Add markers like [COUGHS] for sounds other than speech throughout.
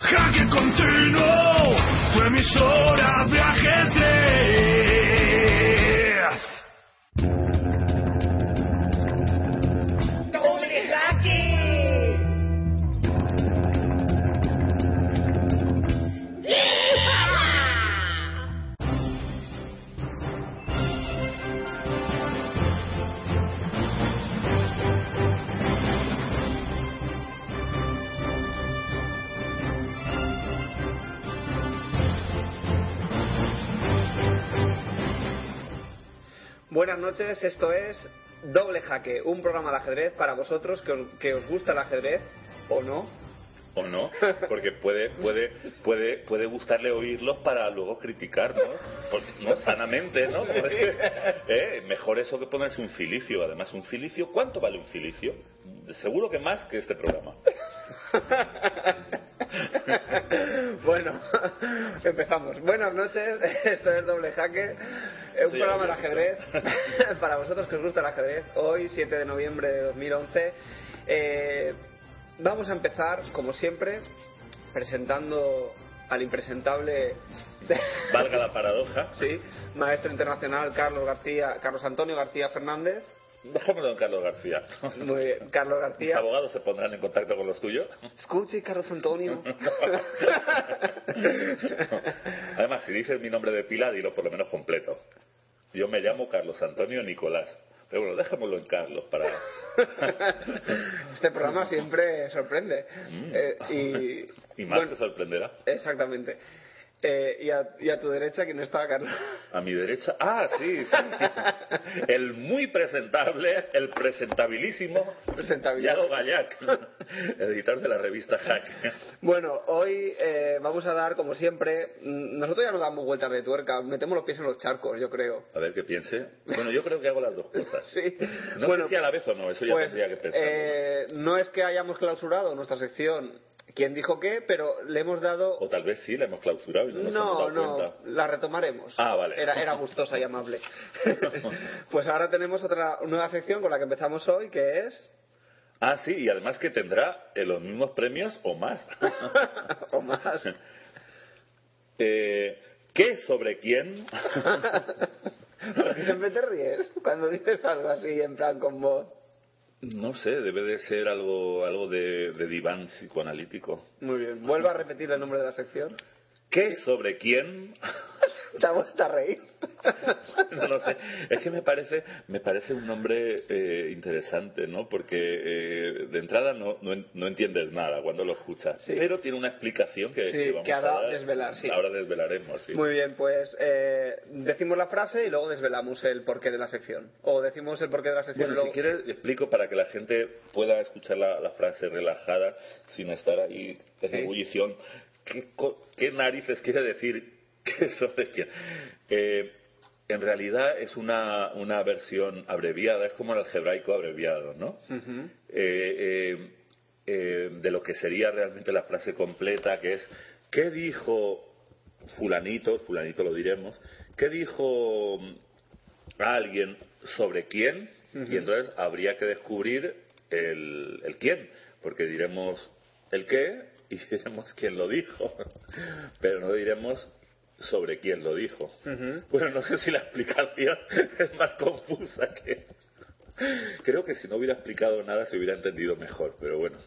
Jaque continuo, tu emisora de ajedrez. Buenas noches, esto es Doble Jaque, un programa de ajedrez para vosotros que os, que os gusta el ajedrez o no. o no, [LAUGHS] porque puede puede puede puede gustarle oírlos para luego criticarnos, ¿no? sanamente, ¿no? [LAUGHS] ¿eh? Mejor eso que ponerse un cilicio. Además, un cilicio, ¿cuánto vale un cilicio? Seguro que más que este programa. [LAUGHS] bueno, empezamos. Buenas noches, esto es Doble Jaque, eh, un programa de ajedrez [LAUGHS] para vosotros que os gusta el ajedrez. Hoy, 7 de noviembre de 2011, eh, vamos a empezar, como siempre, presentando al impresentable, [LAUGHS] Valga la paradoja. sí, maestro internacional Carlos García, Carlos Antonio García Fernández. Dejémoslo en Carlos García. Muy bien, Carlos ¿Los García. abogados se pondrán en contacto con los tuyos? Escuche, Carlos Antonio. [LAUGHS] Además, si dices mi nombre de pila, dilo por lo menos completo. Yo me llamo Carlos Antonio Nicolás. Pero bueno, dejémoslo en Carlos para... [LAUGHS] Este programa siempre sorprende. Mm. Eh, y, [LAUGHS] Y más bueno, te sorprenderá. Exactamente. Eh, y, a, y a tu derecha, ¿quién está, Carlos? A mi derecha, ah, sí, sí. [LAUGHS] El muy presentable, el presentabilísimo. Yago Gallac, editor de la revista Hack. Bueno, hoy eh, vamos a dar, como siempre, mm, nosotros ya no damos vueltas de tuerca, metemos los pies en los charcos, yo creo. A ver qué piense. Bueno, yo creo que hago las dos cosas. [LAUGHS] Sí. No bueno, sé si a la vez o no, eso ya pues, tendría que pensar. eh, no es que hayamos clausurado nuestra sección, quién dijo qué, pero le hemos dado O tal vez sí, la hemos clausurado y no nos no, hemos dado no, cuenta. la retomaremos. Ah, vale. Era, era gustosa y amable. [LAUGHS] pues ahora tenemos otra nueva sección con la que empezamos hoy, que es... Ah, sí, y además que tendrá eh, los mismos premios o más. [LAUGHS] o más. [LAUGHS] Eh, ¿Qué sobre quién? Porque siempre te ríes cuando dices algo así, en plan con voz. No sé, debe de ser algo, algo de, de diván psicoanalítico. Muy bien. Vuelvo a repetir el nombre de la sección. ¿Qué sobre quién? [LAUGHS] ¿Te vuelto a reír? [LAUGHS] No lo sé. Es que me parece, me parece un nombre eh, interesante, ¿no? Porque eh, de entrada no, no, no entiendes nada cuando lo escuchas. Sí. Pero tiene una explicación que, Sí, que vamos que ahora a dar. desvelar, sí. Ahora desvelaremos, sí. Muy bien, pues eh, decimos la frase y luego desvelamos el porqué de la sección. O decimos el porqué de la sección. Bueno, y si luego- quieres explico para que la gente pueda escuchar la, la frase relajada sin estar ahí en ebullición. ¿Qué, qué narices quiere decir [LAUGHS] que sobre quién? Eh, en realidad es una, una versión abreviada, es como el algebraico abreviado, ¿no? Eh, eh, eh, de lo que sería realmente la frase completa, que es ¿qué dijo fulanito, fulanito lo diremos, qué dijo alguien sobre quién? Y entonces habría que descubrir el, el quién, porque diremos el qué y [LAUGHS] diremos quién lo dijo, pero no diremos sobre quién lo dijo. Bueno, no sé si la explicación [LAUGHS] es más confusa que... Creo que si no hubiera explicado nada se hubiera entendido mejor, pero bueno.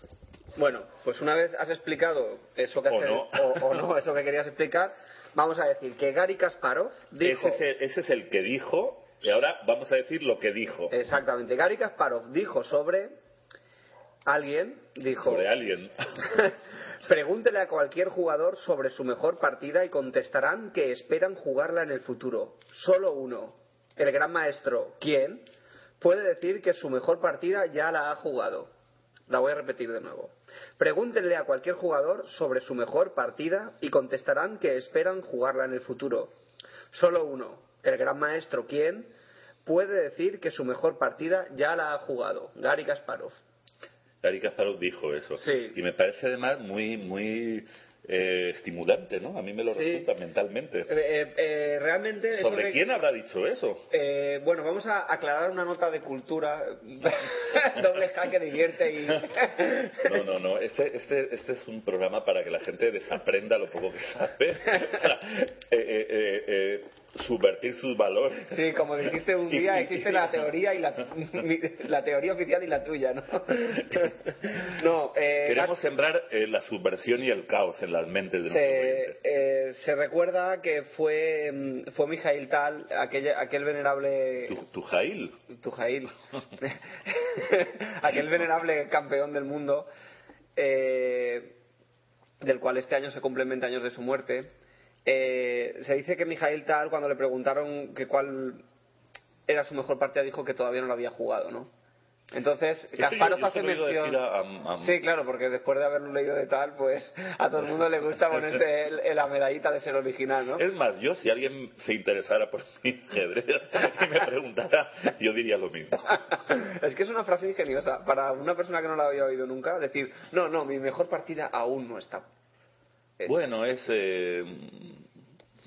Bueno, pues una vez has explicado eso que O no. o, o no, [LAUGHS] eso que querías explicar, vamos a decir que Gary Kasparov dijo... Ese, es el, ese es el que dijo, y ahora vamos a decir lo que dijo Exactamente, Gary Kasparov dijo sobre alguien, dijo... sobre alguien. [LAUGHS] Pregúntele a cualquier jugador sobre su mejor partida y contestarán que esperan jugarla en el futuro. Solo uno, el gran maestro, ¿quién? Puede decir que su mejor partida ya la ha jugado. La voy a repetir de nuevo. Pregúntenle a cualquier jugador sobre su mejor partida y contestarán que esperan jugarla en el futuro. Solo uno, el gran maestro, ¿quién? Puede decir que su mejor partida ya la ha jugado. Gary Kasparov. Gary Kasparov dijo eso. Sí. Y me parece además muy, muy eh, estimulante, ¿no? A mí me lo Sí. resulta mentalmente. Eh, eh, realmente... eso ¿Sobre de- quién habrá dicho eso? Eh, bueno, vamos a aclarar una nota de cultura. [LAUGHS] Doble K que divierte y... No, no, no. Este, este, este es un programa para que la gente desaprenda lo poco que sabe, [LAUGHS] subvertir sus valores. Sí, como dijiste un [LAUGHS] día, existe la teoría y la, [LAUGHS] la teoría oficial y la tuya, ¿no? [LAUGHS] No, eh, Queremos sembrar eh, la subversión y el caos en las mentes de se, eh, se recuerda que fue, mm, fue Mijail Tal, aquel, aquel venerable... Tu, tu Jail. Tujail, aquel venerable campeón del mundo, eh, del cual este año se cumplen 20 años de su muerte. Eh, se dice que Mijail Tal, cuando le preguntaron que cuál era su mejor partida, dijo que todavía no lo había jugado, ¿no? Entonces, Kasparov hace mención. decir a- a- a- Sí, claro, porque después de haberlo leído de tal, pues a todo el mundo le gusta ponerse el- la medallita de ser original, ¿no? Es más, yo si alguien se interesara por mi ajedrez y me preguntara, yo diría lo mismo. [LAUGHS] es que es una frase ingeniosa para una persona que no la había oído nunca decir no no mi mejor partida aún no está Bueno, es... eh,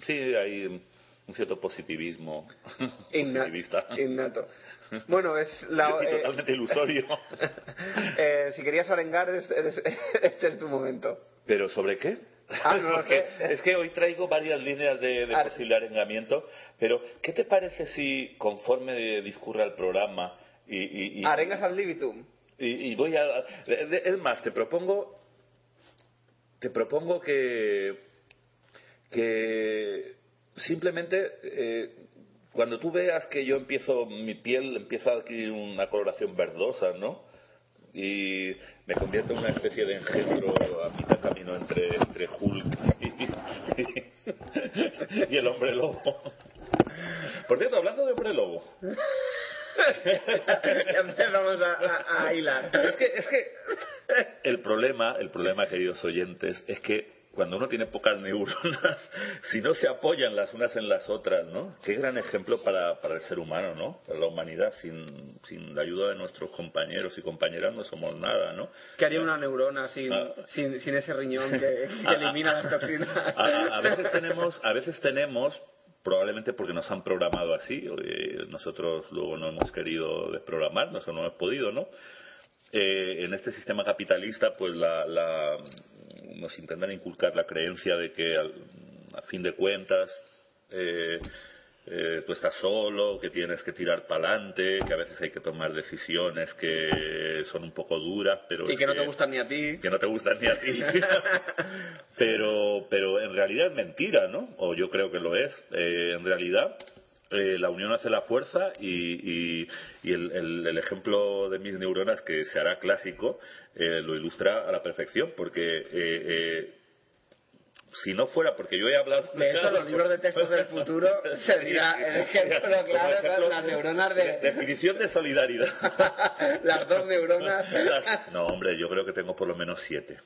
sí, hay un cierto positivismo [LAUGHS] inna- positivista. innato bueno es la [LAUGHS] y eh, totalmente ilusorio. [LAUGHS] eh, si querías arengar este, este es tu momento ¿Pero sobre qué? Ah, no Porque es que hoy traigo varias líneas de, de Ah. posible arengamiento, pero ¿qué te parece si conforme discurra el programa y, y- y- arengas ad libitum y- y voy a... Es más, te propongo... Te propongo que... simplemente... eh, cuando tú veas que yo empiezo, mi piel empieza a adquirir una coloración verdosa, ¿no? Y me convierto en una especie de engendro a mitad camino entre, entre Hulk y, [LAUGHS] el hombre lobo. Por cierto, hablando de hombre lobo, empezamos a, a- a hilar es que, es que el problema, el problema, queridos oyentes, es que cuando uno tiene pocas neuronas, [LAUGHS] si no se apoyan las unas en las otras, ¿no? Qué gran ejemplo para, para el ser humano, ¿no? Para la humanidad. Sin, sin la ayuda de nuestros compañeros y compañeras no somos nada, ¿no? ¿Qué haría una neurona sin, Ah. sin, sin ese riñón que, que elimina las [LAUGHS] toxinas? A veces tenemos, a veces tenemos, probablemente porque nos han programado así, eh, nosotros luego no hemos querido desprogramarnos o no hemos podido, ¿no? Eh, en este sistema capitalista, pues la, la- nos intentan inculcar la creencia de que al- a fin de cuentas eh, eh, tú estás solo, que tienes que tirar para adelante, que a veces hay que tomar decisiones que son un poco duras, pero y que no te gustan ni a ti. que no te gustan ni a ti. [LAUGHS] pero, pero en realidad es mentira, ¿no? O yo creo que lo es. Eh, en realidad, eh, la unión hace la fuerza y, y- y el, el- el ejemplo de mis neuronas, que se hará clásico, eh, lo ilustra a la perfección, porque eh, eh, si no fuera porque yo he hablado De hecho, los libros de textos del futuro [LAUGHS] se dirá el ejemplo claro ejemplo, las neuronas de definición de solidaridad [LAUGHS] las dos neuronas. Las- no hombre yo creo que tengo por lo menos siete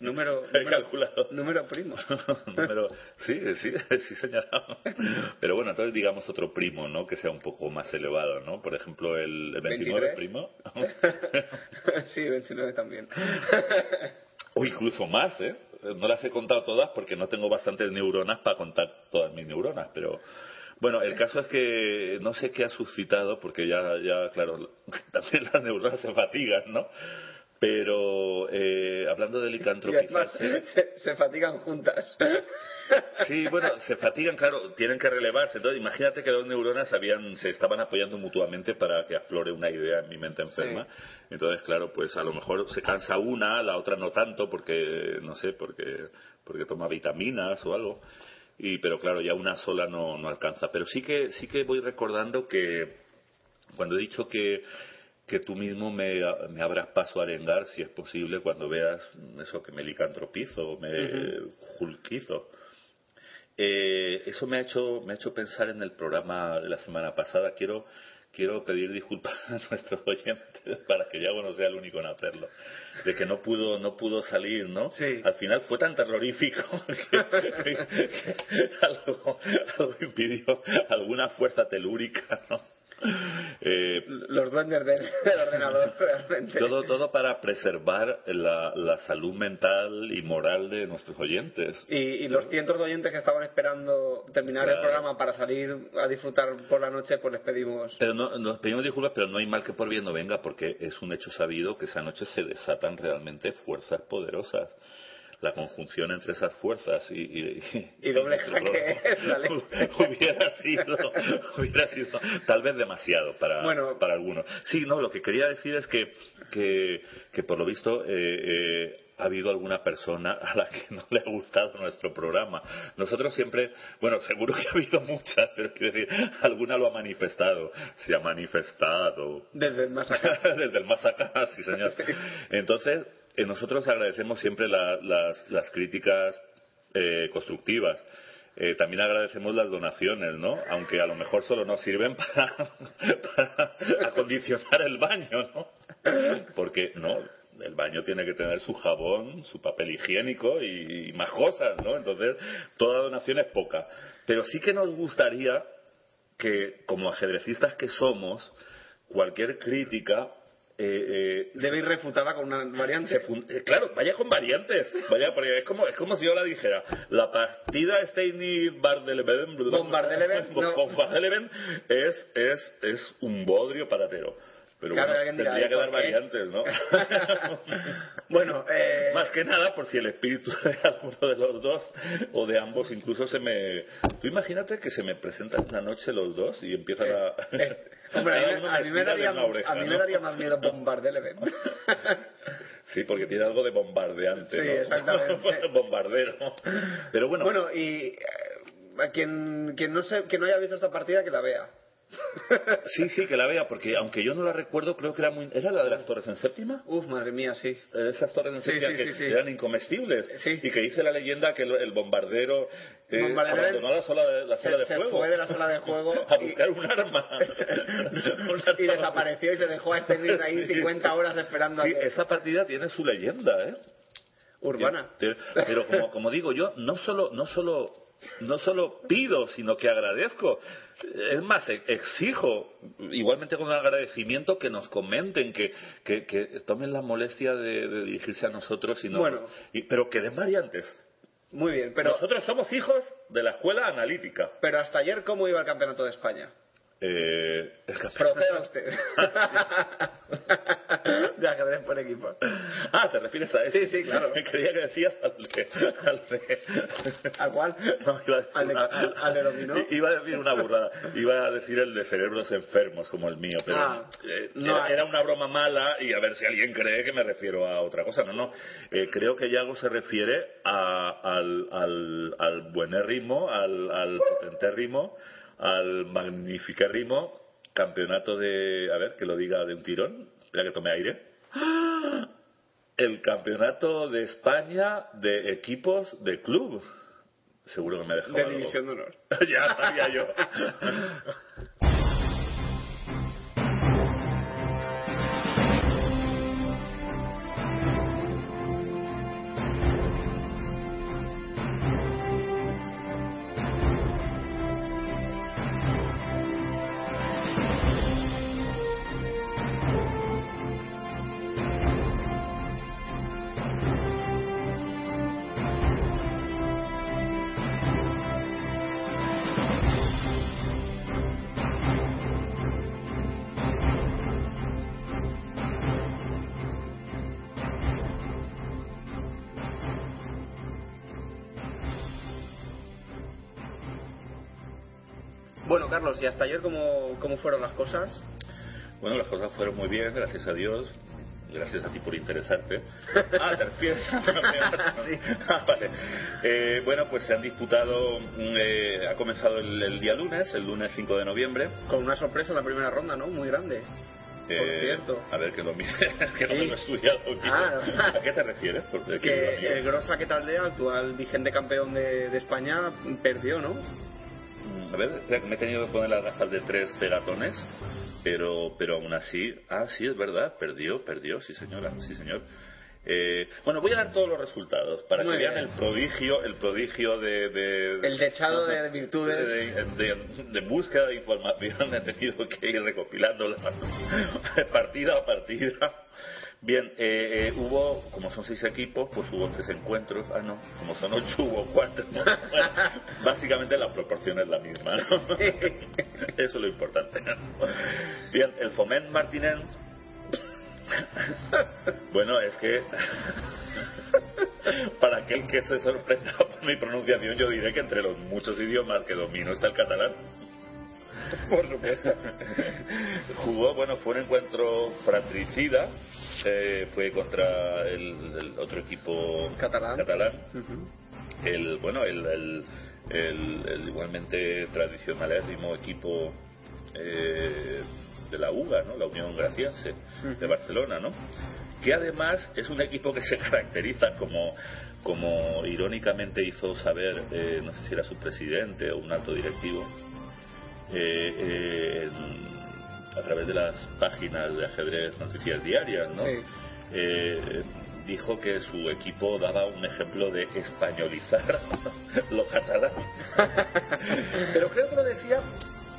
Número, he número, calculado número primo. [LAUGHS] Número, sí, sí, sí, señalado. Pero bueno, entonces digamos otro primo, ¿no? Que sea un poco más elevado, ¿no? Por ejemplo, el 29 23. primo. sí, 29 también. o incluso más, ¿eh? No las he contado todas porque no tengo bastantes neuronas para contar todas mis neuronas, pero... Bueno, el caso es que no sé qué ha suscitado, porque ya, ya claro, [LAUGHS] también las neuronas se fatigan, ¿no? Pero eh, hablando de además licantropizarse... se, se fatigan juntas. Sí, bueno, se fatigan, claro, tienen que relevarse. Entonces, imagínate que dos neuronas habían, se estaban apoyando mutuamente para que aflore una idea en mi mente enferma. Entonces, claro, pues a lo mejor se cansa una, la otra no tanto, porque, no sé, porque, porque toma vitaminas o algo. Y, pero claro, ya una sola no, no alcanza. Pero sí que, sí que voy recordando que cuando he dicho que, que tú mismo me, me abras paso a arengar, si es posible, cuando veas eso que me licantropizo, me julquizo. Eh, eso me ha hecho me ha hecho pensar en el programa de la semana pasada. Quiero quiero pedir disculpas [LAUGHS] a nuestros oyentes para que Yago no sea el único en hacerlo. De que no pudo no pudo salir, ¿no? Sí. Al final fue tan terrorífico [LAUGHS] que, que algo, algo impidió alguna fuerza telúrica, ¿no? Eh, Los duendes del, [LAUGHS] del ordenador, [LAUGHS] realmente. todo, todo para preservar la, la salud mental y moral de nuestros oyentes. Y, y los cientos de oyentes que estaban esperando terminar el Claro. programa para salir a disfrutar por la noche, pues les pedimos. Pero no, nos pedimos disculpas, pero no hay mal que por bien no venga, porque es un hecho sabido que esa noche se desatan realmente fuerzas poderosas. La conjunción entre esas fuerzas y, y, Y doble [LAUGHS] jaque, [LAUGHS] hubiera sido [LAUGHS] hubiera sido tal vez demasiado para, Bueno. para algunos. Sí, no, lo que quería decir es que, que, que por lo visto eh, eh, ha habido alguna persona a la que no le ha gustado nuestro programa. Nosotros siempre, bueno, seguro que ha habido muchas, pero quiero decir, alguna lo ha manifestado, se ha manifestado. Desde el más acá. Desde el más acá, sí, señor. Entonces, eh, nosotros agradecemos siempre la- las, las críticas eh, constructivas. Eh, también agradecemos las donaciones, ¿no? Aunque a lo mejor solo nos sirven [LAUGHS] para, para acondicionar el baño, ¿no? Porque, no, el baño tiene que tener su jabón, su papel higiénico y, y más cosas, ¿no? Entonces, toda donación es poca. Pero sí que nos gustaría que, como ajedrecistas que somos, cualquier crítica eh, eh, Debe ir refutada con una variante. eh, claro, vaya con variantes. Vaya, porque es como, es como si yo la dijera. La partida Steiny Bardeleven Bombardeleven, [LAUGHS] no. Es, es, es un bodrio paratero. Pero Claro, bueno, alguien dirá, tendría ¿y que dar variantes, ¿no? [LAUGHS] Bueno, eh, Más que nada por si el espíritu [LAUGHS] de alguno de los dos o de ambos incluso se me... Tú imagínate que se me presentan una noche los dos y empiezan a... eh, hombre, a mí, [LAUGHS] uno a mí me daría, oreja, a mí me ¿no? daría más miedo Bombardeleven. Sí, porque tiene algo de bombardeante, Sí, ¿no? exactamente. Bombardero. Pero bueno, bueno, y eh, a quien, quien, no se, que no haya visto esta partida, que la vea. [LAUGHS] sí, sí, que la vea, porque aunque yo no la recuerdo, creo que era muy... ¿Era la de las torres en séptima? Uf, madre mía, sí. Eh, Esas torres en Sí, séptima sí, que sí, eran incomestibles. Y que dice la leyenda que el, bombardero, eh, Bombardero abandonó la sala de, la Se, sala de se fue de la sala de juego [LAUGHS] a y, buscar un arma. [LAUGHS] y desapareció y se dejó a este Smith ahí 50 horas esperando a Sí, que... esa partida tiene su leyenda, ¿eh? Urbana. Tiene- Pero como, como digo yo, no solo, no solo, no solo pido, sino que agradezco. Es más, e- exijo, igualmente con agradecimiento, que nos comenten, que, que, que tomen la molestia de, de dirigirse a nosotros, y no- Bueno. y- pero que den variantes. Muy bien, pero, Nosotros somos hijos de la escuela analítica. pero hasta ayer, ¿cómo iba el campeonato de España? Eh, campeonato- Proceda usted. [LAUGHS] de ajedrez por equipo. Ah, ¿te refieres a eso? Sí, sí, claro. Me [LAUGHS] creía que decías al de... Al, de- ¿Al cual? [LAUGHS] No, iba a decir ¿Al de- una- al- al de dominó? Iba a decir una burrada. Iba a decir el de cerebros enfermos, como el mío. Pero Ah, eh, no, era, era una broma mala y a ver si alguien cree que me refiero a otra cosa. No, no. Eh, creo que Yago se refiere a- al, al, al buenérrimo, al, al potentérrimo, al magnificérrimo campeonato de... A ver, que lo diga de un tirón. Espera que tome aire. ¡Ah! El campeonato de España de equipos de club. Seguro que me ha dejado De algo. división de honor. [LAUGHS] ya sabía yo. ¿Y hasta ayer cómo, cómo fueron las cosas? Bueno, las cosas fueron muy bien, gracias a Dios. Gracias a ti por interesarte. Ah, ¿te refieres? [LAUGHS] Sí. Ah, vale. Eh, bueno, pues se han disputado, mm, eh, ha comenzado el, el día lunes, el lunes 5 de noviembre. Con una sorpresa en la primera ronda, ¿no? Muy grande. Por Eh, cierto. A ver, que lo mire, es [LAUGHS] que no Sí. me lo he estudiado. Ah. ¿A qué te refieres? Porque Que el Grosa que Taldea, actual vigente campeón de, de España, perdió, ¿no? A ver, me he tenido que poner las gafas de tres cegatones, pero, pero aún así, ah, sí, es verdad, perdió, perdió, sí señora, sí señor. Eh, bueno, voy a dar todos los resultados para Muy que vean el prodigio, el prodigio de, de- El dechado de virtudes. de, de- de búsqueda de información. [LAUGHS] He tenido que ir recopilándola partida a partida. Bien, eh, eh, hubo, como son seis equipos, pues hubo tres encuentros. Ah, no, como son ocho, hubo cuatro. [LAUGHS] Bueno, básicamente la proporción es la misma, ¿no? [LAUGHS] Eso es lo importante. Bien, el Foment Martinens. Bueno, es que [LAUGHS] para aquel que se sorprenda por mi pronunciación, yo diré que entre los muchos idiomas que domino está el catalán. Por supuesto. [LAUGHS] Jugó, bueno, fue un encuentro fratricida. eh, fue contra el, el otro equipo Catalán. El bueno el, el, el- igualmente tradicionalísimo equipo eh, de la UGA no la Unión Graciense de. Barcelona no que además es un equipo que se [LAUGHS] caracteriza como como irónicamente hizo saber eh, no sé si era su presidente o un alto directivo eh, eh, en- a través de las páginas de ajedrez noticias diarias no Sí. eh, dijo que su equipo daba un ejemplo de españolizar [LAUGHS] lo catalán. [LAUGHS] Pero creo que lo decía,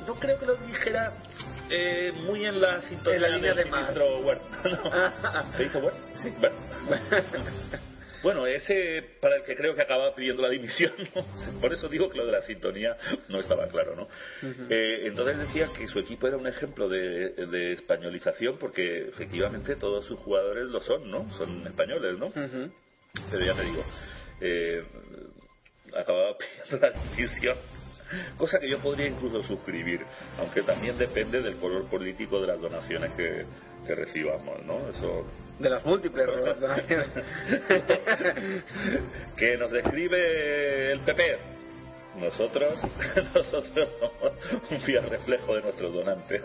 no creo que lo dijera eh, muy en la sintonía En la línea del de más. ministro Huerta. ¿no? [LAUGHS] ¿Se dice Huerta? Sí. Bueno, ese para el que creo que acaba pidiendo la dimisión, ¿no? [LAUGHS] por eso digo que lo de la sintonía no estaba claro, ¿no? Eh, entonces decía que su equipo era un ejemplo de, de españolización porque efectivamente todos sus jugadores lo son, ¿no? Son españoles, ¿no? Pero ya te digo, eh, acababa [LAUGHS] pidiendo la dimisión, cosa que yo podría incluso suscribir, aunque también depende del color político de las donaciones que, que recibamos, ¿no? Eso De las múltiples donaciones. [LAUGHS] que nos escribe el PP. Nosotros, [LAUGHS] nosotros somos un fiel reflejo de nuestros donantes.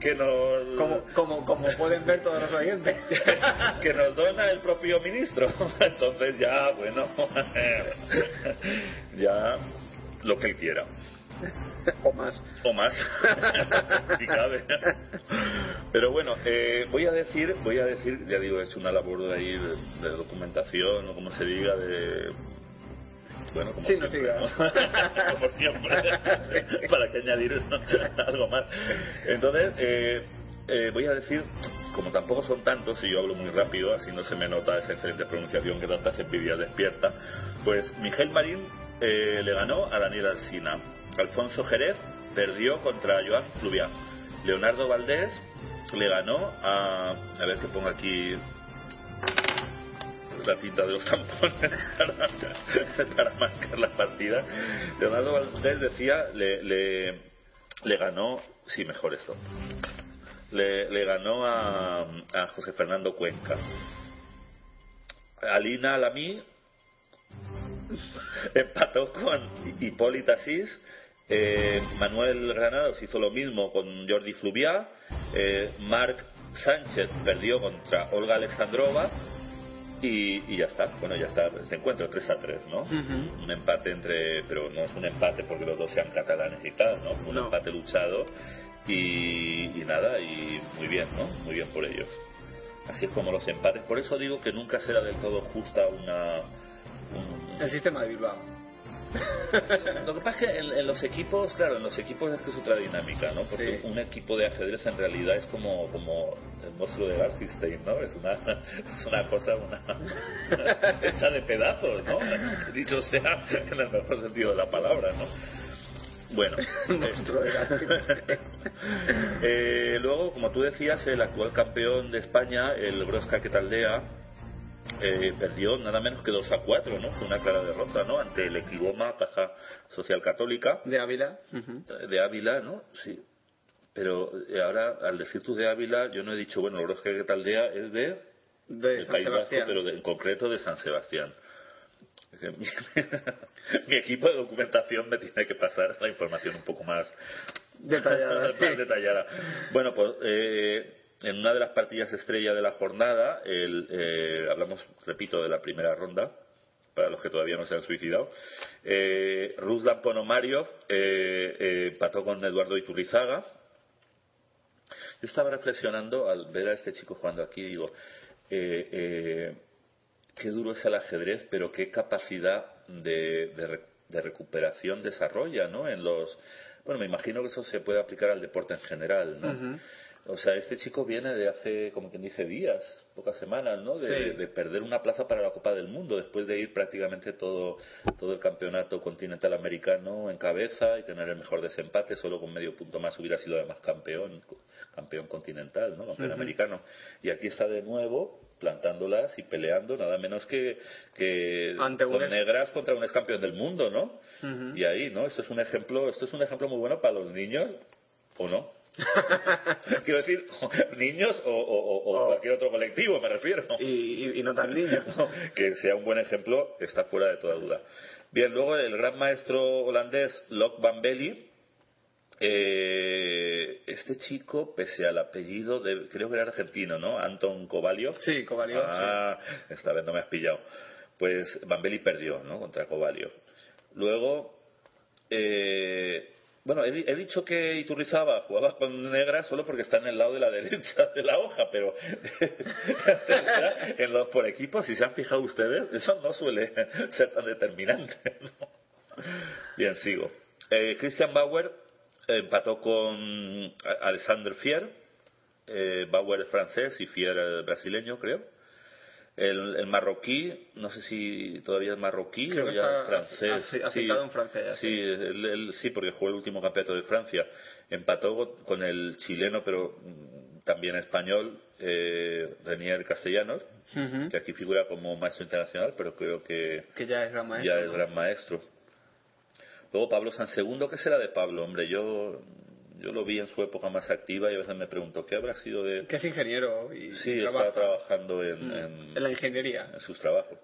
Que nos, como, como, como pueden ver todos los oyentes. [LAUGHS] que nos dona el propio ministro. Entonces ya, bueno, ya lo que él quiera. O más. O más, [LAUGHS] si cabe. Pero bueno, eh, voy a decir, voy a decir, ya digo, hecho una labor de ahí de, de documentación, o como se diga, de... Bueno, como Sí, no siempre, sigas. ¿no? [LAUGHS] como siempre, [LAUGHS] para que añadir algo más. Entonces, eh, eh, voy a decir, como tampoco son tantos, y yo hablo muy rápido, así no se me nota esa excelente pronunciación que tantas envidias despierta, pues Miguel Marín eh, le ganó a Daniel Alsina. Alfonso Jerez perdió contra Joan Fluviá. Leonardo Valdés le ganó a... A ver que pongo aquí la cinta de los tampones [LAUGHS] para, para marcar la partida. Leonardo Valdés decía, le, le, ganó... Sí, mejor esto. Le, le ganó a, a José Fernando Cuenca. Alina Alamí empató con Hipólita Asís. Eh, Manuel Granados hizo lo mismo con Jordi Fluviá. Eh, Marc Sánchez perdió contra Olga Alexandrova. Y, y ya está, bueno, ya está este encuentro 3 a 3, ¿no? Un empate entre, pero no es un empate porque los dos sean catalanes y tal, ¿no? Fue un No. empate luchado y, y nada, y muy bien, ¿no? Muy bien por ellos. Así es como los empates. Por eso digo que nunca será del todo justa una. un- El sistema de Bilbao. Lo que pasa es que en, en los equipos, claro, en los equipos es que es otra dinámica, ¿no? Porque Sí. un equipo de ajedrez en realidad es como, como el monstruo de Garfistein, ¿no? Es una, [LAUGHS] es una cosa una, hecha de pedazos, ¿no? Dicho sea en el mejor sentido de la palabra, ¿no? Bueno, [LAUGHS] Monstruo de Garfield. [LAUGHS] eh, luego, como tú decías, el actual campeón de España, el Broska Quetaldea, eh, perdió nada menos que 2 a 4, ¿no? Fue una clara derrota, ¿no? Ante el Equiboma, Caja Social Católica De Ávila. Ujú. de Ávila, ¿no? Sí. Pero eh, ahora, al decir tú de Ávila, yo no he dicho, bueno, el Broska Quetaldea es de De San País Vasco, Sebastián. pero de- en concreto de San Sebastián. Que Mi, [LAUGHS] mi equipo de documentación me tiene que pasar la información un poco más Detallada, [LAUGHS] más sí. detallada. Bueno, pues eh, en una de las partidas estrella de la jornada, el, eh, hablamos, repito, de la primera ronda, para los que todavía no se han suicidado, eh, Ruslan Ponomariov eh, eh, empató con Eduardo Iturrizaga. Yo estaba reflexionando al ver a este chico jugando aquí digo, eh, eh, qué duro es el ajedrez, pero qué capacidad de, de, de recuperación desarrolla, ¿no? En los, bueno, me imagino que eso se puede aplicar al deporte en general, ¿no? O sea, este chico viene de hace, como quien dice, días, pocas semanas, ¿no? De, Sí. de perder una plaza para la Copa del Mundo, después de ir prácticamente todo, todo el campeonato continental americano en cabeza y tener el mejor desempate, solo con medio punto más hubiera sido además campeón, campeón continental, ¿no? Campeón americano. Y aquí está de nuevo plantándolas y peleando nada menos que, que Ante con negras contra un ex campeón del mundo, ¿no? Y ahí, ¿no? Esto es un ejemplo, esto es un ejemplo muy bueno para los niños, ¿o no? [LAUGHS] Quiero decir, [LAUGHS] niños o, o- o- o O- cualquier otro colectivo, me refiero. Y, y- y no tan niño. [LAUGHS] que sea un buen ejemplo está fuera de toda duda. Bien, luego el gran maestro holandés Lok Van Belly. eh, este chico, pese al apellido, de, creo que era argentino, ¿no? Anton Kovalyov. Sí, Kovalyov, Ah, esta vez no me has pillado. Pues Van Belly perdió, ¿no? Contra Kovalyov. Luego, eh, bueno, he, he dicho que Iturrizaba jugaba con negra solo porque está en el lado de la [LAUGHS] derecha de la hoja, pero [LAUGHS] en los por equipos, si se han fijado ustedes, eso no suele [LAUGHS] ser tan determinante. Bien, sigo. Eh, Christian Bauer empató con Alexander Fier. Eh, Bauer es francés y Fier es brasileño, creo. El, el marroquí, no sé si todavía es marroquí Creo o ya está francés. afi- afincado en Francia ya, sí, él- él- sí, porque jugó el último campeonato de Francia. Empató con- el chileno, pero mm, también español, eh, Renier Castellanos, que aquí figura como maestro internacional, pero creo que Que ya es gran maestro. ya es ¿no? gran maestro. Luego Pablo Sansegundo, ¿qué será de Pablo? Hombre, yo, yo lo vi en su época más activa y a veces me pregunto, ¿qué habrá sido de...? Que es ingeniero y, Sí, trabaja trabajando en, en- en la ingeniería. en sus trabajos.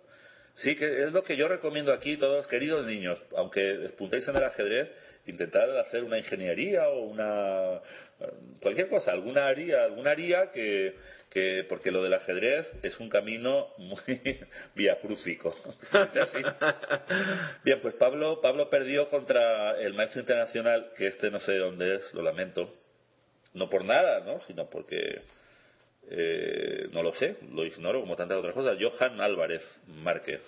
Sí, que es lo que yo recomiendo aquí, todos queridos niños, aunque despuntéis en el ajedrez, intentar hacer una ingeniería o una cualquier cosa, alguna área, alguna área que, que porque lo del ajedrez es un camino muy [LAUGHS] viacrúcico. ¿Se dice así? Bien, pues Pablo, Pablo perdió contra el maestro internacional, que este no sé de dónde es, lo lamento. No por nada, ¿no? Sino porque eh, no lo sé, lo ignoro como tantas otras cosas. Johan Álvarez Márquez,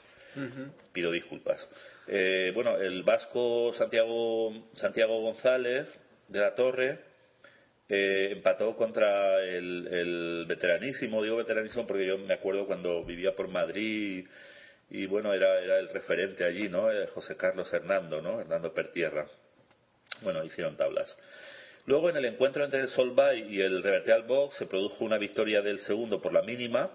pido disculpas. Eh, bueno, el vasco Santiago, Santiago González de la Torre eh, empató contra el, el veteranísimo, digo veteranísimo porque yo me acuerdo cuando vivía por Madrid y, bueno, era, era el referente allí, ¿no? Eh, José Carlos Hernando, ¿no? Hernando Pertierra. Bueno, hicieron tablas. Luego, en el encuentro entre el Solvay y el Reverteal Box, se produjo una victoria del segundo por la mínima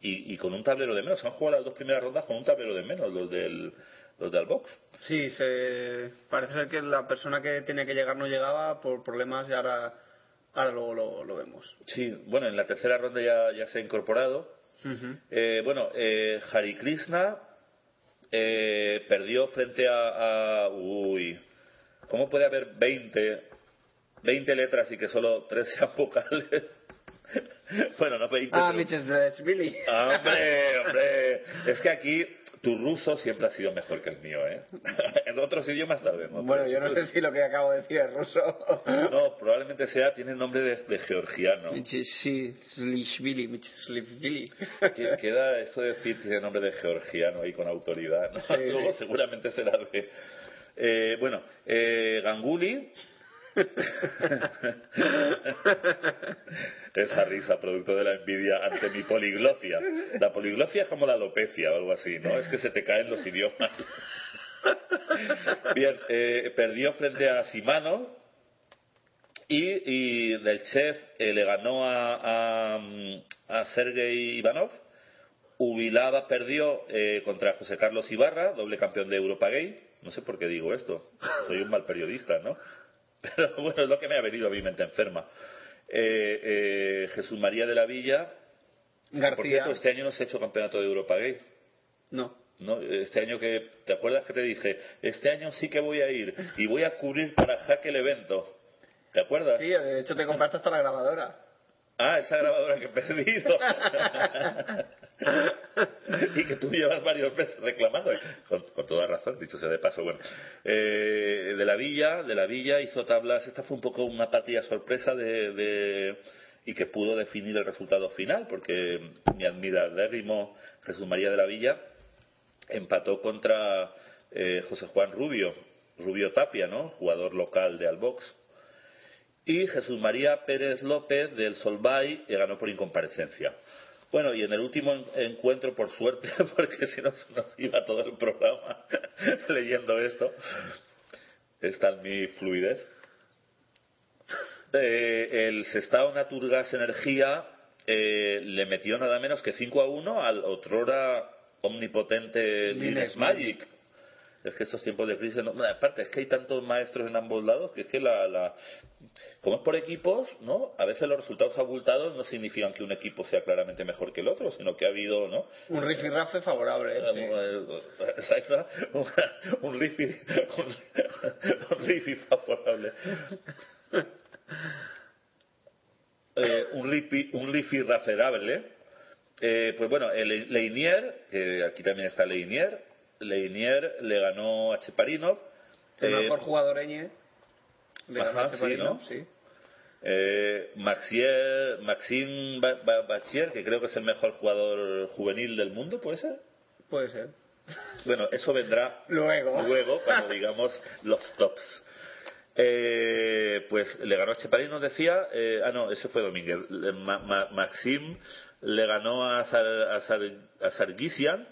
y, y con un tablero de menos. Han jugado las dos primeras rondas con un tablero de menos, los del, los del Box. Sí, se... parece ser que la persona que tenía que llegar no llegaba por problemas y ahora, ahora luego lo, lo vemos. Sí, bueno, en la tercera ronda ya, ya se ha incorporado. Ujú. Eh, bueno, eh, Hari Krishna eh, perdió frente a, a- Uy, ¿cómo puede haber 20, 20 letras y que solo 3 sean vocales? [LAUGHS] bueno, no 20. Ah, pero- Billy. Ah, Hombre, hombre, es que aquí tu ruso siempre ha sido mejor que el mío, ¿eh? [LAUGHS] en otros idiomas tal vez, ¿no? Bueno, yo no sé si lo que acabo de decir es ruso. [LAUGHS] No, probablemente sea, tiene nombre de, de georgiano. Queda eso de decir tiene nombre de georgiano ahí con autoridad. ¿no? Sí, [LAUGHS] Luego sí. seguramente será de. Eh, bueno, eh, Ganguli. [LAUGHS] Esa risa, producto de la envidia ante mi poliglofia. La poliglofia es como la alopecia o algo así, ¿no? Es que se te caen los idiomas. Bien, eh, perdió frente a Simano y, y del chef eh, le ganó a, a, a Sergei Ivanov. Ubilava perdió eh, contra José Carlos Ibarra, doble campeón de Europa Gay. No sé por qué digo esto. Soy un mal periodista, ¿no? Pero bueno, es lo que me ha venido a mi mente enferma. Eh, eh, Jesús María de la Villa. Por García. cierto, este año no se ha hecho campeonato de Europa Gay. No. ¿no? Este año que, ¿te acuerdas que te dije? Este año sí que voy a ir y voy a cubrir para Jaque el evento. ¿Te acuerdas? Sí, de hecho te compraste hasta la grabadora. Ah, esa grabadora que he perdido. [LAUGHS] [LAUGHS] y que tú llevas varios meses reclamando. Con, toda razón, dicho sea de paso. Bueno, eh, de la Villa, de la Villa hizo tablas. Esta fue un poco una partida sorpresa de, de y que pudo definir el resultado final, porque mi admiradérrimo Jesús María de la Villa empató contra eh, José Juan Rubio, Rubio Tapia, ¿no? Jugador local de Albox. Y Jesús María Pérez López del Solvay ganó por incomparecencia. Bueno, y en el último encuentro, por suerte, [LAUGHS] porque si no se nos iba todo el programa [LAUGHS] leyendo esto, está en mi fluidez. Eh, el Sestao Naturgas Energía eh, le metió nada menos que 5 a 1 al otrora omnipotente Lines Magic. Es que estos tiempos de crisis, no, aparte es que hay tantos maestros en ambos lados que es que la, la, como es por equipos, ¿no? A veces los resultados abultados no significan que un equipo sea claramente mejor que el otro, sino que ha habido, ¿no? Un rifirrafe favorable. Exacto, un, un, rifi, un, rifi favorable. Eh, un rifi, un rifi eh, pues bueno, el Leinier, que aquí también está Leinier, Leinier le ganó a Cheparinov. El eh, mejor jugador Eñe. Le ganó a Cheparinov, sí. Eh, Maxime Bachier, que creo que es el mejor jugador juvenil del mundo, ¿puede ser? Puede ser. Bueno, eso vendrá [LAUGHS] luego, luego cuando [LAUGHS] digamos los tops. Eh, pues le ganó a Cheparinov, decía. Eh, ah, no, ese fue Domínguez. Maxime le ganó a, Sar, a, Sargisian.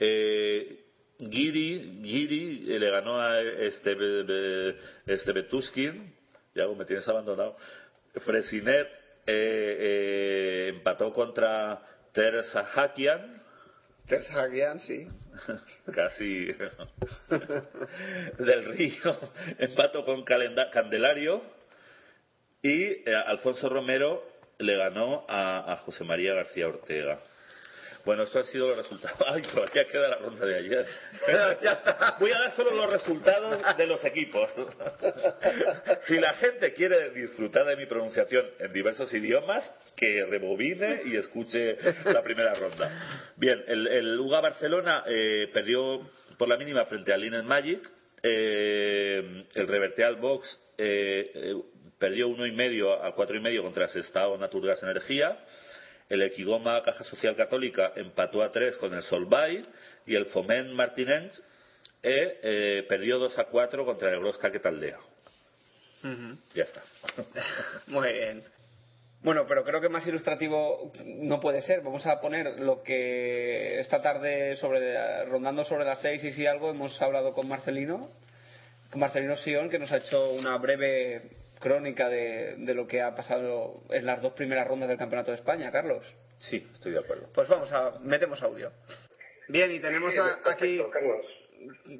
Eh, Giri, Giri le ganó a este, este Betuskin, ya me tienes abandonado. Fresinet eh, eh, empató contra Ter Sahakian. Ter Sahakian, sí. [LAUGHS] Casi. [LAUGHS] Del Río [LAUGHS] empató con Candelario. Y Alfonso Romero le ganó a José María García Ortega. Bueno, esto ha sido los resultados. [LAUGHS] Ay, todavía queda la ronda de ayer. Voy a dar solo los resultados de los equipos. [LAUGHS] Si la gente quiere disfrutar de mi pronunciación en diversos idiomas, que rebobine y escuche la primera ronda. Bien, el, el UGA Barcelona eh, perdió por la mínima frente al Linen Magic. Eh, el Reverteal Box eh, perdió uno y medio a cuatro y medio contra Sestao Naturgas Energía. El Equigoma Caja Social Católica empató a tres con el Solvay y el Foment Martinense eh, eh, perdió 2 a 4 contra el Grosca Quetaldea. Ya está. [LAUGHS] Muy bien. Bueno, pero creo que más ilustrativo no puede ser. Vamos a poner lo que esta tarde, sobre, rondando sobre las seis y si algo, hemos hablado con Marcelino, con Marcelino Sion, que nos ha hecho una breve crónica de, de, lo que ha pasado en las dos primeras rondas del Campeonato de España, Carlos. Sí, estoy de acuerdo. Pues vamos a metemos audio. Bien, y tenemos aquí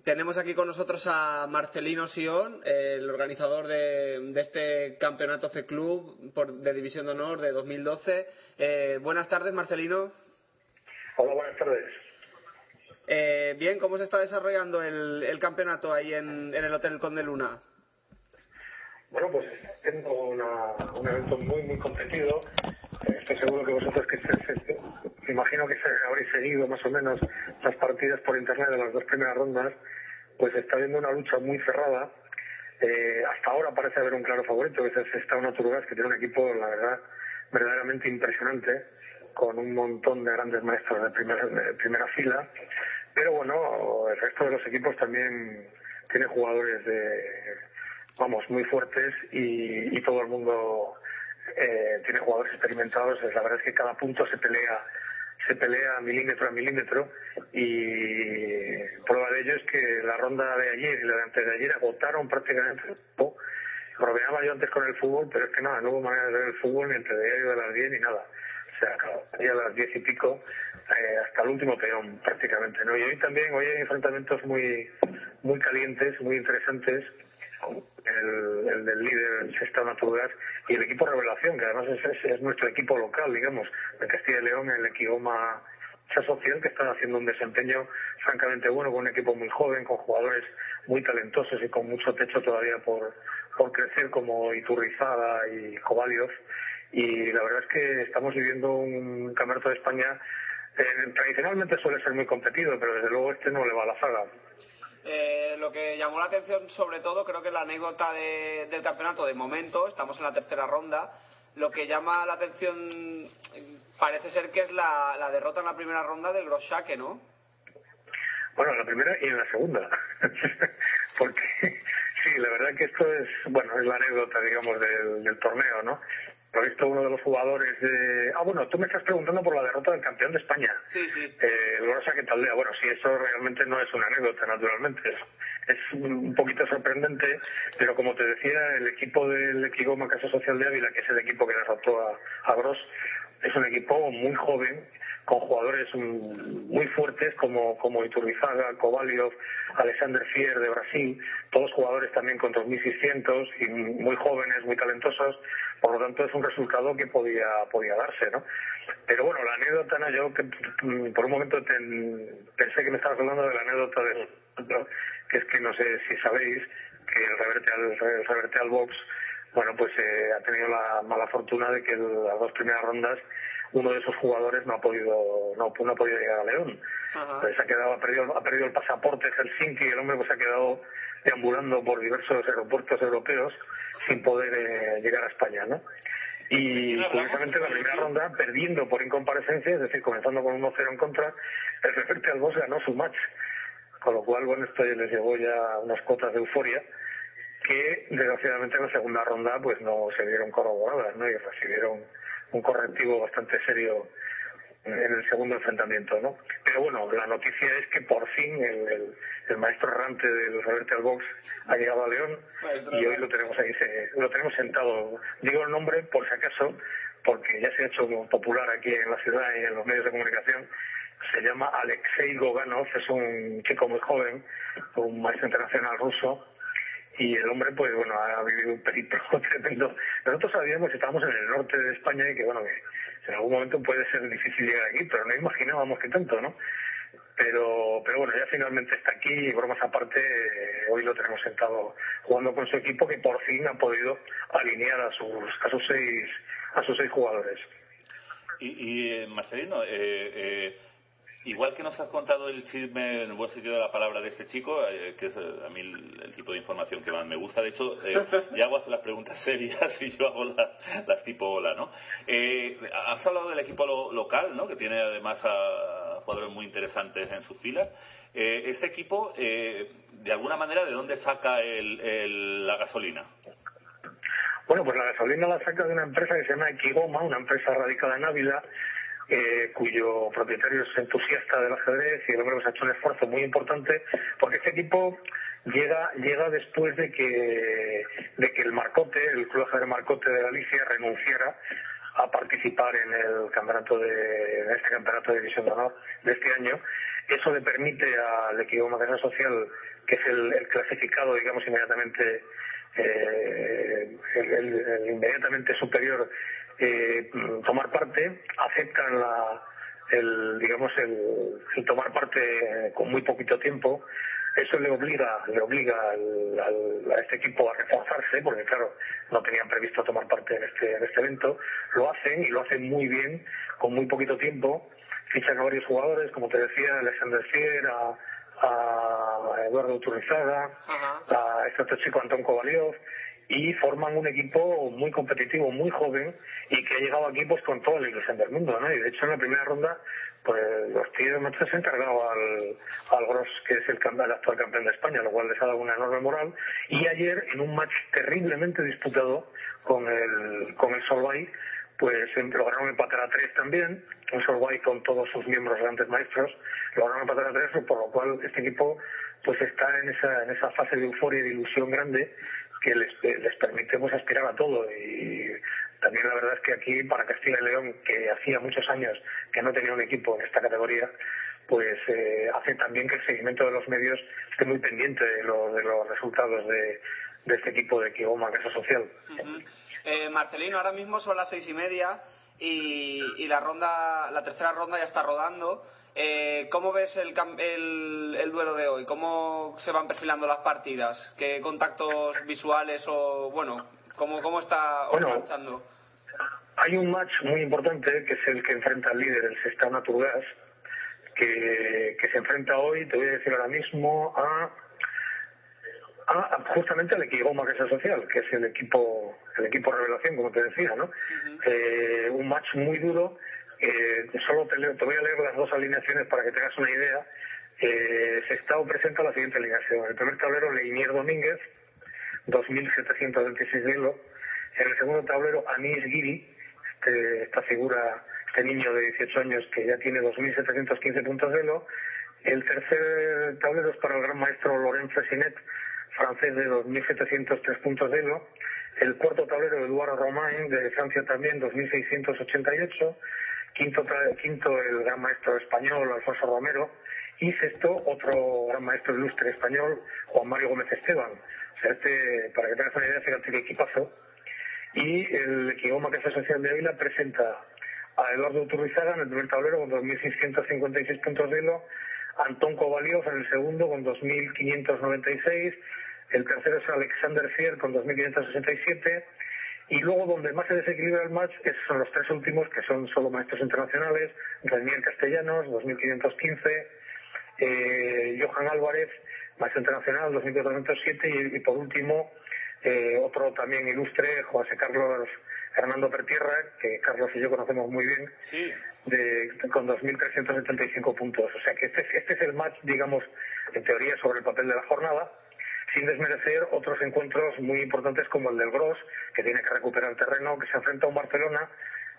tenemos aquí con nosotros a Marcelino Sion, el organizador de, de este campeonato C Club por, de División de Honor de 2012. Eh, buenas tardes, Marcelino. Hola, buenas tardes. Eh, bien, ¿cómo se está desarrollando el, el campeonato ahí en, en el Hotel Conde Luna? Bueno, pues siendo un evento muy, muy competido. Eh, estoy seguro que vosotros que me imagino que habréis seguido más o menos las partidas por internet de las dos primeras rondas, pues está habiendo una lucha muy cerrada. Eh, hasta ahora parece haber un claro favorito, que es Estado Naturgas, que tiene un equipo, la verdad, verdaderamente impresionante, con un montón de grandes maestros de primera, de primera fila. Pero bueno, el resto de los equipos también tiene jugadores de vamos, muy fuertes y, y todo el mundo eh, tiene jugadores experimentados. La verdad es que cada punto se pelea se pelea milímetro a milímetro y prueba de ello es que la ronda de ayer y la de antes de ayer agotaron prácticamente todo. Bromeaba yo antes con el fútbol, pero es que nada, no hubo manera de ver el fútbol ni entre de de las 10 ni nada. O sea, ya a las 10 y pico eh, hasta el último peón prácticamente. ¿no? Y hoy también, hoy hay enfrentamientos muy, muy calientes, muy interesantes el, el del líder Sexta Naturgas y el equipo Revelación, que además es, es, nuestro equipo local, digamos, de Castilla y León, el Equigoma Social, que están haciendo un desempeño francamente bueno, con un equipo muy joven, con jugadores muy talentosos y con mucho techo todavía por, por crecer, como Iturrizada y Cobalios. Y la verdad es que estamos viviendo un campeonato de España eh, tradicionalmente suele ser muy competido, pero desde luego este no le va a la saga. Eh, lo que llamó la atención sobre todo creo que la anécdota de- del campeonato de momento, estamos en la tercera ronda, lo que llama la atención parece ser que es la, derrota en la primera ronda del Grosschake, ¿no? Bueno, en la primera y en la segunda. [LAUGHS] Porque sí, la verdad que esto es, bueno, es la anécdota, digamos, del torneo, ¿no? Por visto uno de los jugadores de... Ah, bueno, tú me estás preguntando por la derrota del campeón de España. Sí, sí. Eh, el Grosa. Bueno, sí, eso realmente no es una anécdota, naturalmente. Es, es un poquito sorprendente, pero como te decía, el equipo del Equigoma Casa Social de Ávila, que es el equipo que derrotó a, a Gros, es un equipo muy joven, con jugadores muy fuertes como, como Iturrizaga, Kovaliov, Alexander Fier de Brasil, todos jugadores también con 2.600 y muy jóvenes, muy talentosos, por lo tanto es un resultado que podía, podía darse, ¿no? Pero bueno, la anécdota, ¿no? yo que, mm, por un momento pensé que me estabas hablando de la anécdota del que es que no sé si sabéis que el reverte al, el reverte al box bueno, pues eh, ha tenido la mala fortuna de que las dos primeras rondas uno de esos jugadores no ha podido no, no ha podido llegar a León. Ajá. Entonces ha quedado ha perdido, ha perdido el pasaporte Helsinki y el hombre pues ha quedado deambulando por diversos aeropuertos europeos sin poder eh, llegar a España, ¿no? Y curiosamente en la primera ronda, perdiendo por incomparecencia, es decir, comenzando con 1-0 en contra, el Reverte al box ganó su match. Con lo cual, bueno, esto les llevó ya unas cuotas de euforia que desgraciadamente en la segunda ronda pues no se vieron corroboradas ¿no? y recibieron un correctivo bastante serio en el segundo enfrentamiento ¿no? pero bueno la noticia es que por fin el, el- el maestro errante del Reverte al Box ha llegado a León Maestro y hoy lo tenemos ahí se- lo tenemos sentado digo el nombre por si acaso porque ya se ha hecho popular aquí en la ciudad y en los medios de comunicación se llama Alexei Goganov, es un chico muy joven, un maestro internacional ruso, y el hombre, pues bueno, ha vivido un periplo [LAUGHS] tremendo. Nosotros sabíamos que estábamos en el norte de España y que, bueno, que en algún momento puede ser difícil llegar aquí, pero no imaginábamos que tanto, ¿no? Pero, pero bueno, ya finalmente está aquí y bromas aparte, eh, hoy lo tenemos sentado jugando con su equipo que por fin ha podido alinear a sus, a sus seis, a sus seis jugadores. Y, y eh, Marcelino, eh, eh, igual que nos has contado el chisme en el buen sentido de la palabra de este chico, eh, que es eh, a mí el, el tipo de información que más me gusta, de hecho, eh, [LAUGHS] Yago hace las preguntas serias y yo hago la- las tipo hola, ¿no? Eh, has hablado del equipo lo- local, ¿no? Que tiene además a jugadores muy interesantes en sus filas. Eh, este equipo, eh, de alguna manera, ¿de dónde saca el- el- la gasolina? Bueno, pues la gasolina la saca de una empresa que se llama Equigoma, una empresa radicada en Ávila, eh, cuyo propietario es entusiasta del ajedrez y el hombre pues, ha hecho un esfuerzo muy importante porque este equipo llega llega después de que de que el Marcote, el Club de Ajedrez Marcote de Galicia renunciara a participar en el campeonato de en este campeonato de división de honor de este año. Eso le permite al Equigoma Casa Social, que es el, el clasificado, digamos, inmediatamente eh, el inmediatamente superior eh, tomar parte, aceptan la, el, digamos, el, el tomar parte eh, con muy poquito tiempo. Eso le obliga, le obliga al- al- a este equipo a reforzarse, porque claro, no tenían previsto tomar parte en este, en este evento. Lo hacen y lo hacen muy bien, con muy poquito tiempo. Fichan a varios jugadores, como te decía, Alexander Fier, a, a Eduardo Turrizaga, Ajá. a este otro chico Antón Kovaliov y forman un equipo muy competitivo, muy joven y que ha llegado aquí pues con toda la ilusión del mundo, ¿no? Y de hecho en la primera ronda pues los tíos no se han encargado al, al Gros, que es el, el actual campeón de España, lo cual les ha dado una enorme moral. Y ayer, en un match terriblemente disputado con el, con el Solvay, pues em- lograron empatar a tres también, un Solvay con todos sus miembros grandes maestros, lograron empatar a tres, por lo cual este equipo pues está en esa, en esa fase de euforia y de ilusión grande que les, les permite pues, aspirar a todo y también la verdad es que aquí para Castilla y León que hacía muchos años que no tenía un equipo en esta categoría pues eh, hace también que el seguimiento de los medios esté muy pendiente de, lo- de los resultados de, de este equipo de Kioma Casa Social. Ujú. Eh, Marcelino, ahora mismo son las seis y media y, y la ronda, la tercera ronda ya está rodando. Eh, ¿Cómo ves el, el, el duelo de hoy? ¿Cómo se van perfilando las partidas? ¿Qué contactos visuales o, bueno, cómo, cómo está os Bueno. Hay un match muy importante que es el que enfrenta al líder, el Sestao Naturgas, que, que se enfrenta hoy, te voy a decir ahora mismo, a, a justamente al Equigoma que es social, que es el equipo, el equipo revelación, como te decía, ¿no? Eh, un match muy duro. Eh, solo te, leo- te voy a leer las dos alineaciones para que tengas una idea. Eh, Sestao presenta la siguiente alineación. En el primer tablero, Leinier Domínguez, 2.726 de elo. En el segundo tablero, Anis Giri, este- esta figura, este niño de 18 años que ya tiene 2.715 puntos de elo. El tercer tablero es para el gran maestro Lorenzo Sinet, francés de 2.703 puntos de elo. El cuarto tablero, Eduardo Romain, de Francia también, 2.688. Quinto, quinto, el gran maestro español, Alfonso Romero. Y sexto, otro gran maestro ilustre español, Juan Mario Gómez Esteban. O sea, este, para que tengas una idea, fíjate qué equipazo. Y el Equigoma que es Asociación de Ávila presenta a Eduardo Turrizaga en el primer tablero con 2.656 puntos de elo, Antón Kovalioff en el segundo con 2.596, el tercero es Alexander Fier con 2.567, y luego donde más se desequilibra el match es- son los tres últimos, que son solo maestros internacionales, Renier Castellanos, 2.515, eh, Johan Álvarez, maestro internacional, 2.407, y, y por último, eh, otro también ilustre, José Carlos Hernando Pertierra, que Carlos y yo conocemos muy bien, Sí. de, con 2.375 puntos. O sea que este, es- este es el match, digamos, en teoría sobre el papel de la jornada, sin desmerecer otros encuentros muy importantes como el del Gros, que tiene que recuperar terreno, que se enfrenta a un Barcelona,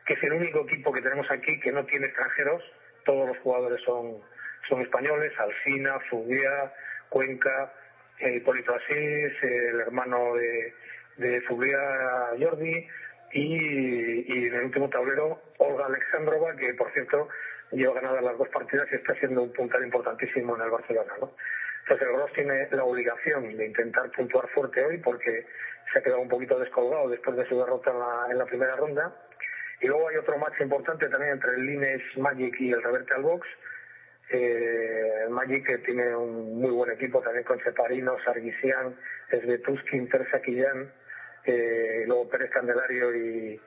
que es el único equipo que tenemos aquí que no tiene extranjeros, todos los jugadores son, son españoles, Alsina, Fubia, Cuenca, eh, Hipólito Asís, el hermano de, de Jordi, y, y en el último tablero Olga Alexandrova, que por cierto lleva ganadas las dos partidas y está siendo un puntal importantísimo en el Barcelona. ¿no? Entonces el Gros tiene la obligación de intentar puntuar fuerte hoy porque se ha quedado un poquito descolgado después de su derrota en la, en la primera ronda. Y luego hay otro match importante también entre el Lines Magic y el Revertal Box. Eh, Magic que tiene un muy buen equipo también con Separino, Sargisian, Svetuskin, Teresa Quillán, eh, luego Pérez Candelario y,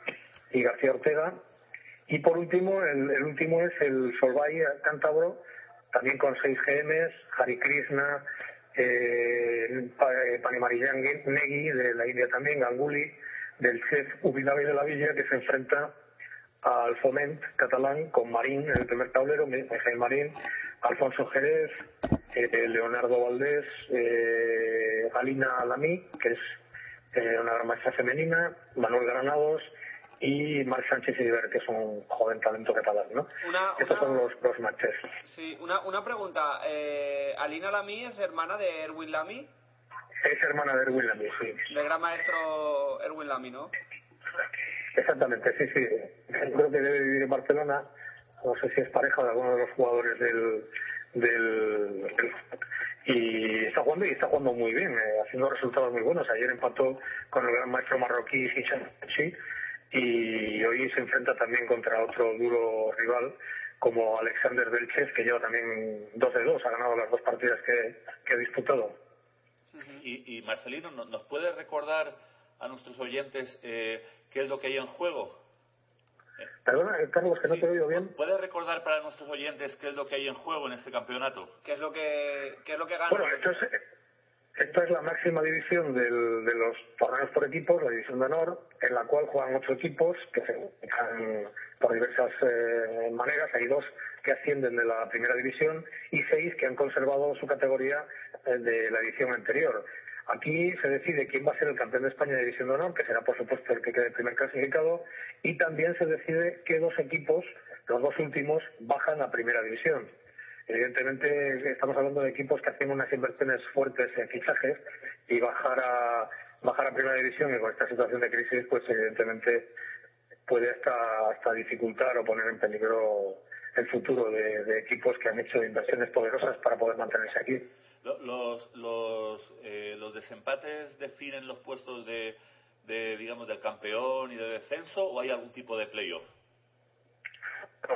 y García Ortega. Y por último, el, el último es el Solvay Cántabro, también con seis GMs, Hari Krishna, eh, eh, Panimarillan Negui de la India también, Ganguly, del chef Ubilavi de la Villa, que se enfrenta al Foment catalán con Marín en el primer tablero, Miguel Marín, Alfonso Jerez, eh, Leonardo Valdés, eh, Alina Alamí, que es eh, una gran maestra femenina, Manuel Granados y Marc Sánchez Iber, que es un joven talento catalán, ¿no? Una- Estos una- son los, los matches. Sí, una, una pregunta. Eh, ¿Alina Lamy es hermana de Erwin Lamy? Es hermana de Erwin Lamy, sí. Del gran maestro Erwin Lamy, ¿no? Exactamente, sí, sí. Creo que debe vivir en Barcelona. No sé si es pareja de alguno de los jugadores del. del, y está jugando y está jugando muy bien, eh, haciendo resultados muy buenos. Ayer empató con el gran maestro marroquí Chi y hoy se enfrenta también contra otro duro rival como Alexander Belches, que lleva también 2 de 2, ha ganado las dos partidas que, que ha disputado. Y, y Marcelino, ¿no- ¿nos puede recordar a nuestros oyentes eh, qué es lo que hay en juego? Perdona, Carlos, que no te he oído bien. ¿Puede recordar para nuestros oyentes qué es lo que hay en juego en este campeonato? ¿Qué es lo que, qué es lo que gana? Bueno, esto es, esto es la máxima división de los torneos por equipos, la división de honor, en la cual juegan ocho equipos que se juegan por diversas eh, maneras. Hay dos que ascienden de la primera división y seis que han conservado su categoría eh, de la edición anterior. Aquí se decide quién va a ser el campeón de España de División de Honor, que será por supuesto el que quede primer clasificado, y también se decide qué dos equipos, los dos últimos, bajan a Primera División. Evidentemente estamos hablando de equipos que hacen unas inversiones fuertes en fichajes y bajar a bajar a primera división y con esta situación de crisis pues evidentemente puede hasta hasta dificultar o poner en peligro el futuro de, de equipos que han hecho inversiones poderosas para poder mantenerse aquí. Lo- Los, los, eh, los desempates definen los puestos de, de, digamos, del campeón y de descenso o hay algún tipo de playoff?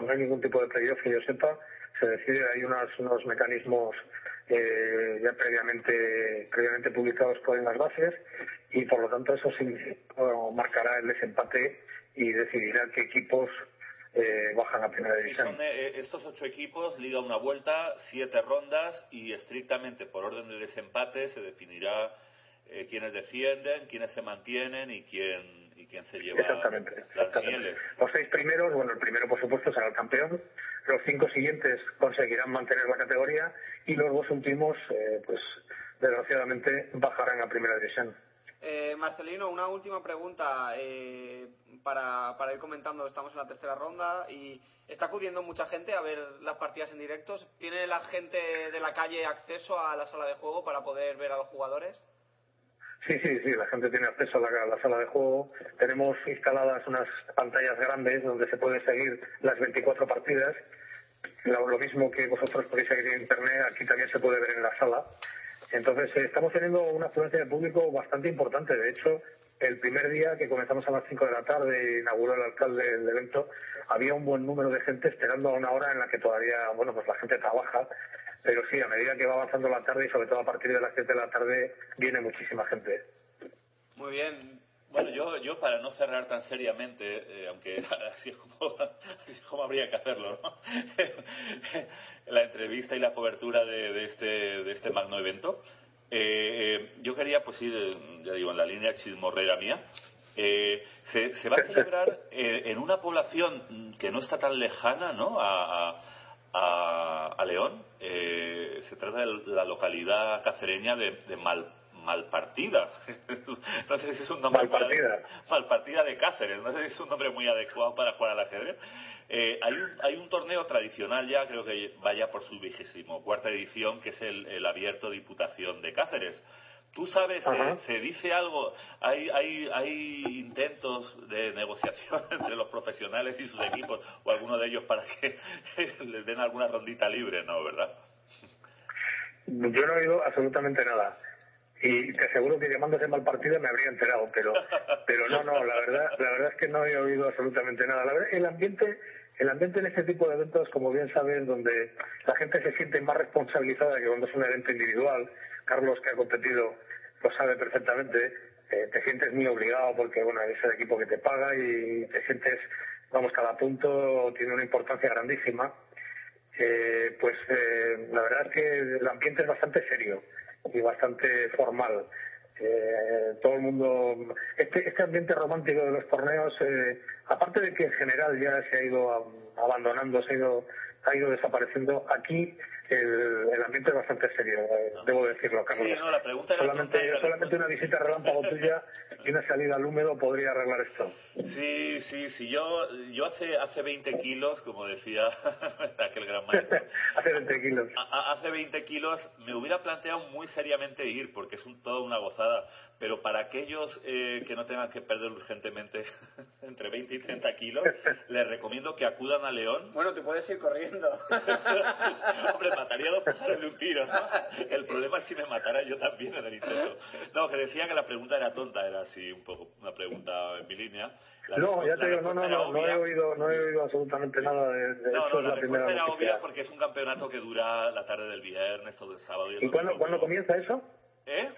no hay ningún tipo de playoff que yo sepa. Se decide, hay unos, unos mecanismos eh, ya previamente, previamente publicados por en las bases y por lo tanto eso significa, o marcará el desempate y decidirá qué equipos eh, bajan a primera Sí, división. son eh, estos ocho equipos, liga una vuelta, siete rondas y estrictamente por orden de desempate se definirá eh, quiénes defienden, quiénes se mantienen y quién y quién se lleva Exactamente, las exactamente. mieles. Los seis primeros, bueno, el primero por supuesto será el campeón, los cinco siguientes conseguirán mantener la categoría y los dos últimos, eh, pues desgraciadamente, bajarán a primera división. Eh, Marcelino, una última pregunta eh, para, ir comentando. Estamos en la tercera ronda y está acudiendo mucha gente a ver las partidas en directos. ¿Tiene la gente de la calle acceso a la sala de juego para poder ver a los jugadores? Sí, sí, sí, la gente tiene acceso a la, sala de juego. Tenemos instaladas unas pantallas grandes donde se puede seguir las 24 partidas. Lo, mismo que vosotros podéis seguir en internet, aquí también se puede ver en la sala. Entonces, eh, estamos teniendo una afluencia de público bastante importante. De hecho, el primer día que comenzamos a las 5 de la tarde, inauguró el alcalde el evento, había un buen número de gente esperando a una hora en la que todavía, bueno, pues la gente trabaja. Pero sí, a medida que va avanzando la tarde y sobre todo a partir de las 7 de la tarde, viene muchísima gente. Muy bien. Bueno, yo, yo para no cerrar tan seriamente, eh, aunque [LAUGHS] así es, como, así es como habría que hacerlo, ¿no? [LAUGHS] la entrevista y la cobertura de, de este, de este magno evento, eh, eh, yo quería pues ir, ya digo, en la línea chismorrera mía. Eh, se, se va a celebrar eh, en una población que no está tan lejana, ¿no? A, a- a, a León. Eh, se trata de la localidad cacereña de, de Mal, Malpartida. [LAUGHS] no sé si es un nombre muy Malpartida. ade- Malpartida de Cáceres. No sé si es un nombre muy adecuado para jugar al ajedrez. Eh, hay, un, hay un torneo tradicional ya, creo que vaya por su vigésimo cuarta edición, que es el, el Abierto Diputación de Cáceres. ¿Tú sabes, se dice algo, hay, hay, hay intentos de negociación [LAUGHS] entre los profesionales y sus equipos o alguno de ellos para que [LAUGHS] les den alguna rondita libre, ¿no? ¿Verdad? Yo no he oído absolutamente nada. Y te aseguro que llamándose mal partido me habría enterado, pero [LAUGHS] pero no, no, la verdad, la verdad es que no he oído absolutamente nada. La verdad, el ambiente, el ambiente en este tipo de eventos, como bien saben, donde la gente se siente más responsabilizada que cuando es un evento individual, Carlos que ha competido lo sabe perfectamente, eh, te sientes muy obligado porque bueno es el equipo que te paga y te sientes, vamos, cada punto tiene una importancia grandísima eh, pues eh, la verdad es que el ambiente es bastante serio y bastante formal. Eh, todo el mundo, este, este ambiente romántico de los torneos, eh, aparte de que en general ya se ha ido abandonando, se ha ido, ha ido desapareciendo, aquí el, el ambiente es bastante serio, eh, debo decirlo, Carlos. Sí, no, la pregunta era tonta y solamente, la solamente una visita relámpago tuya y una salida al húmedo podría arreglar esto. Sí, sí, sí. Yo, yo hace, hace 20 kilos, como decía [LAUGHS] aquel gran maestro, [LAUGHS] Hace 20 kilos. a- hace 20 kilos me hubiera planteado muy seriamente ir, porque es un, toda una gozada. Pero para aquellos eh, que no tengan que perder urgentemente [LAUGHS] entre 20 y 30 kilos, [LAUGHS] les recomiendo que acudan a León. Bueno, te puedes ir corriendo. [LAUGHS] Hombre, mataría dos pájaros de un tiro, ¿no? El problema es si me matara yo también en el intento. No, que decía que la pregunta era tonta, era así un poco una pregunta en mi línea. La No, ya te digo, no, no, no, no he oído, no he Sí. oído absolutamente nada de, de No, esto, no, la la primera respuesta era obvia porque es un campeonato que dura la tarde del viernes, todo el sábado y el ¿Y cuándo comienza eso? ¿Eh?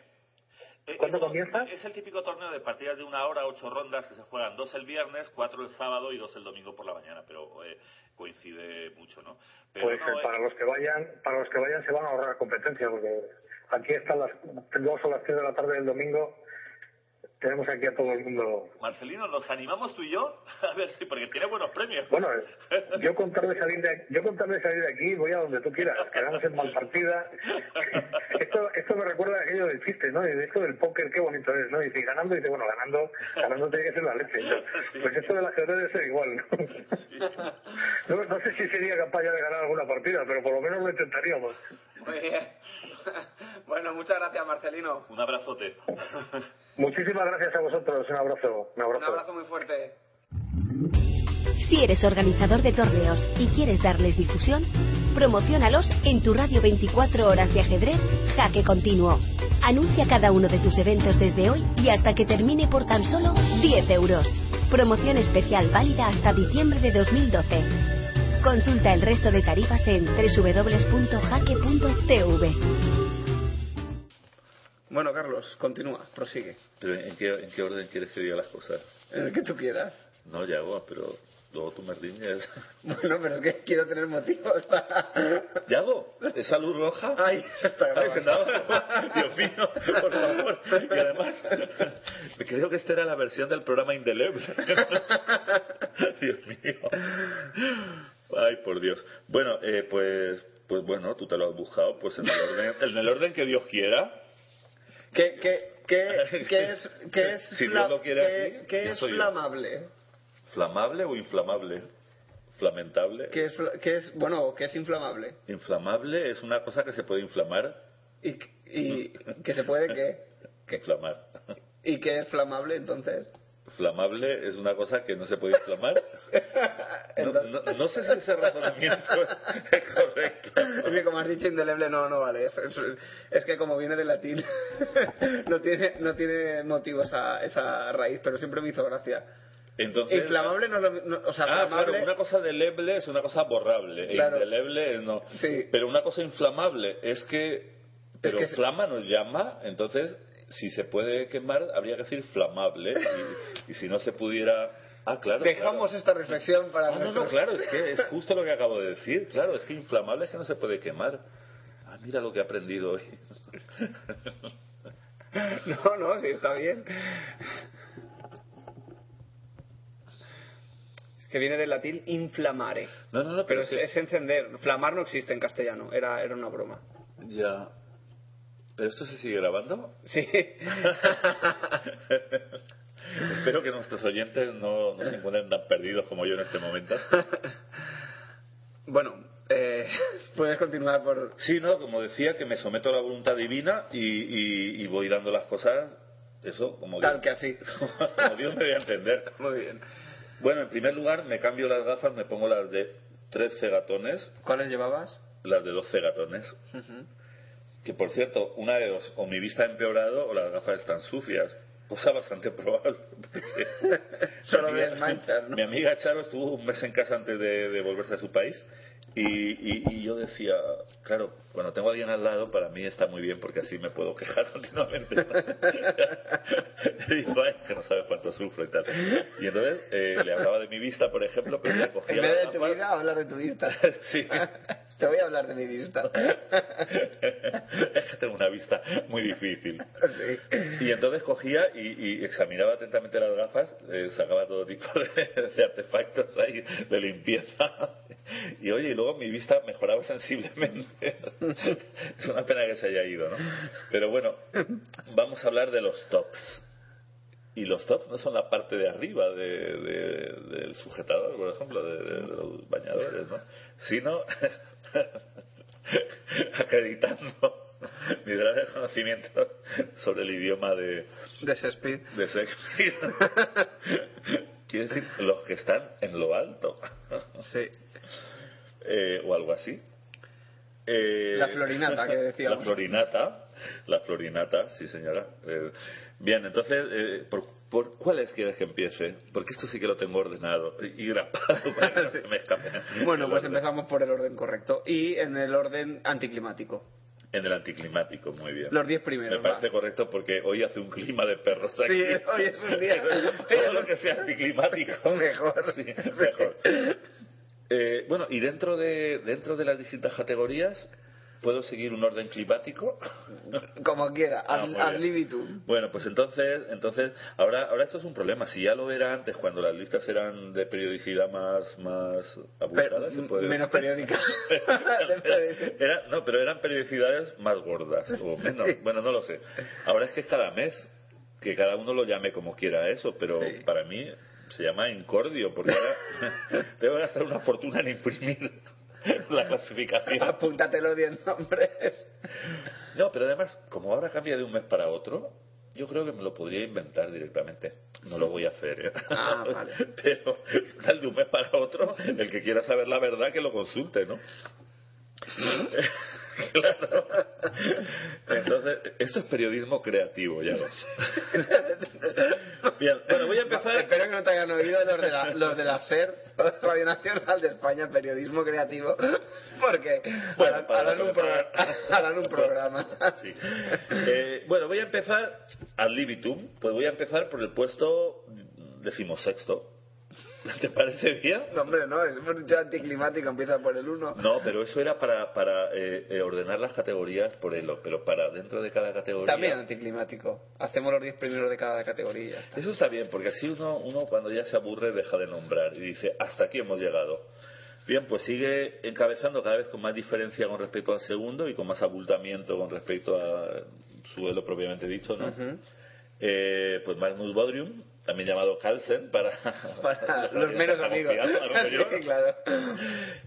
Eh, ¿Cuándo eso comienza? Es el típico torneo de partidas de una hora, ocho rondas que se juegan dos el viernes, cuatro el sábado y dos el domingo por la mañana, pero eh, coincide mucho, ¿no? Pero Pues no, eh, para los que vayan, para los que vayan se van a ahorrar competencia porque aquí están las dos o las tres de la tarde del domingo. Tenemos aquí a todo el mundo. Marcelino, ¿nos animamos tú y yo? [LAUGHS] A ver si, porque tiene buenos premios. Bueno, eh, [LAUGHS] yo con tal de salir de, yo con tal de salir de aquí voy a donde tú quieras. Quedamos en mal partida. [LAUGHS] Esto, esto me recuerda a aquello del chiste, ¿no? Y de esto del póker, qué bonito es, ¿no? Y si ganando, dice, bueno, ganando, ganando tiene que ser la leche. ¿no? Sí. Pues esto del ajedrez debe ser igual, ¿no? No, no sé si sería capaz ya de ganar alguna partida, pero por lo menos lo intentaríamos. Muy bien. Bueno, muchas gracias, Marcelino. Un abrazote. Muchísimas gracias a vosotros. Un abrazo. Un Un abrazo. abrazo muy fuerte. Si eres organizador de torneos y quieres darles difusión, promocionalos en tu radio 24 horas de ajedrez Jaque Continuo. Anuncia cada uno de tus eventos desde hoy y hasta que termine por tan solo 10 euros. Promoción especial válida hasta diciembre de 2012. Consulta el resto de tarifas en www.jaque.tv. Bueno, Carlos, continúa, prosigue. Pero ¿en qué, en qué orden quieres que diga las cosas? En el que tú quieras. No, Yagoa, pero Luego tú me riñes. [LAUGHS] Bueno, pero es que quiero tener motivos para... ¿Yago? ¿Esa luz roja? Ay, se está Ay, se estaba- Dios mío, por favor. Y además, [LAUGHS] creo que esta era la versión del programa Indeleble. [LAUGHS] Dios mío. Ay, por Dios. Bueno, eh, pues, pues bueno, tú te lo has buscado, pues en el orden, en el orden que Dios quiera. ¿Qué, qué, qué, [LAUGHS] qué es, qué es, Si fla- lo qué- así, qué ¿quién es flamable? ¿Flamable o inflamable? ¿Flamentable? ¿Qué es, qué es, bueno, qué es inflamable? Inflamable es una cosa que se puede inflamar. ¿Y, y que se puede qué? [LAUGHS] ¿Qué? Inflamar. ¿Y qué es flamable entonces? Flamable es una cosa que no se puede inflamar. [LAUGHS] No, Entonces- no- no sé si ese razonamiento [LAUGHS] es correcto. Es que como has dicho indeleble, no, no vale. Es, es- es que como viene del latín, [LAUGHS] no tiene, no tiene motivo esa, esa raíz, pero siempre me hizo gracia. Entonces, Inflamable no es lo mi- no- o sea, Ah, claro, una cosa deleble es una cosa borrable. e Claro. Indeleble es no. Sí. Pero una cosa inflamable es que. Pero que se- flama nos llama, entonces, si se puede quemar, habría que decir flamable. Y, y si no se pudiera. Ah, claro. dejamos claro. esta reflexión para Ah, no, no, claro, es que es justo lo que acabo de decir. Claro, es que inflamable es que no se puede quemar. Ah, mira lo que he aprendido hoy. [LAUGHS] No, no, sí, está bien. Es que viene del latín inflamare. No, no, no, Pero pero, es, que- es encender. Flamar no existe en castellano. Era, era una broma. Ya. ¿Pero esto se sigue grabando? Sí. [LAUGHS] Espero que nuestros oyentes no, no se encuentren tan perdidos como yo en este momento. bueno, eh, [LAUGHS] puedes continuar por... Sí, no, como decía, que me someto a la voluntad divina y, y- y voy dando las cosas, eso, como Tal Dios, que así. [LAUGHS] como Dios me debe entender. Muy bien. Bueno, en primer lugar, me cambio las gafas, me pongo las de 13 gatones, ¿Cuáles llevabas? las de 12 gatones. Que por cierto, una de dos, o mi vista ha empeorado o las gafas están sucias. Cosa bastante [LAUGHS] probable. porque Solo mi amiga- ves manchas, ¿no? Mi amiga Charo estuvo un mes en casa antes de, de volverse a su país y, y- y yo decía, claro, cuando tengo a alguien al lado, para mí está muy bien porque así me puedo quejar [LAUGHS] continuamente. y digo, "Ay, que no sabes cuánto sufro y tal. Y entonces eh, le hablaba de mi vista, por ejemplo, pero le cogía En vez de tu vida, hablar de tu vista. [LAUGHS] Sí. [LAUGHS] Te voy a hablar de mi vista. es que tengo una vista muy difícil. Sí. Y entonces cogía y, y examinaba atentamente las gafas, eh, sacaba todo tipo de, de artefactos ahí de limpieza. Y oye, y luego mi vista mejoraba sensiblemente. Es una pena que se haya ido, ¿no? Pero bueno, vamos a hablar de los tops. Y los tops no son la parte de arriba de- de- del sujetador, por ejemplo, de, los bañadores, ¿no? Sino [LAUGHS] acreditando mis grandes conocimientos sobre el idioma de, De Shakespeare. de Shakespeare. Quiere decir, los que están en lo alto. Sí. Eh, o algo así. Eh, La florinata que decíamos. La florinata, la florinata, sí señora. Eh, bien, entonces, eh, ¿por, por cuáles quieres que empiece? Porque esto sí que lo tengo ordenado y grapado [LAUGHS] para que no se me escape. Bueno, pues orden. empezamos por el orden correcto. Y en el orden anticlimático. En el anticlimático, muy bien. Los diez primeros. Me parece va. correcto porque hoy hace un clima de perros aquí. Sí, hoy es un día. [LAUGHS] Todo lo que sea anticlimático. Mejor. Sí, mejor. [LAUGHS] Eh, bueno, y dentro de, dentro de las distintas categorías, ¿puedo seguir un orden climático? [LAUGHS] Como quiera. Ah, ad, libitum. Bueno, pues entonces, entonces ahora, ahora esto es un problema. Si ya lo era antes, cuando las listas eran de periodicidad más, más abultadas, se puede menos periódica. [LAUGHS] Era- no, pero eran periodicidades más gordas o menos. Bueno, no lo sé. Ahora es que es cada mes, que cada uno lo llame como quiera eso, pero Sí. para mí se llama incordio, porque ahora tengo que gastar una fortuna en imprimir [LAUGHS] la clasificación. Apúntatelo 10 nombres. No, pero además, como ahora cambia de un mes para otro, yo creo que me lo podría inventar directamente. No lo voy a hacer, ¿eh? Ah, vale. [LAUGHS] Pero tal de un mes para otro, el que quiera saber la verdad que lo consulte, ¿no? Claro. Entonces, esto es periodismo creativo, ya ves. Bien, bueno, voy a empezar. Espero que no te hayan oído los de la, los de la SER, Radio Nacional de España, Periodismo Creativo, porque Bueno, harán, para- harán un, para- programa, harán un programa. Sí. Eh, bueno, voy a empezar al libitum. Pues voy a empezar por el puesto decimosexto. [LAUGHS] ¿Te parece bien? No, hombre, no, es dicho anticlimático, empieza por el 1. No, pero eso era para, para eh, eh, ordenar las categorías por el, pero para dentro de cada categoría. También anticlimático. Hacemos los 10 primeros de cada categoría. y ya está. Eso está bien, porque así uno, uno cuando ya se aburre deja de nombrar y dice, hasta aquí hemos llegado. Bien, pues sigue encabezando cada vez con más diferencia con respecto al segundo y con más abultamiento con respecto a su elo propiamente dicho, ¿no? Eh, pues Magnus Bodrium, también llamado Carlsen, para, [LAUGHS] Para los los menos amigos. [LAUGHS] Sí, claro.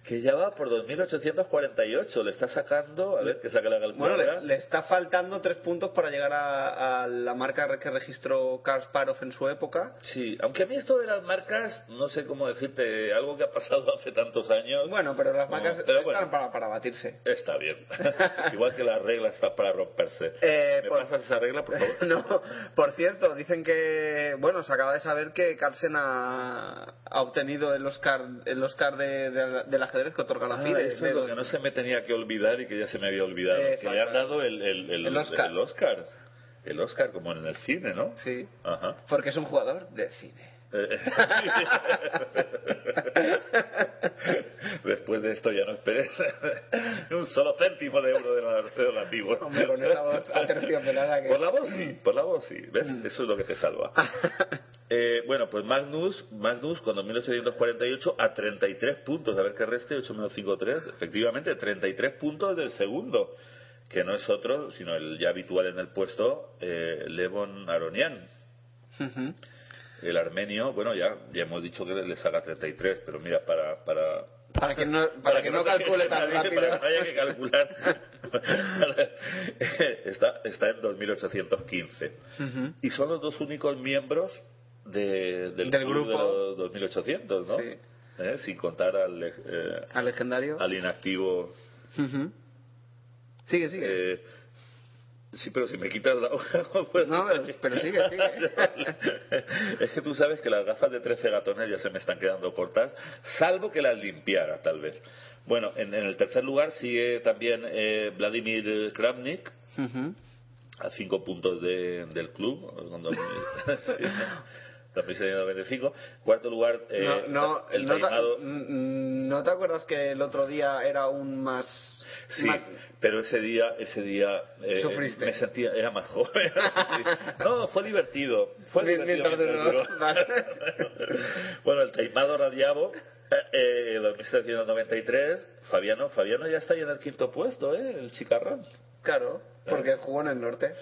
que ya va por 2.848, le está sacando, a ver que saque la Bueno, calculadora. le, le está faltando 3 puntos para llegar a, a la marca que registró Kasparov en su época. Sí, aunque a mí esto de las marcas, no sé cómo decirte, algo que ha pasado [LAUGHS] hace tantos años. Bueno, pero las marcas pero están bueno. para, para batirse. Está bien. Igual que la regla está para romperse. Eh, ¿Me por- pasas esa regla, por favor? No, por cierto, dicen que, bueno, acaba de saber que Carlsen ha, ha obtenido el Oscar, el Oscar de, de- del ajedrez que otorga la Ah, FIDE. eso es lo que no se me tenía que olvidar y que ya se me había olvidado. Que le han dado el, el, el, El Oscar. el Oscar. El Oscar, como en el cine, ¿no? Sí, Ajá. porque es un jugador de cine. [LAUGHS] Después de esto ya no esperes [LAUGHS] un solo céntimo de euro de la- de. Hombre, con esa voz aterciopelada que... Por la voz sí, por la voz sí. ¿Ves? Eso es lo que te salva. Eh, bueno, pues Magnus, Magnus con 2.848 a 33 puntos. A ver qué reste, 8 menos 5, 3. Efectivamente, 33 puntos del segundo. Que no es otro, sino el ya habitual en el puesto, eh, Levon Aronian. Ujú. El armenio, bueno, ya, ya hemos dicho que le saca 33, pero mira, para, para, Para que no, para que no calcule [LAUGHS] tan rápido. Para que no haya que calcular. [LAUGHS] está, está en 2815. Ujú. Y son los dos únicos miembros de- del, Del grupo. de los 2800, ¿no? Sí. ¿Eh? Sin contar al, eh, Al legendario. al inactivo. Sigue, sigue. eh, sí, pero si me quitas la hoja. pues- [LAUGHS] No, pero- sigue, sigue. [LAUGHS] es que tú sabes que las gafas de 13 gatones ya se me están quedando cortas, salvo que las limpiara, tal vez. Bueno, en, en el tercer lugar sigue también eh, Vladimir Kramnik, a cinco puntos de- del club, con 2000 [LAUGHS] sí, 2695. Cuarto lugar, eh, no, no, el no, taimado. mm, ¿no te acuerdas que el otro día era un más... Sí, más- pero ese día, ese día eh, Sufriste. me sentía, era más joven. [LAUGHS] No, fue divertido. Fue divertido [LAUGHS] bueno, el Taimado Radiavo, eh, eh, 2793, Fabiano, Fabiano ya está ahí en el quinto puesto, ¿eh? El chicarrón. Claro, porque jugó en el norte.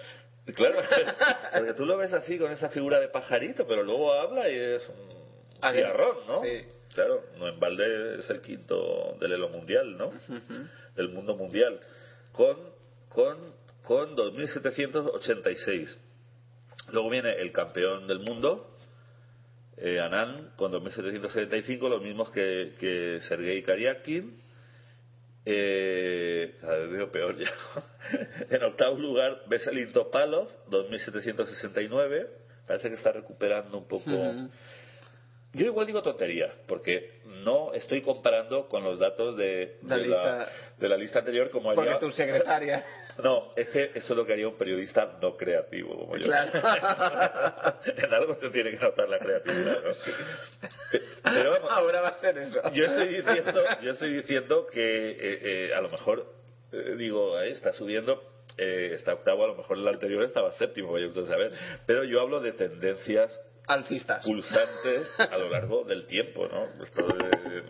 Claro, [LAUGHS] porque tú lo ves así con esa figura de pajarito, pero luego habla y es un Ah, cigarrón, ¿no? sí. Claro, no en balde es el quinto del elo mundial, ¿no? Del mundo mundial. Con, con, con 2.786. Luego viene el campeón del mundo, eh, Anand, con 2.775, los mismos que, que Sergei Karyakin. Eh, veo peor ya. [LAUGHS] en octavo lugar, Veselin Topalov, 2.769. Parece que está recuperando un poco. Yo igual digo tontería, porque no estoy comparando con los datos de, La de, lista- la, de la lista anterior como Porque haría... tu secretaria... No, es que esto es lo que haría un periodista no creativo como yo. Claro. [LAUGHS] en algo se tiene que notar la creatividad, ¿no? Pe- Pero vamos, Ahora va a ser eso. yo estoy diciendo, yo estoy diciendo que eh, eh, a lo mejor, eh, digo, ahí está subiendo, eh, está octavo, a lo mejor el anterior estaba séptimo, vaya usted a saber. Pero yo hablo de tendencias Alcistas. pulsantes a lo largo del tiempo, ¿no? Esto de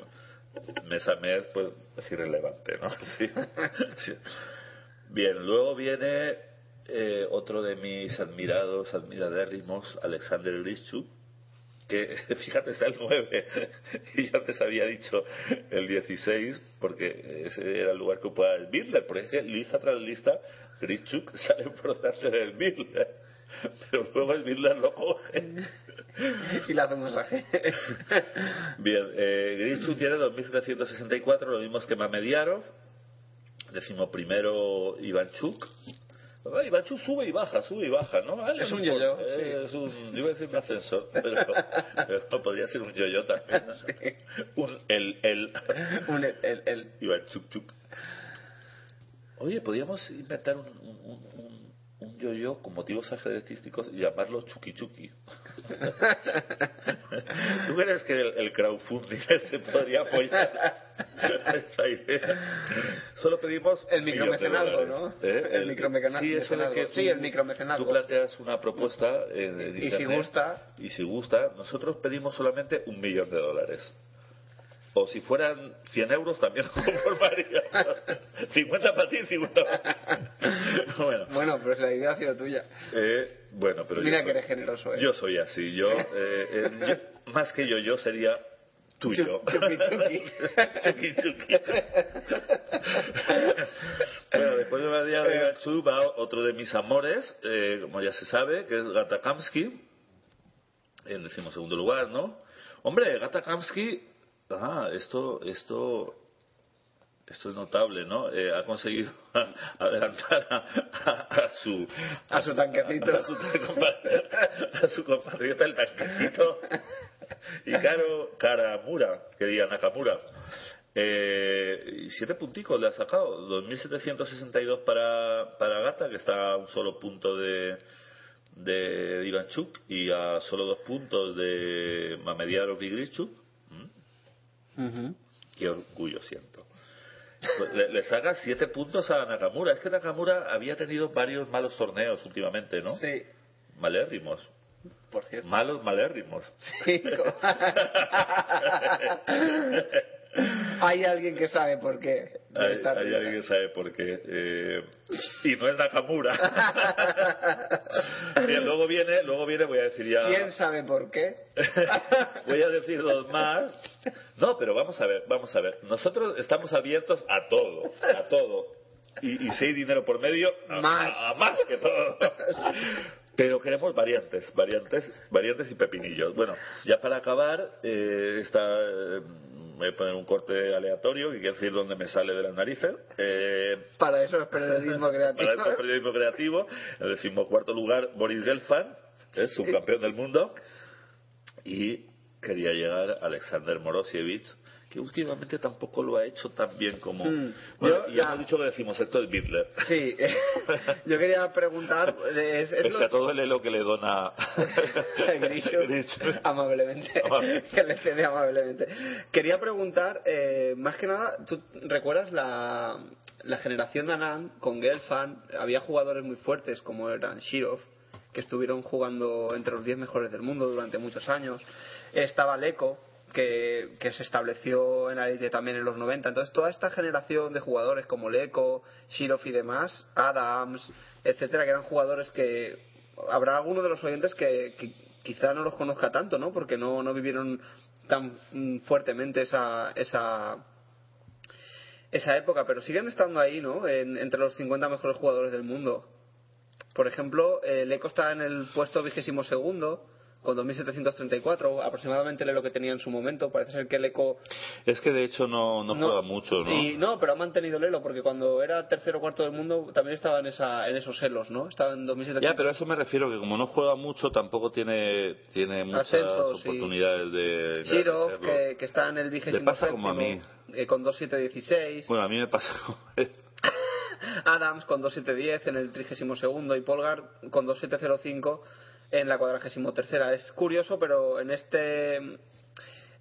mes a mes, pues es irrelevante, ¿no? [LAUGHS] Sí. Sí. Bien, luego viene eh, otro de mis admirados, admiradérrimos, Alexander Grischuk, que [LAUGHS] fíjate está el 9 [LAUGHS] y yo antes había dicho el 16 porque ese era el lugar que ocupaba el Bidler porque es que lista tras lista Grischuk [LAUGHS] sale por delante del Bidler pero luego el Bidler lo coge y le hace un masaje. Bien, eh, Grischuk tiene 2.764, lo mismo que Mamediarov. Decimo primero Ivanchuk. Ah, Ivanchuk sube y baja, sube y baja, ¿no? Vale, Es un yo-yo, sí. eh, Es un, yo iba a decir un ascensor, [LAUGHS] pero, pero podría ser un yo-yo también. ¿no? Un el, el. [LAUGHS] un, el, el, el- Ivanchuk, chuk. Oye, podríamos inventar un, un, un, un yo-yo con motivos ajedrecísticos y llamarlo Chucky Chucky. [LAUGHS] ¿Tú crees que el, el crowdfunding [LAUGHS] se podría apoyar [LAUGHS] esa idea? Solo pedimos El micromecenazgo, ¿no? ¿eh? El micromecana- Sí, eso de que mecenazgo. Sí, tú- el micromecenazgo. Tú planteas una propuesta en Y si gusta. y si gusta, nosotros pedimos solamente un millón de dólares. O si fueran 100 euros también nos conformaría. 50 para ti, 50 para. [LAUGHS] Bueno, Bueno, pues la idea ha sido tuya. eh, bueno, pero Mira yo, que eres generoso, ¿eh? yo soy así. Yo, eh, eh, yo- más que yo, yo sería tuyo. [LAUGHS] Chucky, chucky. bueno, después de la día de Gachu va otro de mis amores, eh, como ya se sabe, que es Gata Kamsky, en decimosegundo lugar, ¿no? Hombre, Gata Kamsky, ah, esto, esto, esto es notable, ¿no? Eh, ha conseguido [LAUGHS] adelantar a, a- a su A su tanquecito. a su, a su compatriota el tanquecito y Caro Karamura, que diga Nakamura. Eh, siete punticos le ha sacado, 2.762 para, para Gata, que está a un solo punto de, de Ivanchuk y a solo dos puntos de Mamediarov y Grichuk. Qué orgullo siento. Le, le saca siete puntos a Nakamura. Es que Nakamura había tenido varios malos torneos últimamente, ¿no? Sí, Malérrimos. por cierto. Malos malérrimos. Sí, [LAUGHS] Hay alguien que sabe por qué. Hay, alguien que sabe por qué. eh, y no es Nakamura. [LAUGHS] Bien, luego viene, luego viene, voy a decir ya. ¿Quién sabe por qué? [LAUGHS] Voy a decir dos más. No, pero vamos a ver, vamos a ver. Nosotros estamos abiertos a todo, a todo. Y, y si hay dinero por medio, a Más. a- a más que todo. Pero queremos variantes, variantes, variantes y pepinillos. Bueno, ya para acabar, eh, esta, eh, voy a poner un corte aleatorio que quiere decir dónde me sale de las narices. Eh, Para eso es periodismo [LAUGHS] creativo. para este periodismo creativo, en el decimocuarto lugar, Boris Gelfand, es subcampeón del mundo. Y quería llegar Alexander Morosievich, que últimamente tampoco lo ha hecho tan bien como. Hmm. Bueno, Yo y la- hemos dicho que decimos esto es Bitler. Sí, [LAUGHS] yo quería preguntar. Es, es Pese lo- a todo el elo que le dona [LAUGHS] Grishu, Grishu. [LAUGHS] amablemente, Amable. que le cede amablemente. Quería preguntar, eh, más que nada, ¿tú recuerdas la, la generación de Anand con Gelfand? Había jugadores muy fuertes como eran Shirov, que estuvieron jugando entre los 10 mejores del mundo durante muchos años. Estaba Leko, que, se estableció en la élite también en los 90. Entonces, toda esta generación de jugadores como Leko, Shirov y demás, Adams, etcétera, que eran jugadores que habrá alguno de los oyentes que, quizá no los conozca tanto, ¿no? Porque no, no vivieron tan fuertemente esa, esa, esa época, pero siguen estando ahí, ¿no? En- entre los 50 mejores jugadores del mundo. Por ejemplo, el Eco está en el puesto vigésimo segundo, con 2.734, aproximadamente lo que tenía en su momento. Parece ser que el Eco Es que de hecho no, no, no- juega mucho, ¿no? Y no, pero ha mantenido el elo, porque cuando era tercero o cuarto del mundo también estaba en, esa, en esos elos, ¿no? Estaba en 2.700. Ya, pero a eso me refiero que como no juega mucho, tampoco tiene, tiene muchas oportunidades de. hacerlo. que, que está en el vigésimo Le pasa como a mí. eh, con 2.716. Bueno, a mí me pasa como. [LAUGHS] Adams con 2.710 en el trigésimo segundo y Polgar con 2.705 en la cuadragésimo tercera. Es curioso, pero en este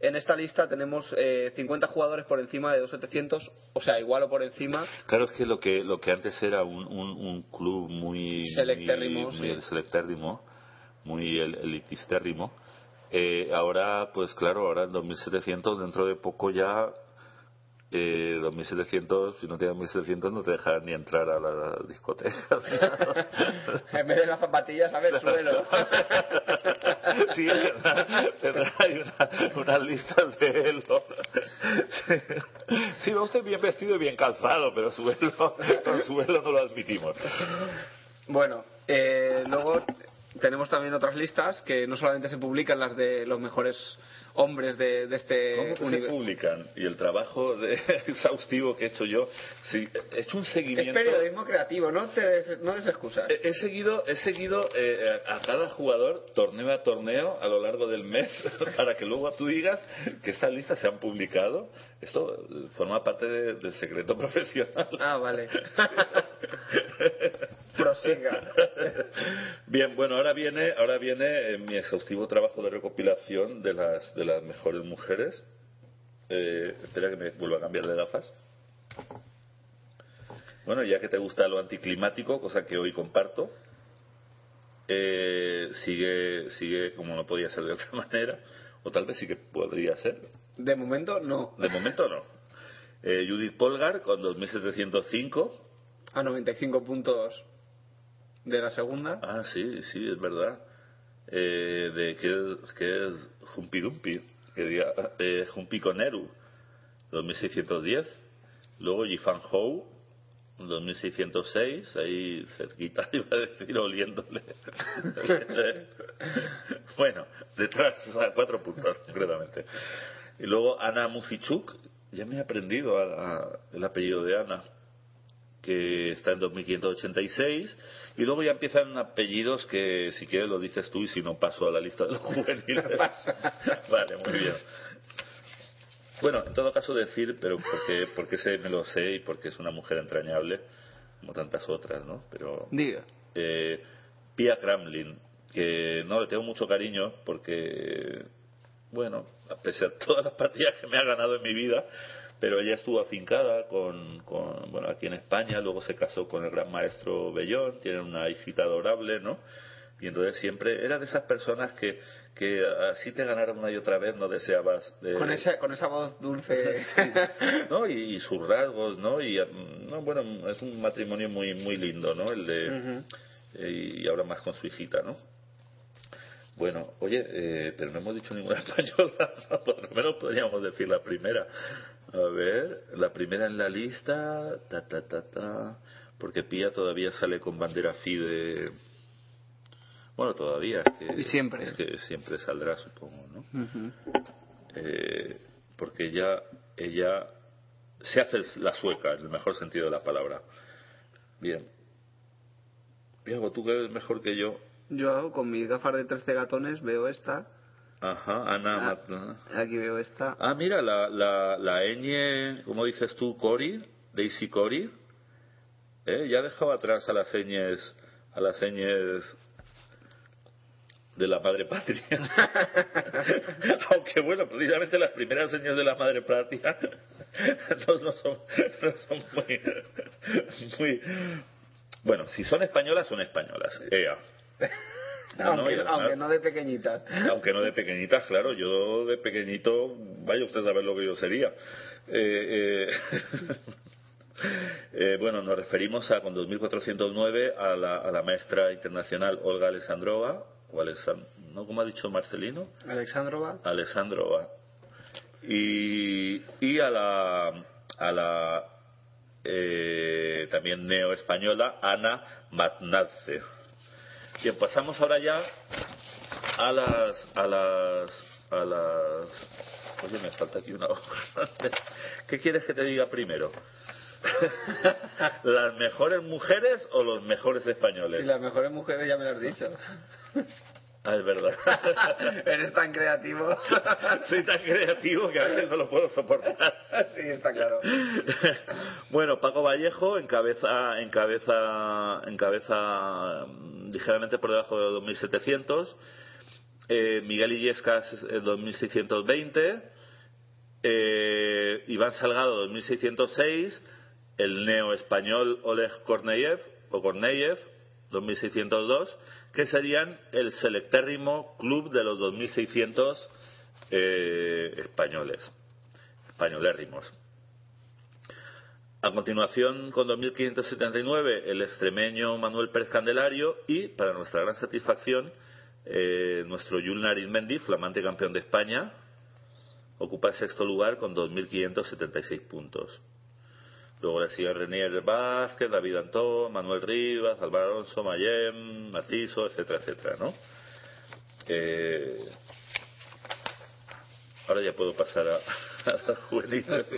en esta lista tenemos eh, 50 jugadores por encima de 2.700, o sea, igual o por encima. Claro, es que lo que, lo que antes era un, un, un club muy. Selectérrimo, Muy, muy sí. selectérrimo, muy el- elitistérrimo. Eh, ahora, pues claro, ahora en 2700, dentro de poco ya. Eh, 2700, si no tienes 2700, no te dejan ni entrar a la discoteca. [LAUGHS] en vez de las zapatillas, ¿sabes? Suelo. [LAUGHS] Sí. Tendrá ahí una- unas listas de elo. Sí, va usted bien vestido y bien calzado, pero suelo, con suelo no lo admitimos. Bueno, eh, luego tenemos también otras listas que no solamente se publican las de los mejores hombres de, de este ¿Cómo que se publican? Y el trabajo de- [LAUGHS] exhaustivo que he hecho yo, sí, he hecho un Es seguimiento. periodismo creativo, no te des, no des excusas. He he seguido, he seguido eh, a cada jugador torneo a torneo a lo largo del mes [LAUGHS] para que luego tú digas que estas listas se han publicado. Esto forma parte de- del secreto [LAUGHS] profesional. Ah, vale. Pros- Venga. Bien, bueno, ahora viene, ahora viene eh, mi exhaustivo trabajo de recopilación de las, de las mejores mujeres. Eh, espera que me vuelva a cambiar de gafas. Bueno, ya que te gusta lo anticlimático, cosa que hoy comparto, eh, sigue, sigue como no podía ser de otra [LAUGHS] manera, o tal vez sí que podría ser. De momento, no. De momento no. Eh, Judith Polgar con 2705. A 95 puntos de la segunda. Ah, sí, sí, es verdad. Eh, de que es, que es Humpy Dumpy, que eh, Humpy Coneru, 2610. Luego Yifan Hou, 2606, ahí cerquita, [LAUGHS] iba a decir oliéndole. [LAUGHS] bueno, detrás, o sea, cuatro puntos, concretamente. Y luego Ana Musichuk, ya me he aprendido a- el apellido de Ana, que está en 2586. Y luego ya empiezan apellidos que, si quieres, lo dices tú y si no, paso a la lista de los [LAUGHS] juveniles. [LAUGHS] vale, muy bien. Bueno, en todo caso decir, pero porque, porque sé, me lo sé y porque es una mujer entrañable, como tantas otras, ¿no? Pero Diga. eh, Pia Kramlin, que no le tengo mucho cariño porque, bueno, pese a todas las partidas que me ha ganado en mi vida, pero ella estuvo afincada con, con, bueno, aquí en España, luego se casó con el gran maestro Bellón, tienen una hijita adorable, ¿no? Y entonces siempre era de esas personas que, que así te ganaron una y otra vez, no deseabas. eh, Con esa, con esa voz dulce. [LAUGHS] [LAUGHS] ¿no? Y, y sus rasgos, ¿no? Y mm, no, bueno, es un matrimonio muy muy lindo, ¿no? El de eh, y ahora más con su hijita, ¿no? Bueno, oye, eh, pero no hemos dicho ninguna [LAUGHS] española, ¿no? por lo menos podríamos decir la primera. A ver, la primera en la lista, ta ta ta ta, porque Pía todavía sale con bandera FIDE. Bueno, todavía, es que, Y siempre. es que siempre saldrá, supongo, ¿no? Eh, porque ella, ella se hace la sueca, en el mejor sentido de la palabra. Bien. Diego, tú que eres mejor que yo. Yo con mis gafas de 13 gatones veo esta. Ajá, Ana. Ah. Aquí veo esta. Ah, mira, la, la, la ñ, ¿cómo dices tú? Cori, Daisy Cori. ¿Eh? Ya dejaba atrás a las señes, a las señes de la madre patria. [LAUGHS] Aunque bueno, precisamente las primeras señas de la madre patria [LAUGHS] no, no son, no son muy, muy... Bueno, si son españolas, son españolas. Ea. No, no, aunque, aunque no de pequeñitas. aunque no de pequeñitas, claro, yo de pequeñito, vaya usted a saber lo que yo sería. Eh, eh, [LAUGHS] eh, bueno, nos referimos a con 2409 a la, a la maestra internacional Olga Alessandrova, o Alesan- ¿no? ¿Cómo ha dicho Marcelino? Alexandrova. Alessandrova. Y, y a la, a la eh, también neoespañola Ana Matnadze. Bien, pasamos ahora ya a las a las a las oye me falta aquí una hoja [LAUGHS] ¿qué quieres que te diga primero? [LAUGHS] ¿las mejores mujeres o los mejores españoles? Si las mejores mujeres ya me lo has dicho. Ah es verdad [LAUGHS] Eres tan creativo. [LAUGHS] soy tan creativo que a veces no lo puedo soportar [LAUGHS] sí, está claro. bueno, Paco Vallejo encabeza, encabeza, encabeza mm, ligeramente por debajo de los 2.700. Eh, Miguel Illescas eh, 2.620. Eh, Iván Salgado 2.606. El neo-español Oleg Korneyev, o Korneyev 2.602, que serían el selectérrimo club de los 2.600 eh, españoles españolérrimos. A continuación, con 2.579, el extremeño Manuel Pérez Candelario y, para nuestra gran satisfacción, eh, nuestro Yul Arizmendi, flamante campeón de España, ocupa el sexto lugar con 2.576 puntos. Luego le siguen Renier Vázquez, David Antón, Manuel Rivas, Álvaro Alonso, Mayem, Matiso, etcétera, etcétera, ¿no? Eh, ahora ya puedo pasar a, [LAUGHS] a las juveniles. [LAUGHS]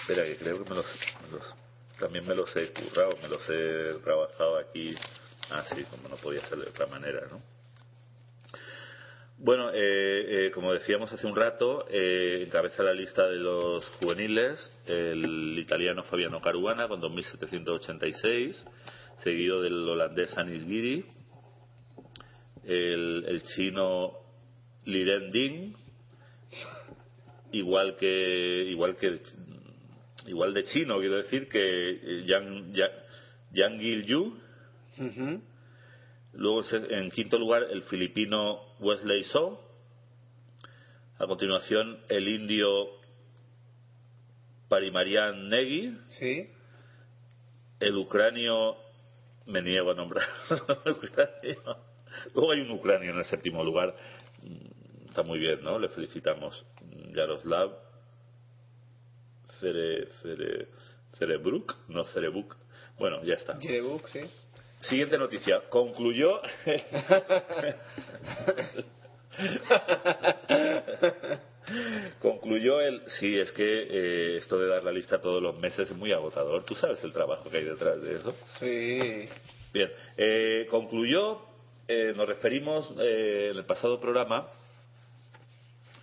Espera, que creo que me los, me los- también me los he currado, me los he trabajado aquí así, como no podía ser de otra manera, ¿no? Bueno, eh, eh, como decíamos hace un rato, eh, encabeza la lista de los juveniles el italiano Fabiano Caruana con 2.786, seguido del holandés Anis Giri, el, el chino Liren Ding, igual que igual que igual de chino, quiero decir que eh, Yang, Yang, Yang Gil Yu. Luego en quinto lugar el filipino Wesley So. A continuación el indio Parimarian Negi. Sí. El ucranio me niego a nombrar. [LAUGHS] Luego hay un ucranio en el séptimo lugar. Mm, Está muy bien, ¿no? Le felicitamos. Yaroslav Cere, Cere, Cerebruk, no Cerebuk. Bueno, ya está. Sí. Siguiente noticia. Concluyó. Concluyó el. Sí, es que eh, esto de dar la lista todos los meses es muy agotador. Tú sabes el trabajo que hay detrás de eso. Sí. Bien. eh, concluyó. eh, nos referimos eh, en el pasado programa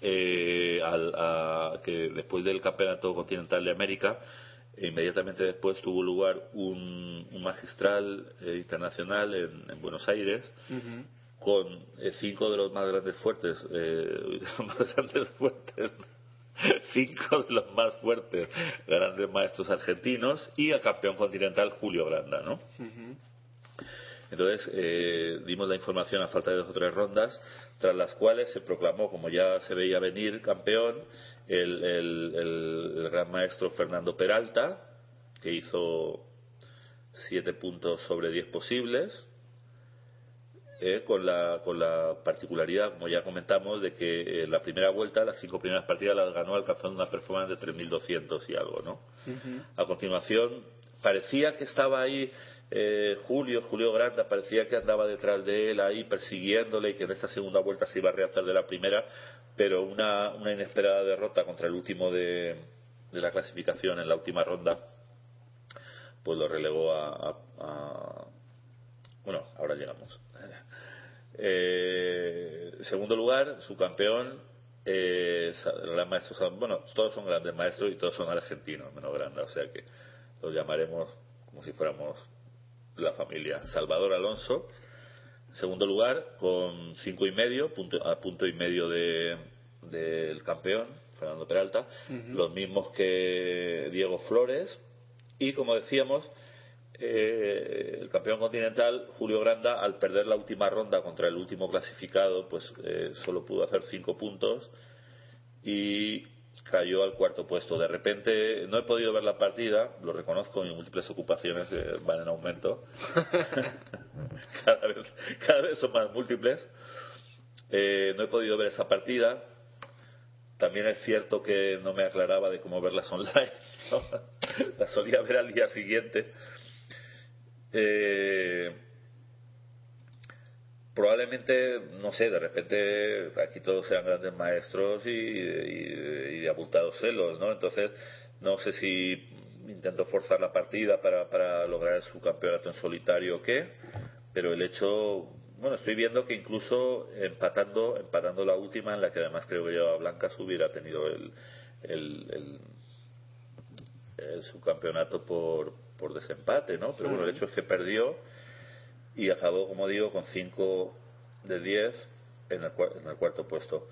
eh, al, a que después del Campeonato Continental de América, e inmediatamente después tuvo lugar un, un magistral eh, internacional en, en Buenos Aires con eh, cinco de los más grandes fuertes, eh, los [LAUGHS] más grandes fuertes, cinco de los más fuertes grandes maestros argentinos y al campeón continental Julio Granda, ¿no? Ujú. Entonces eh, dimos la información a falta de dos o tres rondas, tras las cuales se proclamó, como ya se veía venir, campeón el, el- el- el gran maestro Fernando Peralta, que hizo siete puntos sobre diez posibles, eh, con, la, con la particularidad, como ya comentamos, de que en la primera vuelta, las cinco primeras partidas las ganó alcanzando una performance de 3.200 y algo, ¿no? A continuación, parecía que estaba ahí eh, Julio, Julio Granda, parecía que andaba detrás de él ahí persiguiéndole y que en esta segunda vuelta se iba a rehacer de la primera, pero una, una inesperada derrota contra el último de, de la clasificación en la última ronda, pues lo relegó a. a- bueno, ahora llegamos. [LAUGHS] Eh, segundo lugar, su campeón, eh, gran maestro, bueno, todos son grandes maestros y todos son argentinos, menos Granda, o sea que los llamaremos como si fuéramos la familia. Salvador Alonso, segundo lugar, con cinco y medio, punto, a punto y medio de- del campeón, Fernando Peralta, los mismos que Diego Flores, y como decíamos, eh, el campeón continental, Julio Granda, al perder la última ronda contra el último clasificado, pues eh, solo pudo hacer cinco puntos. Y cayó al cuarto puesto. De repente, no he podido ver la partida, lo reconozco, mis múltiples ocupaciones eh, van en aumento. [LAUGHS] cada, vez, cada vez son más múltiples. Eh, no he podido ver esa partida. También es cierto que no me aclaraba de cómo verlas online. [LAUGHS] Las solía ver al día siguiente. Eh, probablemente, no sé, de repente aquí todos sean grandes maestros y, y- y de abultados celos, ¿no? Entonces, no sé si intento forzar la partida para, para lograr su campeonato en solitario o qué, pero el hecho, bueno, estoy viendo que incluso empatando, empatando la última, en la que además creo que llevaba Blancas, hubiera tenido el, el, el, el subcampeonato por, por desempate, ¿no? Pero bueno, el hecho es que perdió y acabó, como digo, con 5 de 10 en el, en el cuarto puesto.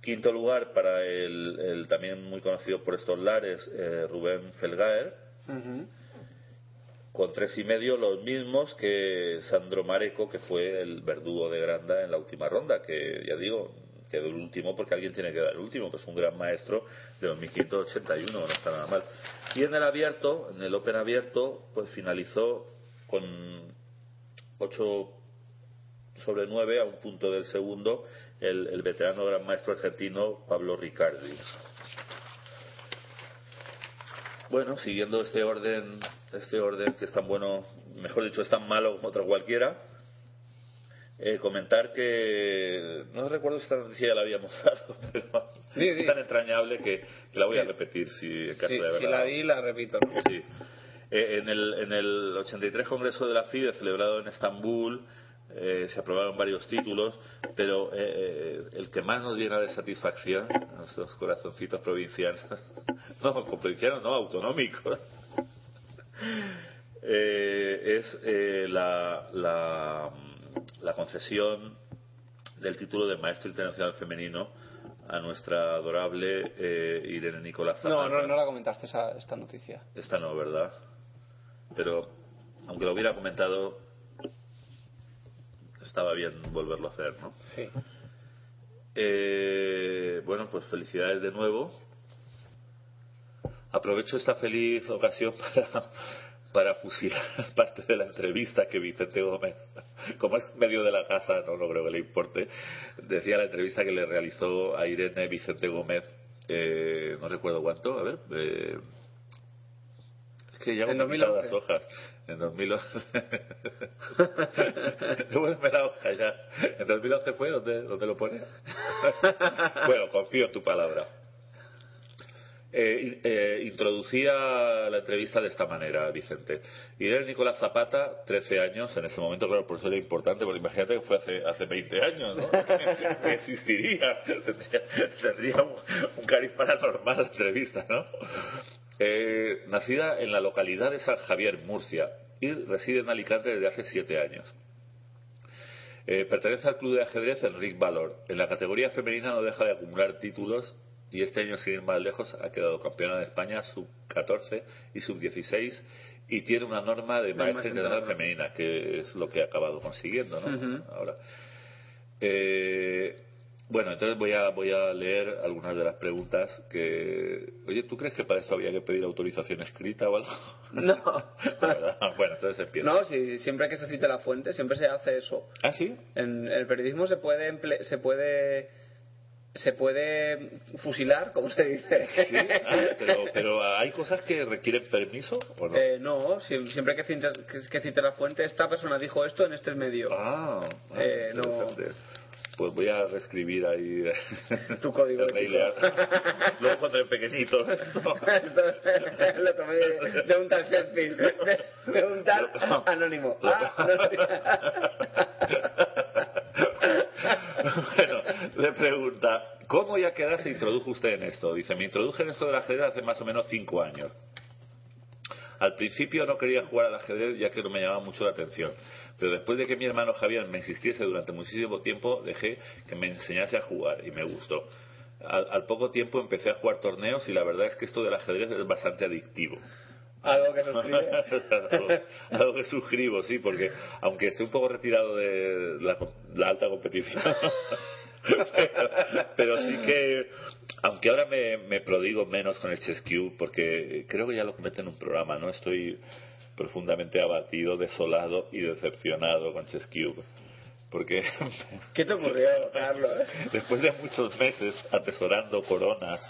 Quinto lugar para el, el también muy conocido por estos lares, eh, Rubén Felgaer, con tres y medio, los mismos que Sandro Mareco, que fue el verdugo de Granda en la última ronda, que ya digo, quedó el último porque alguien tiene que dar el último, que es un gran maestro de 2581, no está nada mal. Y en el abierto, en el Open abierto, pues finalizó con 8 sobre 9 a un punto del segundo el, el veterano gran maestro argentino Pablo Ricardi. Bueno, siguiendo este orden, este orden que es tan bueno, mejor dicho, es tan malo como otro cualquiera, eh, comentar que no recuerdo si esta noticia ya la habíamos [LAUGHS] dado, pero es tan entrañable que, que la voy a repetir si en caso de verdad. si la di, la repito. Sí. Eh, en, el, en el 83 Congreso de la FIDE celebrado en Estambul eh, se aprobaron varios títulos, pero eh, eh, el que más nos llena de satisfacción, nuestros corazoncitos provincianos, [LAUGHS] no, provincianos no, autonómicos, [LAUGHS] eh, es eh, la, la, la concesión del título de Maestro Internacional Femenino a nuestra adorable eh, Irene Nicolás No, no, no la comentaste esa, esta noticia. Esta no, ¿verdad? Pero, aunque lo hubiera comentado, estaba bien volverlo a hacer, ¿no? Sí. Eh, bueno, pues felicidades de nuevo. Aprovecho esta feliz ocasión [LAUGHS] para, para fusilar [LAUGHS] parte de la entrevista que Vicente Gómez, como es medio de la casa, no, no creo que le importe, decía la entrevista que le realizó a Irene Vicente Gómez, eh, no recuerdo cuánto, a ver, eh, En hemos quitado 2011. las hojas. En 2011. Devuélveme la hoja ya. ¿En 2011 fue? ¿Dónde, dónde lo pone? [LAUGHS] bueno, confío en tu palabra. Eh, eh, introducía la entrevista de esta manera, Vicente. Irene Nicolás Zapata, 13 años, en ese momento, claro, por eso era importante, porque imagínate que fue hace, hace 20 años, ¿no? que [LAUGHS] existiría, tendría, tendría un, un cariz paranormal la entrevista, ¿no? Eh, nacida en la localidad de San Javier, Murcia, y reside en Alicante desde hace 7 años. Eh, pertenece al club de ajedrez Enric Valor. En la categoría femenina no deja de acumular títulos y este año, sin ir más lejos, ha quedado campeona de España sub-14 y sub-16 y tiene una norma de maestra internacional femenina, que es lo que ha acabado consiguiendo, ¿no? Ahora. Eh, bueno, entonces voy a, voy a leer algunas de las preguntas que... Oye, ¿tú crees que para esto había que pedir autorización escrita o algo? No. [LAUGHS] Bueno, entonces empieza. No, si siempre que se cite la fuente, siempre se hace eso. ¿Ah, sí? En el periodismo se puede emple- se puede se puede fusilar, como se dice. Sí, ah, pero, pero hay cosas que requieren permiso o no. Eh, no, si- siempre que cite, que, que cite la fuente, esta persona dijo esto en este medio. Ah, ah, Eh, no. Pues voy a reescribir ahí [LAUGHS] Tu código el. [LAUGHS] Luego cuando era pequeñito. [LAUGHS] Lo tomé de, de un tal Sheffield, de, de un tal anónimo. Ah, anónimo. bueno, le pregunta, ¿cómo y a qué edad se introdujo usted en esto? Dice, me introduje en esto del ajedrez hace más o menos cinco años. Al principio no quería jugar al ajedrez ya que no me llamaba mucho la atención. Pero después de que mi hermano Javier me insistiese durante muchísimo tiempo, dejé que me enseñase a jugar y me gustó. Al, al poco tiempo empecé a jugar torneos y la verdad es que esto del ajedrez es bastante adictivo. Algo que [LAUGHS] suscribes. algo, algo que suscribo, sí, porque aunque esté un poco retirado de la, la alta competición, [LAUGHS] pero, pero sí que, aunque ahora me, me prodigo menos con el Chess Cube, porque creo que ya lo comenté en un programa, ¿no? Estoy profundamente abatido, desolado y decepcionado con Chess Cube. Porque ¿Qué te ocurrió, Carlos? [LAUGHS] después de muchos meses atesorando coronas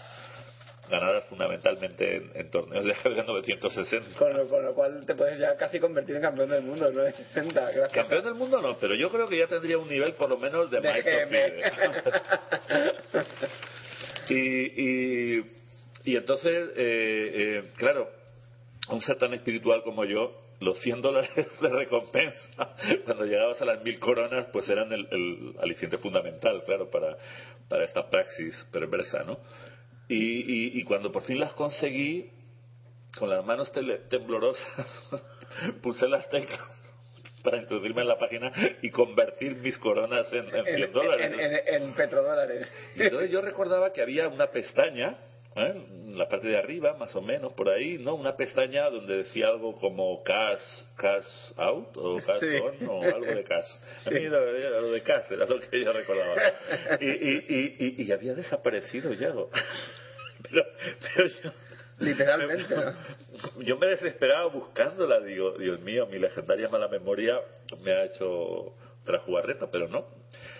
ganadas fundamentalmente en, en torneos de ajedrez 960, Con lo, con lo cual te puedes ya casi convertir en campeón del mundo, no de 60, gracias. Campeón del mundo no, pero yo creo que ya tendría un nivel por lo menos de, De maestro [LAUGHS] y, y, y entonces, eh, eh, claro, un ser tan espiritual como yo, los 100 dólares de recompensa, cuando llegabas a las mil coronas, pues eran el, el aliciente fundamental, claro, para, para esta praxis perversa, ¿no? Y, y, y cuando por fin las conseguí, con las manos tele- temblorosas, [LAUGHS] puse las teclas para introducirme en la página y convertir mis coronas en, en 100 En, dólares. en, en- en petrodólares. Y entonces yo recordaba que había una pestaña, ¿eh? la parte de arriba, más o menos, por ahí, ¿no? Una pestaña donde decía algo como cash, cash out o [LAUGHS] cash Sí. on o algo de cash. A mí Sí. lo, lo de cash era lo que yo recordaba. Y, y, y, y, y había desaparecido ya. [LAUGHS] Pero, pero yo, Literalmente, ¿no? [LAUGHS] yo me desesperaba buscándola, digo, Dios mío, mi legendaria mala memoria me ha hecho otra jugarreta, pero no.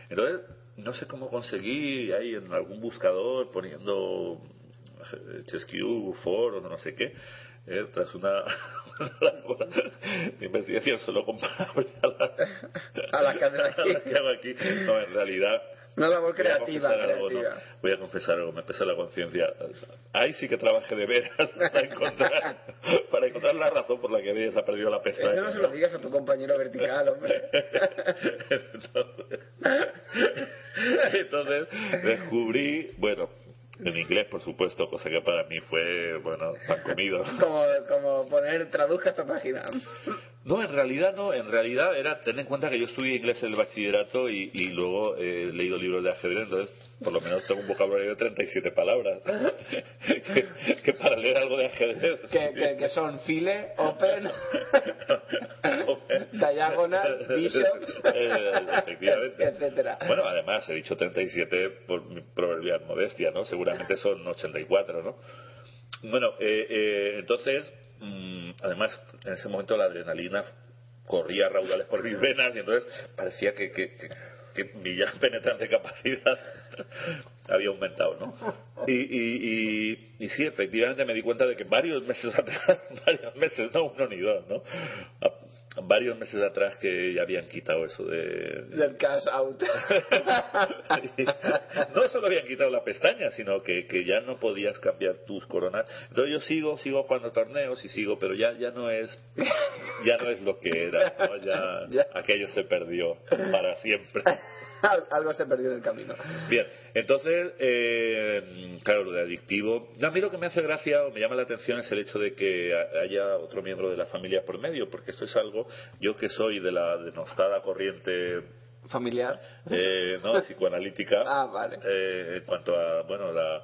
Entonces, no sé cómo conseguí ahí en algún buscador poniendo [LAUGHS] Chesquiu, foros, no sé qué, eh, tras una, [LAUGHS] una investigación solo comparable a la, [LAUGHS] A la que aquí. hago aquí. No, en realidad Una labor Voy a creativa, confesar algo, ¿no? creativa. Voy a confesar algo, me pesa la conciencia. Ahí sí que trabajé de veras para encontrar, para encontrar la razón por la que habías perdido la pestaña. Eso no se lo digas a tu compañero vertical, hombre. Entonces, entonces, descubrí, bueno, en inglés por supuesto, cosa que para mí fue, bueno, pan comido. [LAUGHS] Como, como poner traduzca esta página. No, en realidad no, en realidad era tener en cuenta que yo estudié inglés en el bachillerato y, y luego eh, he leído libros de ajedrez, entonces por lo menos tengo un vocabulario de 37 palabras. [LAUGHS] que, que para leer algo de ajedrez. Que, que, que son file, open, [LAUGHS] diagonal, bishop, [LAUGHS] Eh, efectivamente. etcétera. Bueno, además he dicho 37 por mi proverbial modestia, ¿no? Seguramente son 84, ¿no? Bueno, eh, eh, entonces, mm, además, en ese momento la adrenalina corría raudales por mis venas y entonces parecía que, que, que- que mi ya [LAUGHS] penetrante capacidad [LAUGHS] había aumentado, ¿no? Y, y, y, y sí, efectivamente me di cuenta de que varios meses [LAUGHS] atrás, varios meses, no uno ni dos, ¿no? Varios meses atrás que ya habían quitado eso de, Del cash out. [LAUGHS] no solo habían quitado la pestaña, sino que, que ya no podías cambiar tus coronas. Entonces yo sigo, sigo jugando torneos y sigo, pero ya, ya no es, ya no es lo que era, ¿no? ya, [LAUGHS] Ya. aquello se perdió para siempre. [LAUGHS] Algo se perdió en el camino. Bien, entonces, eh, claro, lo de adictivo. A mí lo que me hace gracia o me llama la atención es el hecho de que ha- haya otro miembro de la familia por medio, porque esto es algo, yo que soy de la denostada corriente Familiar. eh, ¿no? psicoanalítica, [LAUGHS] Ah, vale. eh, en cuanto a, bueno, la...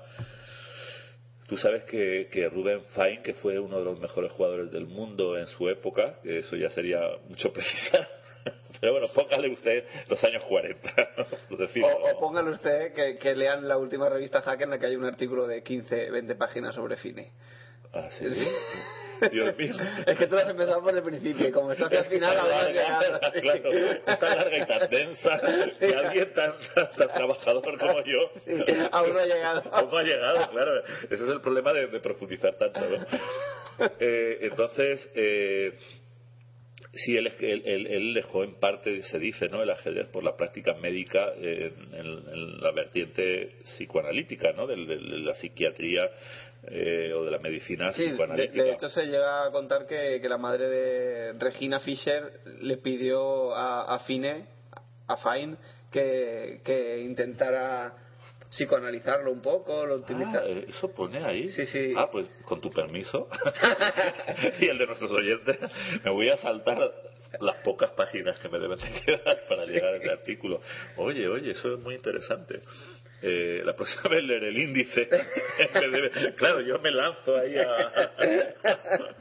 Tú sabes que, que Ruben Fine, que fue uno de los mejores jugadores del mundo en su época, que eso ya sería mucho [LAUGHS] precisar, pero bueno, póngale usted los años 40, [LAUGHS] por O, o póngale usted que, que lean la última revista Hack en la que hay un artículo de 15, 20 páginas sobre Fine. Ah, sí. Dios mío. [LAUGHS] Es que tú has empezado por el principio y como estás al final habrás larga, sí. claro, tan larga y tan densa Sí. que alguien tan, tan, tan trabajador como yo Sí, aún no ha llegado. aún no ha llegado, claro. Ese es el problema de, de profundizar tanto, ¿no? [LAUGHS] Eh, entonces, eh, sí, él, él, él- dejó en parte, se dice, ¿no? El ajedrez por la práctica médica en, en la vertiente psicoanalítica, ¿no? De, de- de la psiquiatría eh, o de la medicina Sí, de, psicoanalítica. de hecho se llega a contar que, que la madre de Regina Fisher le pidió a, a Fine, a Fine, que, que intentara psicoanalizarlo un poco, lo utilizara. Ah, eh, ¿Eso pone ahí? Sí, sí. Ah, pues con tu permiso [LAUGHS] [LAUGHS] y el de nuestros oyentes, me voy a saltar las pocas páginas que me deben de quedar para llegar a ese artículo. Oye, oye, eso es muy interesante. Eh, la próxima [LAUGHS] vez leer el índice. [LAUGHS] de- claro, yo me lanzo ahí a,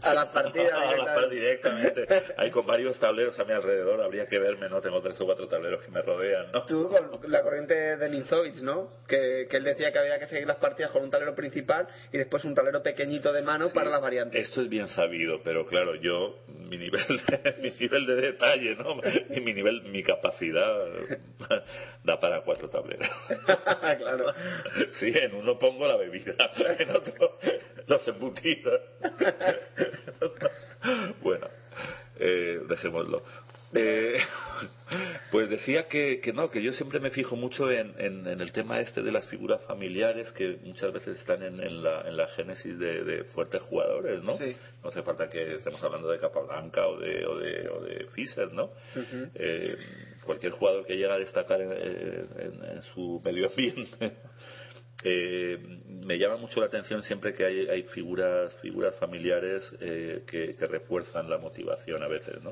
A las partidas [LAUGHS] A las directamente. directamente. Ahí con varios tableros a mi alrededor. Habría que verme, ¿no? Tengo tres o cuatro tableros que me rodean, ¿no? Tú con la corriente de Linzovich, ¿no? Que, que él decía que había que seguir las partidas con un tablero principal y después un tablero pequeñito de mano para las variantes. Esto es bien sabido, pero claro, yo, mi nivel, mi nivel de detalle, ¿no? Y mi nivel, mi capacidad da para cuatro tableros. Claro. [LAUGHS] Sí, en uno pongo la bebida, [LAUGHS] en otro los embutidos. [LAUGHS] Bueno, eh, dejémoslo. Eh, [LAUGHS] pues decía que, que no, que yo siempre me fijo mucho en, en- en el tema este de las figuras familiares que muchas veces están en, en la, en la génesis de, de fuertes jugadores, ¿no? Sí. No hace falta que estemos hablando de Capablanca o de, o de, o de Fischer, ¿no? Eh, cualquier jugador que llega a destacar en, su medio ambiente. [LAUGHS] Eh, me llama mucho la atención siempre que hay, hay figuras figuras familiares eh, que, que refuerzan la motivación a veces, ¿no?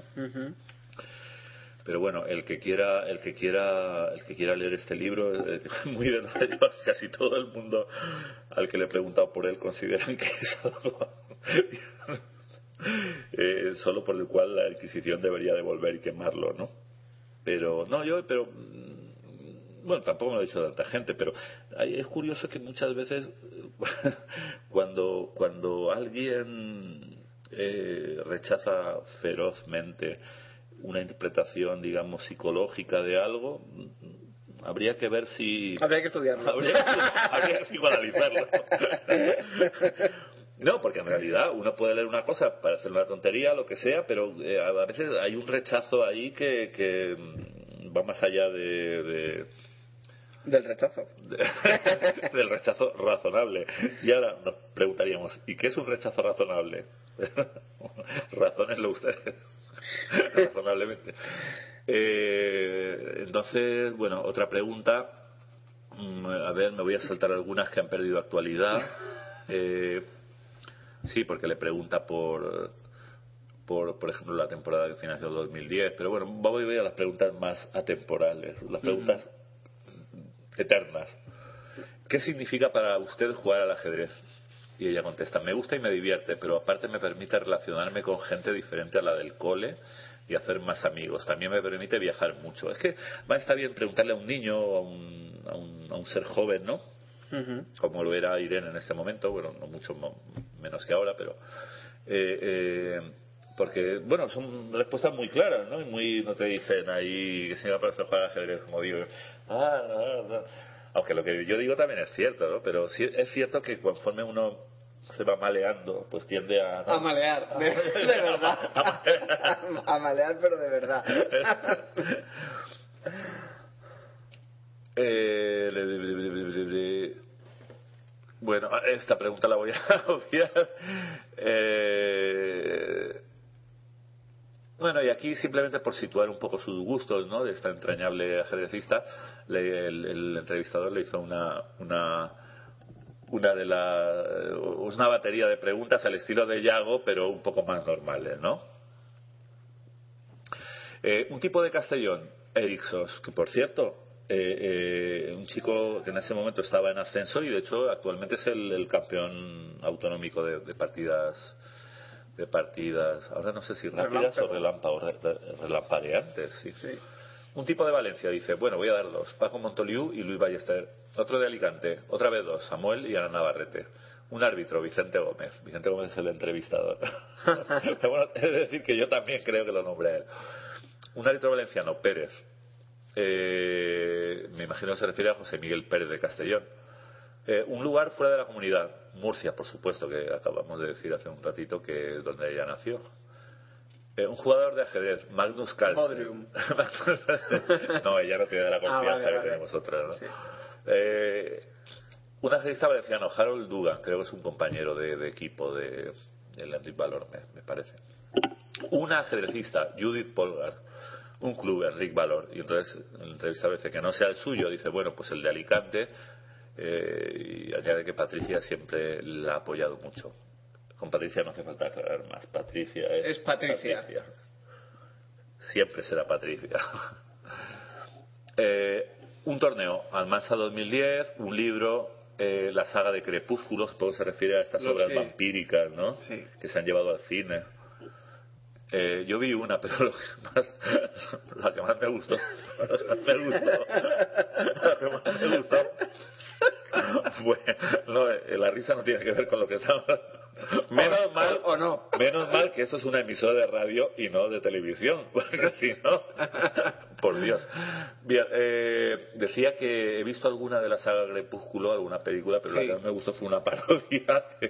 Pero bueno, el que quiera, el que quiera, el que quiera leer este libro, eh, [LAUGHS] muy detallado, [LAUGHS] casi todo el mundo al que le he preguntado por él consideran que es algo [LAUGHS] eh, solo por el cual la Inquisición debería devolver y quemarlo, ¿no? Pero no, yo, pero mm, bueno, tampoco me lo ha dicho tanta gente, pero es curioso que muchas veces cuando cuando alguien eh, rechaza ferozmente una interpretación, digamos, psicológica de algo, habría que ver si Habría que estudiarlo. habría que, habría que psicoanalizarlo. No, porque en realidad uno puede leer una cosa para hacer una tontería, lo que sea, pero eh, a veces hay un rechazo ahí que, que va más allá de, de- Del rechazo. de- [LAUGHS] del rechazo razonable. Y ahora nos preguntaríamos, ¿y qué es un rechazo razonable? [LAUGHS] Razónenlo ustedes. [LAUGHS] Razonablemente. Eh, entonces, bueno, otra pregunta. Mm, A ver, me voy a saltar algunas que han perdido actualidad. Eh, sí, porque le pregunta por, por, por ejemplo, la temporada que finalizó 2010. Pero bueno, voy voy a las preguntas más atemporales, las preguntas eternas. ¿Qué significa para usted jugar al ajedrez? Y ella contesta, me gusta y me divierte, pero aparte me permite relacionarme con gente diferente a la del cole y hacer más amigos. También me permite viajar mucho. Es que va está bien preguntarle a un niño o a un, a un, a un ser joven, ¿no? Como lo era Irene en este momento, bueno, no mucho menos que ahora, pero eh, eh, porque, bueno, son respuestas muy claras, ¿no? Y muy, no te dicen ahí que se va a jugar ajedrez, como digo, ah, ah, ah. Aunque lo que yo digo también es cierto, ¿no? Pero sí es cierto que conforme uno se va maleando, pues tiende a... ¿no? A malear, de, de [LAUGHS] verdad. A malear, pero de verdad. [LAUGHS] Eh, le- le- le- Bueno, esta pregunta la voy a [LAUGHS] obviar. Eh, Bueno, y aquí simplemente por situar un poco sus gustos, ¿no? De esta entrañable ajedrecista, le- el, el entrevistador le hizo una, una, una de la, una batería de preguntas al estilo de Yago, pero un poco más normales, ¿no? Eh, un tipo de Castellón, Erixos, que por cierto, eh, eh, un chico que en ese momento estaba en ascenso y de hecho actualmente es el, campeón autonómico de partidas de partidas, ahora no sé si rápidas o relámpago, relampagueantes, sí. Un tipo de Valencia dice, bueno, voy a dar dos, Paco Montoliu y Luis Ballester. Otro de Alicante, otra vez dos, Samuel y Ana Navarrete. Un árbitro, Vicente Gómez. Vicente Gómez es el entrevistador. Pero [LAUGHS] [LAUGHS] bueno, es decir que yo también creo que lo nombré a él. Un árbitro valenciano, Pérez. Eh, me imagino que se refiere a José Miguel Pérez de Castellón. Eh, un lugar fuera de la comunidad, Murcia, por supuesto, que acabamos de decir hace un ratito que es donde ella nació. Eh, un jugador de ajedrez, Magnus Carlsen. [LAUGHS] No, ella no tiene la confianza Ah, vale, que tenemos nosotros. ¿no? Sí. Eh, un ajedrecista valenciano, Harold Dugan, creo que es un compañero de, de equipo de, del Enric Valor, me, me parece. Una ajedrecista, Judith Polgar, un club, Enric Valor. Y entonces el entrevistador dice que no sea el suyo, dice, bueno, pues el de Alicante. Eh, y añade que Patricia siempre la ha apoyado mucho. Con Patricia no hace falta aclarar más. Patricia es, Es Patricia. Siempre será Patricia. [LAUGHS] Eh, un torneo, Almansa 2010, un libro, eh, la saga de Crepúsculos, todo se refiere a estas Lo- obras sí. vampíricas, ¿no? Sí. Que se han llevado al cine. Eh, yo vi una, [LAUGHS] pero lo que más, la que más me gustó, [LAUGHS] la que más me gustó, la que más me gustó [LAUGHS] fue, no, la risa no tiene que ver con lo que estamos, menos mal, o no. menos mal que esto es una emisora de radio y no de televisión, [LAUGHS] porque si no, por Dios. Bien, eh, decía que he visto alguna de la saga Crepúsculo, alguna película, pero Sí. la que más me gustó fue una parodia, que,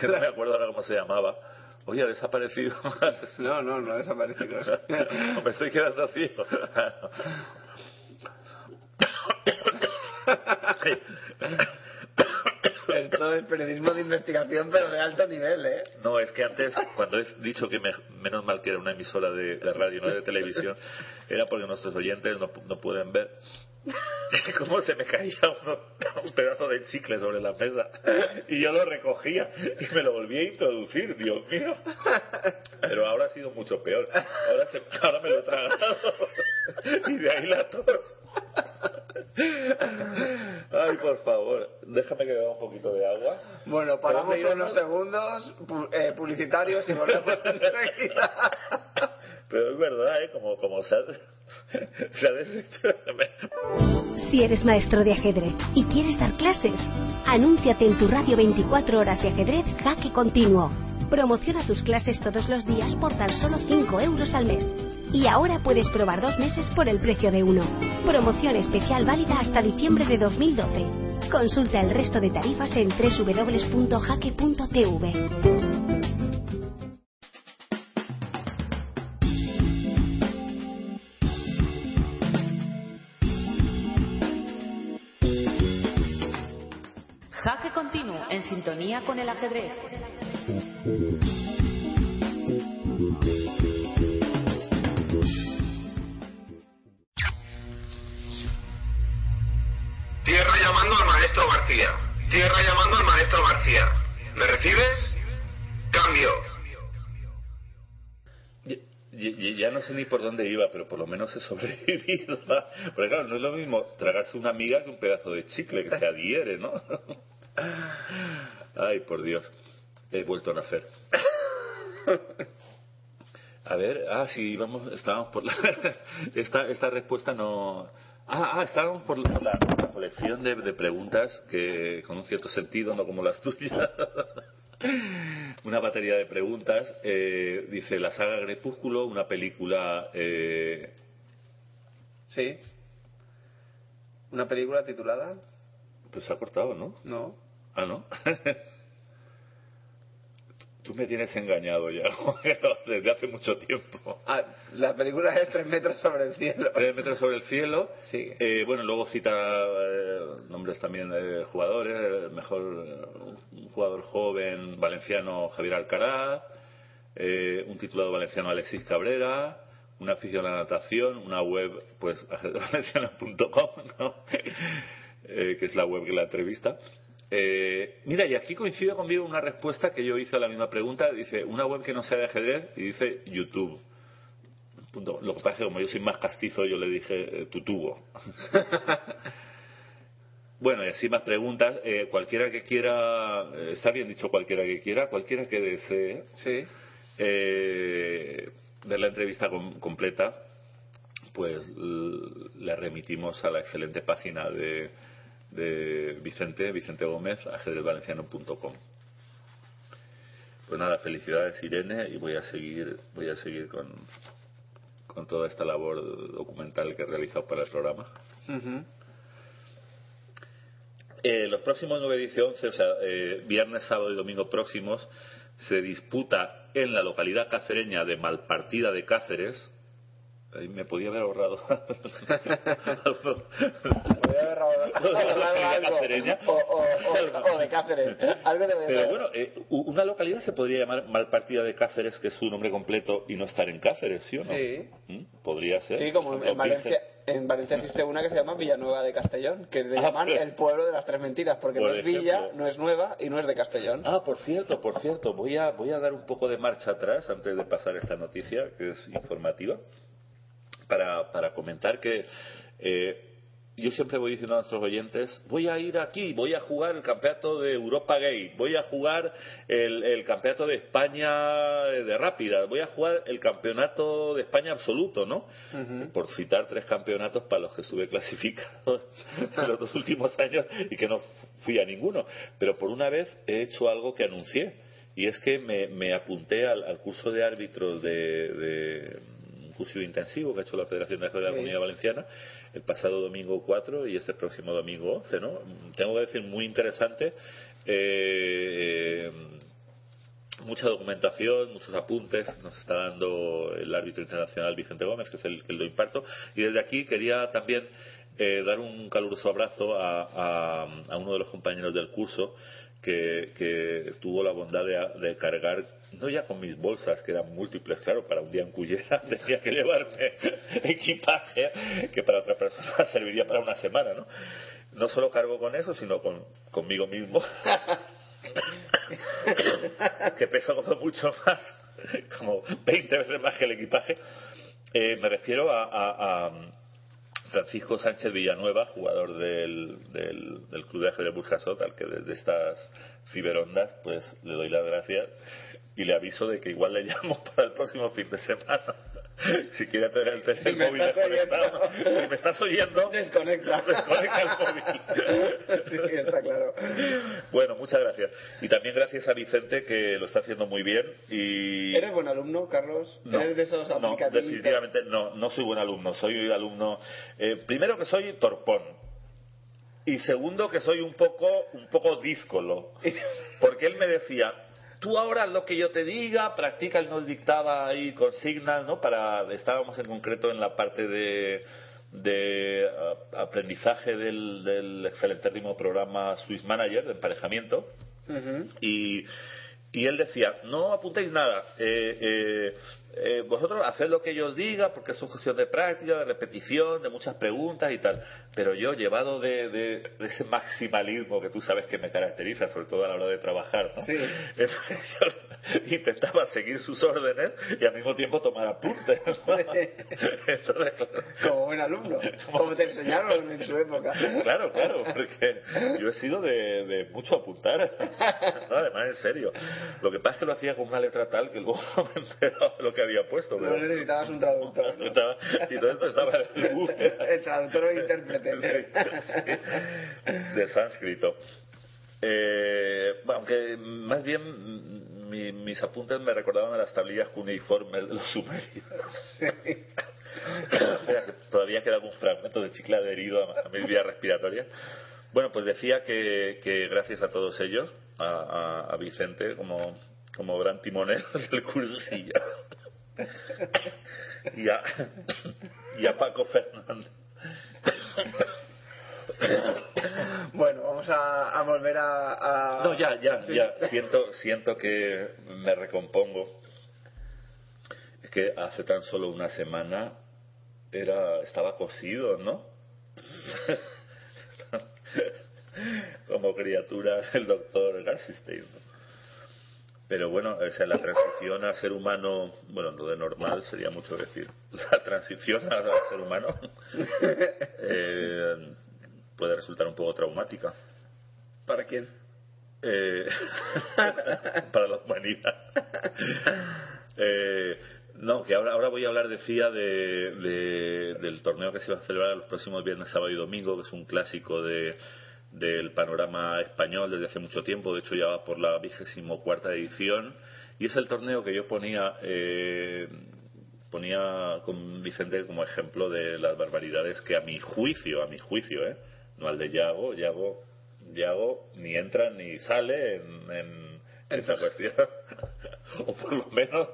que [LAUGHS] no me acuerdo ahora cómo se llamaba. Oye, ha desaparecido. No, no, no ha desaparecido. me estoy quedando ciego. [COUGHS] Esto es periodismo de investigación, pero de alto nivel, ¿eh? No, es que antes, cuando he dicho que me- menos mal que era una emisora de, de radio, no de televisión, [LAUGHS] era porque nuestros oyentes no, no pueden ver [LAUGHS] cómo se me caía un pedazo de chicle sobre la mesa. Y yo lo recogía y me lo volví a introducir, Dios mío. Pero ahora ha sido mucho peor. Ahora, se- ahora me lo he tragado. Y de ahí la tos. Ay, por favor, déjame que beba un poquito de agua. Bueno, paramos ir unos segundos pu- eh, publicitarios y volvemos [LAUGHS] enseguida. Pero es verdad, ¿eh? Como, como se, ha, [LAUGHS] se ha deshecho. Si eres maestro de ajedrez y quieres dar clases, anúnciate en tu radio 24 horas de ajedrez Jaque Continuo. Promociona tus clases todos los días por tan solo 5 euros al mes y ahora puedes probar dos meses por el precio de uno. Promoción especial válida hasta diciembre de 2012. Consulta el resto de tarifas en www.jaque.tv. Jaque continuo en sintonía con el ajedrez. Maestro García. Tierra llamando al maestro García. ¿Me recibes? Cambio. Ya, no sé ni por dónde iba, pero por lo menos he sobrevivido. [LAUGHS] Porque claro, no es lo mismo tragarse una miga que un pedazo de chicle que se adhiere, ¿no? [LAUGHS] Ay, por Dios. He vuelto a nacer. [LAUGHS] A ver, ah, sí, íbamos, estábamos por la... Esta respuesta no... Ah, ah, estábamos por la, la colección de, de preguntas que con un cierto sentido, no como las tuyas. [LAUGHS] Una batería de preguntas. eh, dice la saga Crepúsculo, una película... eh, Sí. ¿Una película titulada? pues se ha cortado, ¿no? No. Ah, ¿no? [LAUGHS] Tú me tienes engañado ya, [LAUGHS] desde hace mucho tiempo. Ah, la película es Tres metros sobre el cielo. Tres metros sobre el cielo. Sí. Eh, bueno, luego cita eh, nombres también de jugadores. mejor un jugador joven valenciano Javier Alcaraz. eh, un titulado valenciano Alexis Cabrera. Una afición a la natación. Una web, pues, [LAUGHS] ajedrezvalenciano.com, ¿no? [LAUGHS] Eh, que es la web que la entrevista. Eh, mira, y aquí coincide conmigo una respuesta que yo hice a la misma pregunta. Dice, una web que no sea de ajedrez y dice YouTube. Punto. Lo que pasa es que como yo soy más castizo, yo le dije eh, tu tubo. [LAUGHS] bueno, y así más preguntas. Eh, cualquiera que quiera, eh, está bien dicho cualquiera que quiera, cualquiera que desee Sí. eh, ver la entrevista com- completa, pues le remitimos a la excelente página de, de Vicente, Vicente Gómez, ajedrezvalenciano.com. Pues nada, felicidades Irene y voy a seguir, voy a seguir con, con toda esta labor documental que he realizado para el programa. Eh, los próximos 9, 10 y 11, o sea, eh, viernes, sábado y domingo próximos, se disputa en la localidad cacereña de Malpartida de Cáceres. Ahí me podía haber ahorrado. [LAUGHS] Haber [LAUGHS] algo. O, de Cáceres. Algo de Pero bueno, eh, una localidad se podría llamar Malpartida de Cáceres, que es su nombre completo, y no estar en Cáceres, ¿sí o no? Sí. ¿Mm? Podría ser. Sí, como en Valencia, en Valencia existe una que se llama Villanueva de Castellón, que le Ah, llaman pues. el pueblo de las tres mentiras, porque Por no es Villa, no es Nueva y no es de Castellón. Ah, por cierto, por cierto, voy a, voy a dar un poco de marcha atrás antes de pasar esta noticia, que es informativa, para, para comentar que eh, yo siempre voy diciendo a nuestros oyentes, voy a ir aquí, voy a jugar el campeonato de Europa Gay, voy a jugar el, el campeonato de España de rápida, voy a jugar el campeonato de España absoluto, ¿no? Por citar tres campeonatos para los que estuve clasificado [LAUGHS] en los dos últimos años y que no fui a ninguno. Pero por una vez he hecho algo que anuncié y es que me, me apunté al, al curso de árbitros de, de curso intensivo que ha hecho la Federación de de la Sí. Comunidad Valenciana el pasado domingo 4 y este próximo domingo 11, ¿no? Tengo que decir, muy interesante. Eh, mucha documentación, muchos apuntes nos está dando el árbitro internacional Vicente Gómez, que es el que lo imparto. Y desde aquí quería también eh, dar un caluroso abrazo a, a- a uno de los compañeros del curso que, que tuvo la bondad de, de cargar, no ya con mis bolsas, que eran múltiples, claro, para un día en Cullera [LAUGHS] tenía que llevarme equipaje que para otra persona [LAUGHS] serviría para una semana, ¿no? No solo cargo con eso, sino con, conmigo mismo. [LAUGHS] que pesa como mucho más, como 20 veces más que el equipaje. Eh, me refiero a, a- a Francisco Sánchez Villanueva, jugador del, del, del Club de Ajedrez Burjasot, al que desde estas fiberondas pues le doy las gracias y le aviso de que igual le [LAUGHS] llamo para el próximo fin de semana. [LAUGHS] Si quiere tener el, Si el me móvil desconectado. Si me estás oyendo, Desconecta. desconecta el móvil. [LAUGHS] sí, está claro. Bueno, muchas gracias. Y también gracias a Vicente, que lo está haciendo muy bien. Y... ¿Eres buen alumno, Carlos? No, ¿Eres de esos no, definitivamente no, no soy buen alumno. Soy alumno, eh, primero que soy torpón. Y segundo que soy un poco, un poco díscolo. [LAUGHS] Porque él me decía, tú ahora lo que yo te diga, practica, él nos dictaba ahí consignas, ¿no? Para, estábamos en concreto en la parte de, de a- aprendizaje del, del excelentérrimo programa Swiss Manager de emparejamiento y, y él decía, no apuntéis nada, eh, eh, eh, vosotros haced lo que yo os diga porque es cuestión de práctica, de repetición, de muchas preguntas y tal, pero yo llevado de, de- de ese maximalismo que tú sabes que me caracteriza, sobre todo a la hora de trabajar, ¿no? Sí. [LAUGHS] Entonces yo [LAUGHS] intentaba seguir sus órdenes y al mismo tiempo tomar apuntes. ¿no? [LAUGHS] Entonces, Como buen alumno, como te enseñaron en su época. Claro, claro, porque yo he sido de, de mucho apuntar. No, además, en serio. Lo que pasa es que lo hacía con una letra tal que luego me enteraba lo que había puesto. No Pero... necesitabas un traductor. [LAUGHS] ¿no? Y todo esto estaba en el Google. [LAUGHS] El traductor o intérprete. Sí, sí, de sánscrito. Eh, aunque más bien mi- mis apuntes me recordaban a las tablillas cuneiformes de los sumerios. Sí. Que todavía queda algún fragmento de chicle adherido a, a mis vías respiratorias. Bueno, pues decía que, que gracias a todos ellos, a, a- a Vicente como, como gran timonel del cursillo, y a, y a Paco Fernández. Bueno, vamos a, a volver a, a- No, ya, ya, ya. Siento, siento que me recompongo. Es que hace tan solo una semana era, estaba cosido, ¿no? [LAUGHS] Como criatura el doctor Garsistein. Pero bueno, o sea, la transición a ser humano, bueno, lo de normal sería mucho decir. [LAUGHS] La transición a ser humano [LAUGHS] eh, puede resultar un poco traumática. ¿Para quién? Eh, [LAUGHS] para la humanidad. Eh, no, que ahora, ahora voy a hablar, decía, de, de- del torneo que se va a celebrar los próximos viernes, sábado y domingo, que es un clásico de, del panorama español desde hace mucho tiempo, de hecho ya va por la vigésimo cuarta edición, y es el torneo que yo ponía, eh, ponía con Vicente como ejemplo de las barbaridades que a mi juicio, a mi juicio, ¿eh? no al de Yago, Yago, Yago ni entra ni sale en, en esta cuestión. [LAUGHS] o por lo menos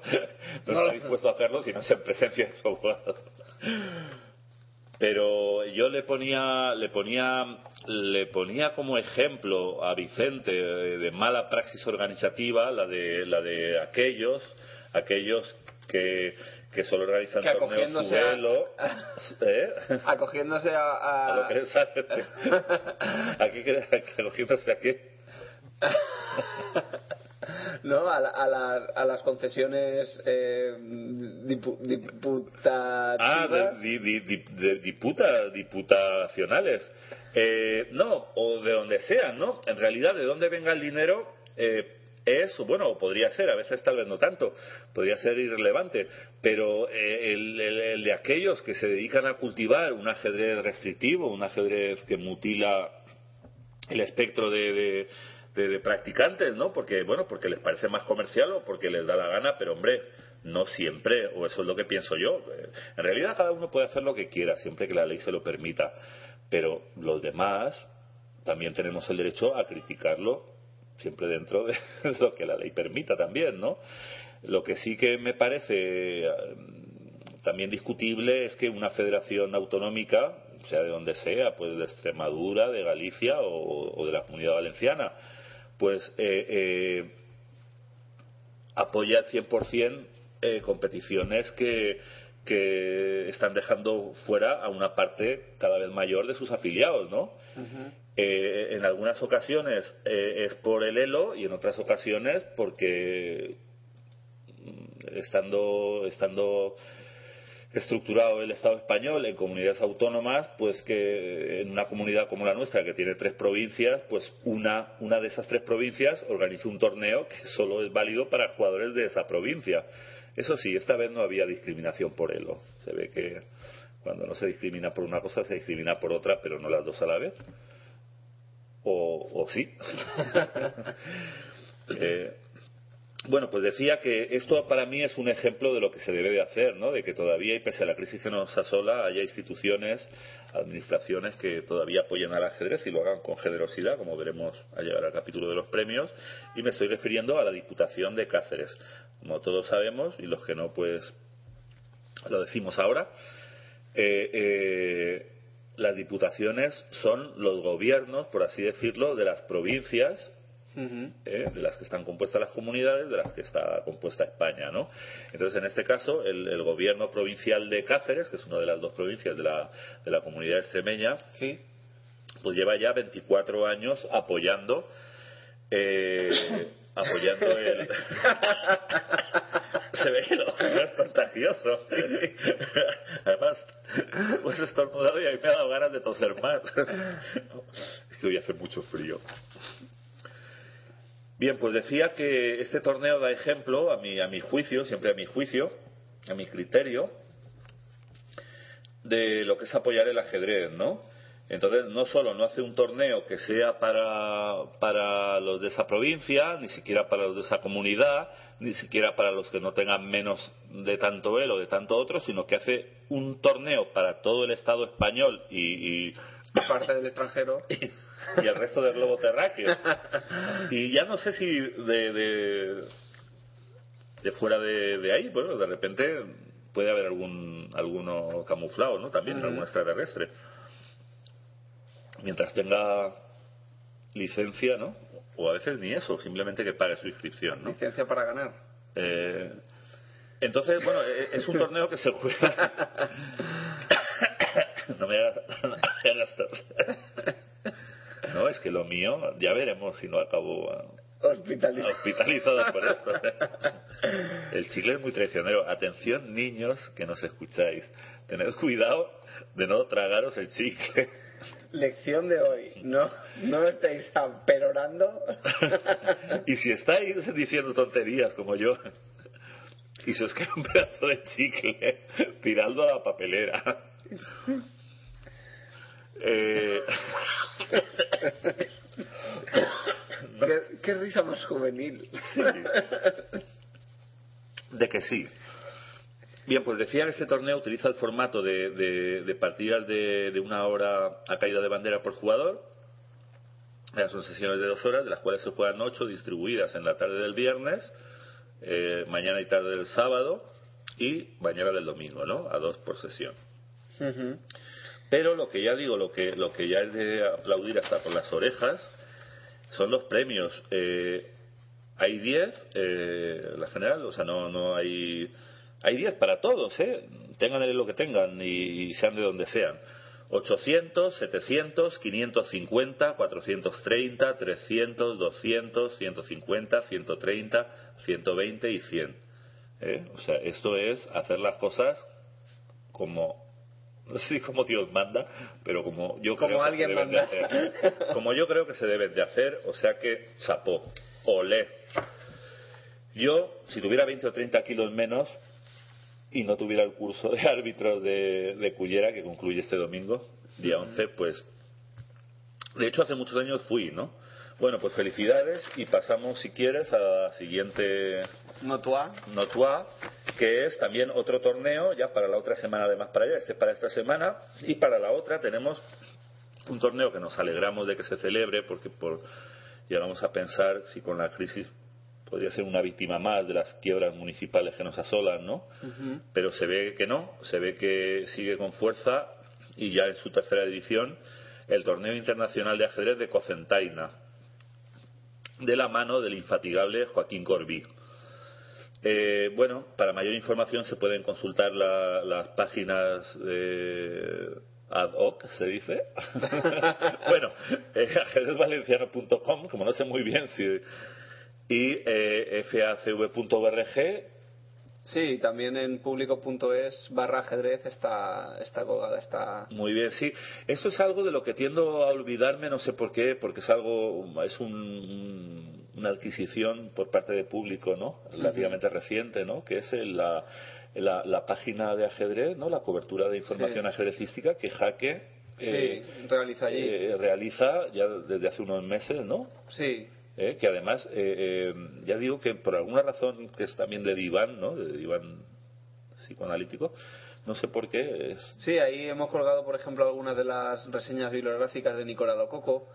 no está dispuesto a hacerlo si no es en presencia de su abogado. Pero yo le ponía, le ponía, le ponía como ejemplo a Vicente de, de mala praxis organizativa la de, la de aquellos, aquellos que, que solo organizan Que torneos a- suelo, [LAUGHS] ¿eh? Acogiéndose a... a- a lo que sale. [LAUGHS] Aquí acogiéndose a qué? [LAUGHS] ¿no? A, la- a las, a las concesiones eh, dipu-. Ah, de, di- di- di- de diputa, diputacionales. Eh, no, o de donde sean, ¿no? En realidad, de dónde venga el dinero eh, es, bueno, podría ser, a veces tal vez no tanto, podría ser irrelevante, pero eh, el, el- el de aquellos que se dedican a cultivar un ajedrez restrictivo, un ajedrez que mutila el espectro de- de- de practicantes, ¿no? Porque, bueno, porque les parece más comercial o porque les da la gana, pero hombre, no siempre, o eso es lo que pienso yo. En realidad cada uno puede hacer lo que quiera, siempre que la ley se lo permita, pero los demás también tenemos el derecho a criticarlo, siempre dentro de [LAUGHS] lo que la ley permita también, ¿no? Lo que sí que me parece eh, también discutible es que una federación autonómica, sea de donde sea, pues de Extremadura, de Galicia o de la Comunidad Valenciana, pues eh, eh, apoya al 100% eh, competiciones que, que están dejando fuera a una parte cada vez mayor de sus afiliados, ¿no? Eh, en algunas ocasiones eh, es por el elo y en otras ocasiones porque mm, estando estando estructurado el Estado español en comunidades autónomas, pues que en una comunidad como la nuestra, que tiene tres provincias, pues una, una de esas tres provincias organiza un torneo que solo es válido para jugadores de esa provincia. Eso sí, esta vez no había discriminación por elo. Se ve que cuando no se discrimina por una cosa, se discrimina por otra, pero no las dos a la vez. O, o sí. [LAUGHS] Eh, bueno, pues decía que esto para mí es un ejemplo de lo que se debe de hacer, ¿no? De que todavía, y pese a la crisis que nos asola, haya instituciones, administraciones que todavía apoyen al ajedrez y lo hagan con generosidad, como veremos al llegar al capítulo de los premios. Y me estoy refiriendo a la Diputación de Cáceres. Como todos sabemos, y los que no, pues lo decimos ahora, eh, eh, las diputaciones son los gobiernos, por así decirlo, de las provincias ¿eh? de las que están compuestas las comunidades, de las que está compuesta España, ¿no? Entonces, en este caso, el, el gobierno provincial de Cáceres, que es una de las dos provincias de la, de la comunidad extremeña, Sí. pues lleva ya 24 años apoyando eh, apoyando el [LAUGHS] se ve que lo es contagioso además pues estornudado y a mí me ha dado ganas de toser más [LAUGHS] es que hoy hace mucho frío bien pues decía que este torneo da ejemplo a mi a mi juicio siempre a mi juicio a mi criterio de lo que es apoyar el ajedrez, ¿no? Entonces, no solo no hace un torneo que sea para, para los de esa provincia, ni siquiera para los de esa comunidad, ni siquiera para los que no tengan menos de tanto él o de tanto otro, sino que hace un torneo para todo el Estado español y, y, Parte del extranjero. y [COUGHS] [LAUGHS] el resto del globo terráqueo. Y ya no sé si de, de, de fuera de, de ahí, bueno, de repente puede haber algún alguno camuflado, ¿no? También Ujú. algún extraterrestre. Mientras tenga licencia, ¿no? O a veces ni eso, simplemente que pague su inscripción, ¿no? Licencia para ganar. Eh, entonces, bueno, eh, es un torneo que se juega. [LAUGHS] [LAUGHS] no me hagas, no es que lo mío, ya veremos si no acabo ah, Hospitalizado. hospitalizado por [LAUGHS] esto. El chicle es muy traicionero. Atención, niños que nos escucháis. Tened cuidado de no tragaros el chicle. Lección de hoy. No, no estáis perorando. [LAUGHS] y si estáis diciendo tonterías como yo, y se os cae un pedazo de chicle, tiradlo a la papelera. [LAUGHS] Eh, ¿Qué, qué risa más juvenil. sí. De que sí. Bien, pues decía que este torneo utiliza el formato de, de- de partidas de, de una hora a caída de bandera por jugador. Eh, Son sesiones de dos horas, de las cuales se juegan ocho distribuidas en la tarde del viernes, eh, mañana y tarde del sábado y mañana del domingo, ¿no? A dos por sesión. Pero lo que ya digo, lo que, lo que ya es de aplaudir hasta por las orejas, son los premios. Eh, hay 10, eh, la general, o sea, no, no hay. Hay 10 para todos, ¿eh? Tengan lo que tengan y, y sean de donde sean. 800, 700, 550, 430, 300, 200, 150, 130, 120 y 100. ¿eh? O sea, esto es hacer las cosas como no sé como Dios manda, pero como yo Como creo que se deben de manda. hacer. Como yo creo que se deben de hacer, o sea que chapó, olé. Yo, si tuviera 20 o 30 kilos menos y no tuviera el curso de árbitros de, de Cullera, que concluye este domingo, día 11, pues de hecho hace muchos años fui, ¿no? Bueno, pues felicidades y pasamos, si quieres, a la siguiente No tú ah. Notua, que es también otro torneo, ya para la otra semana, además para allá, este es para esta semana, y para la otra tenemos un torneo que nos alegramos de que se celebre, porque por, llegamos a pensar si con la crisis podría ser una víctima más de las quiebras municipales que nos asolan, ¿no? Pero se ve que no, se ve que sigue con fuerza y ya en su tercera edición el torneo internacional de ajedrez de Cocentaina, de la mano del infatigable Joaquín Corbí. Eh, bueno, para mayor información se pueden consultar la- las páginas eh, ad hoc, se dice. [LAUGHS] bueno, eh, ajedrezvalenciano.com, como no sé muy bien si. Y eh, facv.org Sí, también en público.es barra ajedrez está, está colgada esta... Muy bien, sí. Eso es algo de lo que tiendo a olvidarme, no sé por qué, porque es algo, es un- un- una adquisición por parte de público, ¿no? Relativamente reciente, ¿no? Que es el- la, la, la página de ajedrez, ¿no? La cobertura de información Sí. ajedrecística que Jaque eh, sí, realiza allí. eh, realiza ya desde hace unos meses, ¿no? sí, Eh, que además, ya digo que por alguna razón que es también de diván, ¿no? De diván psicoanalítico, no sé por qué, es, sí, ahí hemos colgado, por ejemplo, algunas de las reseñas bibliográficas de Nicolás Lococo.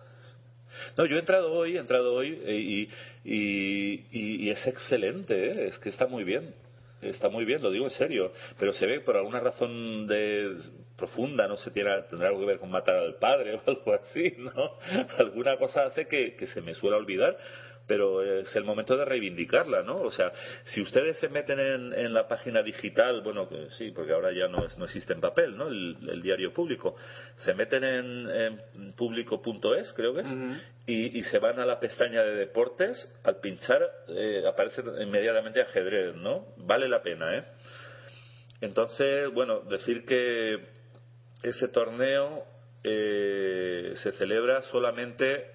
No, yo he entrado hoy, he entrado hoy eh, y, y, y- y es excelente, ¿eh? es que está muy bien. está muy bien, lo digo en serio, pero se ve por alguna razón de profunda, no se tiene, tendrá algo que ver con matar al padre [LAUGHS] o algo así, ¿no? Alguna cosa hace que, que se me suele olvidar pero es el momento de reivindicarla, ¿no? O sea, si ustedes se meten en, en la página digital, bueno, que sí, porque ahora ya no, es- no existe en papel, ¿no? El, el diario público, se meten en, en público.es, creo que es, y, y se van a la pestaña de deportes, al pinchar eh, aparece inmediatamente ajedrez, ¿no? Vale la pena, ¿eh? Entonces, bueno, decir que ese torneo eh, se celebra solamente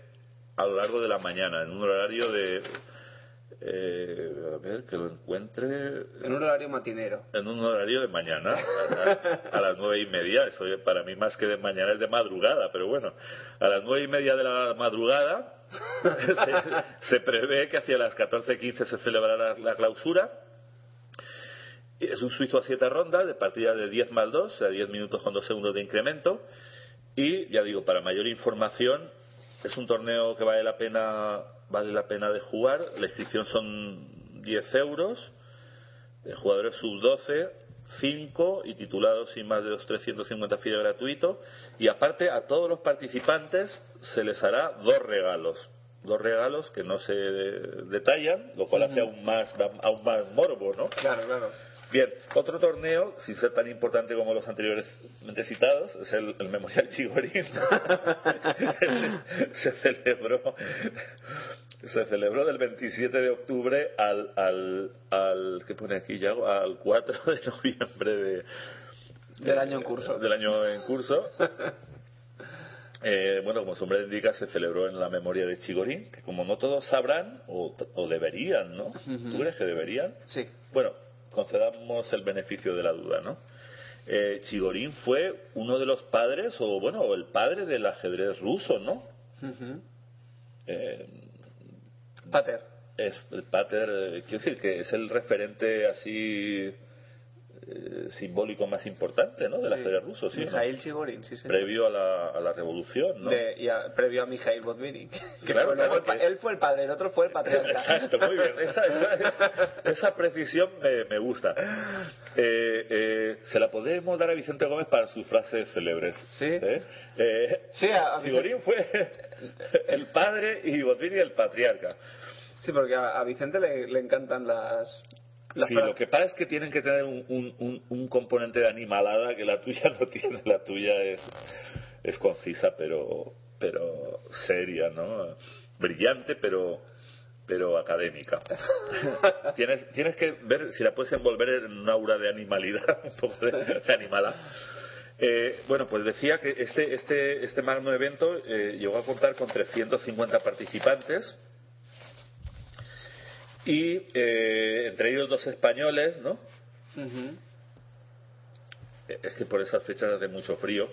a lo largo de la mañana, en un horario de... eh, a ver, que lo encuentre... En un horario matinero. En un horario de mañana, a, a las nueve y media. Eso para mí más que de mañana es de madrugada, pero bueno, a las nueve y media de la madrugada [LAUGHS] se, se prevé que hacia las 14.15 se celebrará la, la clausura. Es un suizo a siete rondas, de partida de 10 más 2, o sea, 10 minutos con 2 segundos de incremento. Y ya digo, para mayor información, es un torneo que vale la pena, vale la pena de jugar. La inscripción son 10 euros. De jugadores sub-12, 5 y titulados sin más de los 350 FIDE gratuito. Y aparte, a todos los participantes se les hará dos regalos. Dos regalos que no se detallan, lo cual hace aún más, aún más morbo, ¿no? Claro, claro. Bien, otro torneo, sin ser tan importante como los anteriormente citados, es el, el Memorial Chigorín. se, [LAUGHS] se celebró se celebró del 27 de octubre al, al, al ¿qué pone aquí ya? Al 4 de noviembre de, Del año en curso. del año en curso. Eh, bueno, como su nombre indica, se celebró en la memoria de Chigorín, que como no todos sabrán, o, o deberían, ¿no? ¿Tú crees que deberían? Sí. Bueno, concedamos el beneficio de la duda, ¿no? Eh, Chigorín fue uno de los padres, o bueno, el padre del ajedrez ruso, ¿no? Eh, Pater. es el pater, eh, quiero decir que es el referente así eh, simbólico más importante, ¿no? Sí. ajedrez ruso, sí. ¿no? Mikhail Chigorin, sí, sí. Previo a la, a la revolución, ¿no? De- y a- previo a Mikhail Botvinnik. [LAUGHS] Que Claro, fue luego claro el pa- que- Él fue el padre, el otro fue el patriarca. Exacto, muy bien. Esa, esa- esa- esa precisión me, me gusta. Eh, eh, se la podemos dar a Vicente Gómez para sus frases célebres. Sí. Sí, a- Sigorín fue el padre y Botvinnik el patriarca. Sí, porque a, a Vicente le, le encantan las... Sí, lo que pasa es que tienen que tener un, un- un- un componente de animalada que la tuya no [LAUGHS] tiene. La tuya es, es concisa, pero, pero seria, ¿no? Brillante, pero, pero académica. [LAUGHS] tienes, tienes que ver si la puedes envolver en un aura de animalidad, [LAUGHS] un poco de, de animalada. Eh, bueno, pues decía que este, este, este magno evento eh, llegó a contar con 350 participantes y eh, entre ellos dos españoles, ¿no? Eh, Es que por esas fechas hace mucho frío.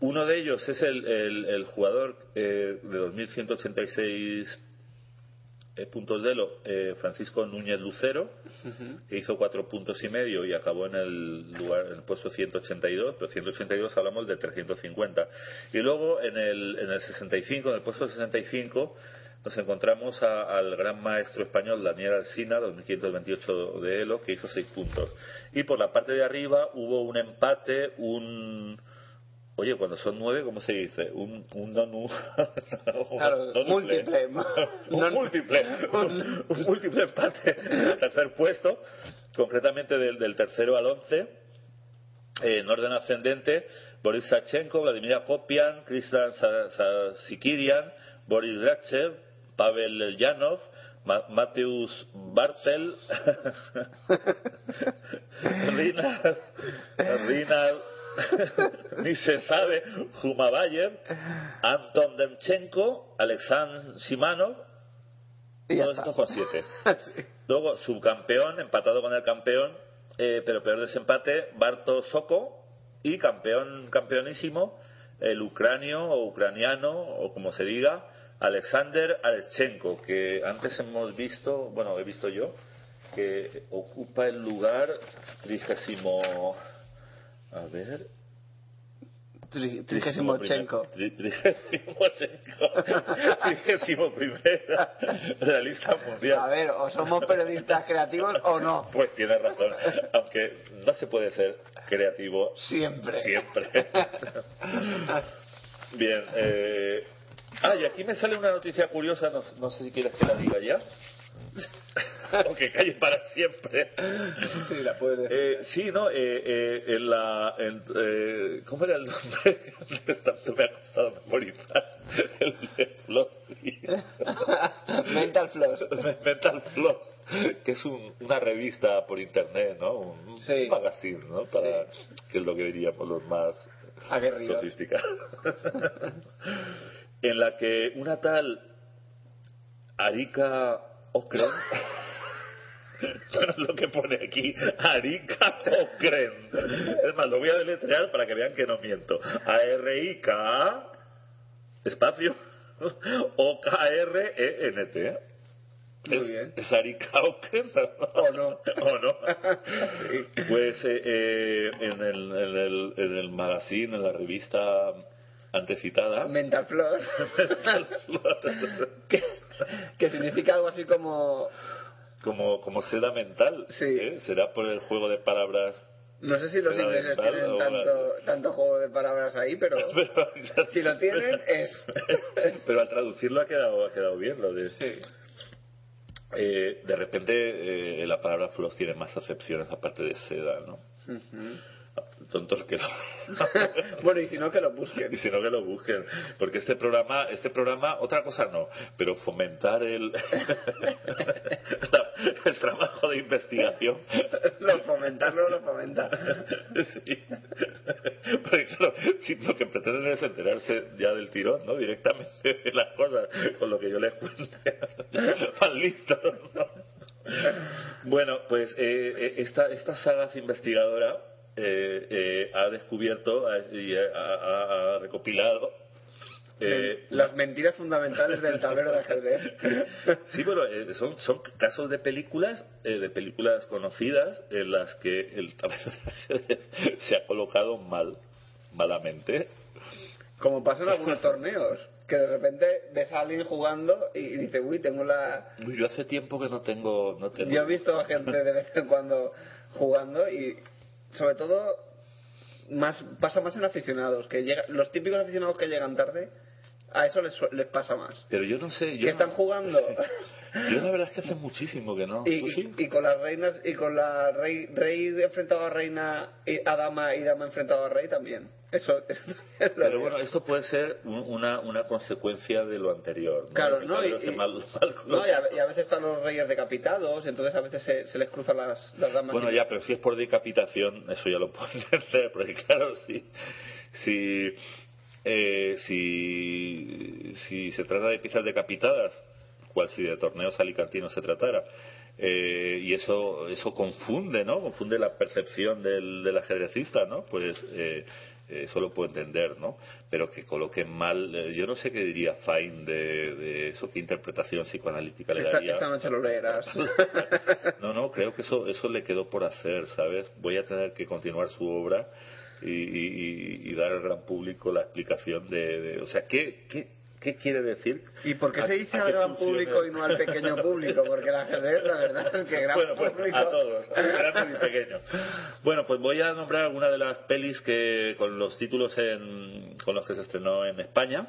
Uno de ellos es el, el- el jugador eh, de 2186 eh, puntos de Elo, eh, Francisco Núñez Lucero, que hizo cuatro puntos y medio y acabó en el lugar en el puesto 182, pero 182 hablamos de 350. Y luego en el, en el 65, en el puesto 65, nos encontramos a- al gran maestro español Daniel Alsina, 2528 de Elo, que hizo seis puntos. Y por la parte de arriba hubo un empate, un... Oye, cuando son nueve, ¿cómo se dice? Un, un nonu... [LAUGHS] Claro, [LAUGHS] no múltiple. [LAUGHS] un múltiple. Un, un múltiple empate el tercer puesto, concretamente del, del tercero al once, eh, en orden ascendente, Boris Sachenko, Vladimir Akopian, Kristan Sikirian, Boris Grachev, Pavel Elyanov, Ma- Bartel, [LAUGHS] Rinald, Rinald [LAUGHS] ni se sabe, Jumabayev, Anton Demchenko, Alexandr Simanov, todos estos con siete. [LAUGHS] Sí. Luego, subcampeón, empatado con el campeón, eh, pero peor desempate, Barto Soko. Y campeón, campeonísimo, el ucranio o ucraniano, o como se diga, Alexander Aleschenko, que antes hemos visto, bueno, he visto yo, que ocupa el lugar trigésimo. A ver. Tri- Trigesimochenko. Tri- Trigesimochenko. [LAUGHS] Trigésimo primera realista mundial. A ver, o somos periodistas creativos o no. Pues tienes razón, aunque no se puede ser creativo Siempre. Siempre. [LAUGHS] Bien. Eh... Ah, y aquí me sale una noticia curiosa, no, no sé si quieres que la diga ya. [LAUGHS] o que calle para siempre. Sí, la puedes decir. Eh, sí, no, eh, eh, en la. en, eh, ¿Cómo era el nombre? [LAUGHS] Tanto me ha costado memorizar. [LAUGHS] El de Flossy. Mental Floss. Mental Floss, que es un- una revista por internet, ¿no? Un, un Sí. magazine, ¿no? Para, Que es lo que diríamos los más Aguerridos. sofisticados. En la que una tal Arika Okren. Bueno, es [LAUGHS] lo que pone aquí, Arika Okren. Es más, lo voy a deletrear para que vean que no miento. A-R-I-K, espacio, [LAUGHS] O-K-R-E-N-T. Muy Es- bien. Es O no. ¿O no? [LAUGHS] Pues eh, eh, en, el, en, el, en el magazine, en la revista antecitada, Mental Floss. [LAUGHS] que, que significa algo así como. como, como seda mental, Sí. ¿eh? será por el juego de palabras. No sé si los ingleses mental tienen tanto, tanto juego de palabras ahí, pero [LAUGHS] Pero, si lo tienen [LAUGHS] es. pero al traducirlo ha quedado, ha quedado bien lo de. Sí. Eh, de repente eh, la palabra floss tiene más acepciones aparte de seda, ¿no? Tontos que lo. [LAUGHS] bueno, y si no, que lo busquen. Y si no que lo busquen, porque este programa, este programa, otra cosa no, pero fomentar el, [LAUGHS] la- el trabajo de investigación. Lo fomentarlo, lo fomenta. Sí. Porque claro, si lo que pretenden es enterarse ya del tirón, ¿no? Directamente de las cosas, con lo que yo les cuente. [LAUGHS] Van listos, ¿no? Bueno, pues eh, eh, esta, esta sagaz investigadora eh, eh, ha descubierto y ha, ha- recopilado eh, Las mentiras fundamentales del tablero de ajedrez. [LAUGHS] Sí, bueno, eh, son, son casos de películas, eh, de películas conocidas en las que el tablero de ajedrez [LAUGHS] se ha colocado mal, malamente. Como pasa en algunos torneos, que de repente ves a alguien jugando y dice, uy, tengo la... Yo hace tiempo que no tengo, no tengo. Yo he visto a gente de vez en cuando jugando y sobre todo más pasa más en aficionados, que llega, los típicos aficionados que llegan tarde, a eso les, les pasa más. Pero yo no sé. Yo Que no- están jugando [LAUGHS] Yo la verdad es que hace muchísimo que no. y, ¿Tú sí? y con las reinas y con la rey, rey enfrentado a reina y a dama y dama enfrentado a rey también. Eso, eso [LAUGHS] es lo Pero bueno, esto puede ser un- una, una consecuencia de lo anterior. ¿no? Claro, ¿no? Y- mal- mal No, y a, y a veces están los reyes decapitados, entonces a veces se, se les cruzan las, las damas. Bueno, ya, pero si es por decapitación, eso ya lo [LAUGHS] puedo entender, porque claro, si, si, eh, si, si se trata de piezas decapitadas, cual si de torneos alicantinos se tratara, eh, y eso, eso confunde, ¿no? Confunde la percepción del, del ajedrecista, ¿no? Pues eh, eh, eso lo puedo entender, ¿no? Pero que coloquen mal, eh, yo no sé qué diría Fine de, de eso, qué interpretación psicoanalítica le esta, daría. esta noche lo leerás. [LAUGHS] No, no, creo que eso, eso le quedó por hacer, ¿sabes? Voy a tener que continuar su obra y, y- y- y dar al gran público la explicación de, de- o sea, ¿qué, qué, qué quiere decir? ¿Y por qué ¿A- se dice al gran público y no al pequeño público? Porque el ajedrez, la verdad es que gran Bueno, pues público... a todos, a grandes y pequeños. Bueno, pues voy a nombrar algunas de las pelis que con los títulos en, con los que se estrenó en España.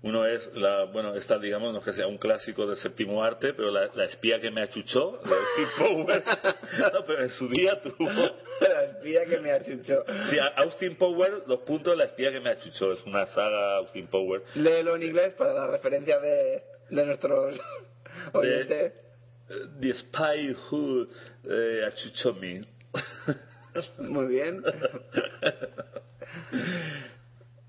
Uno es la, bueno, esta digamos no es que sea un clásico del séptimo arte, pero la, la espía que me achuchó, de Steve Power. [LAUGHS] No, pero en su día tuvo La espía que me achuchó. Sí, Austin Power, dos puntos, la espía que me achuchó. Es una saga Austin Power. Léelo en inglés para la referencia de, de nuestros oyentes. Eh, The Spy Who eh, achuchó me. Muy bien. [LAUGHS]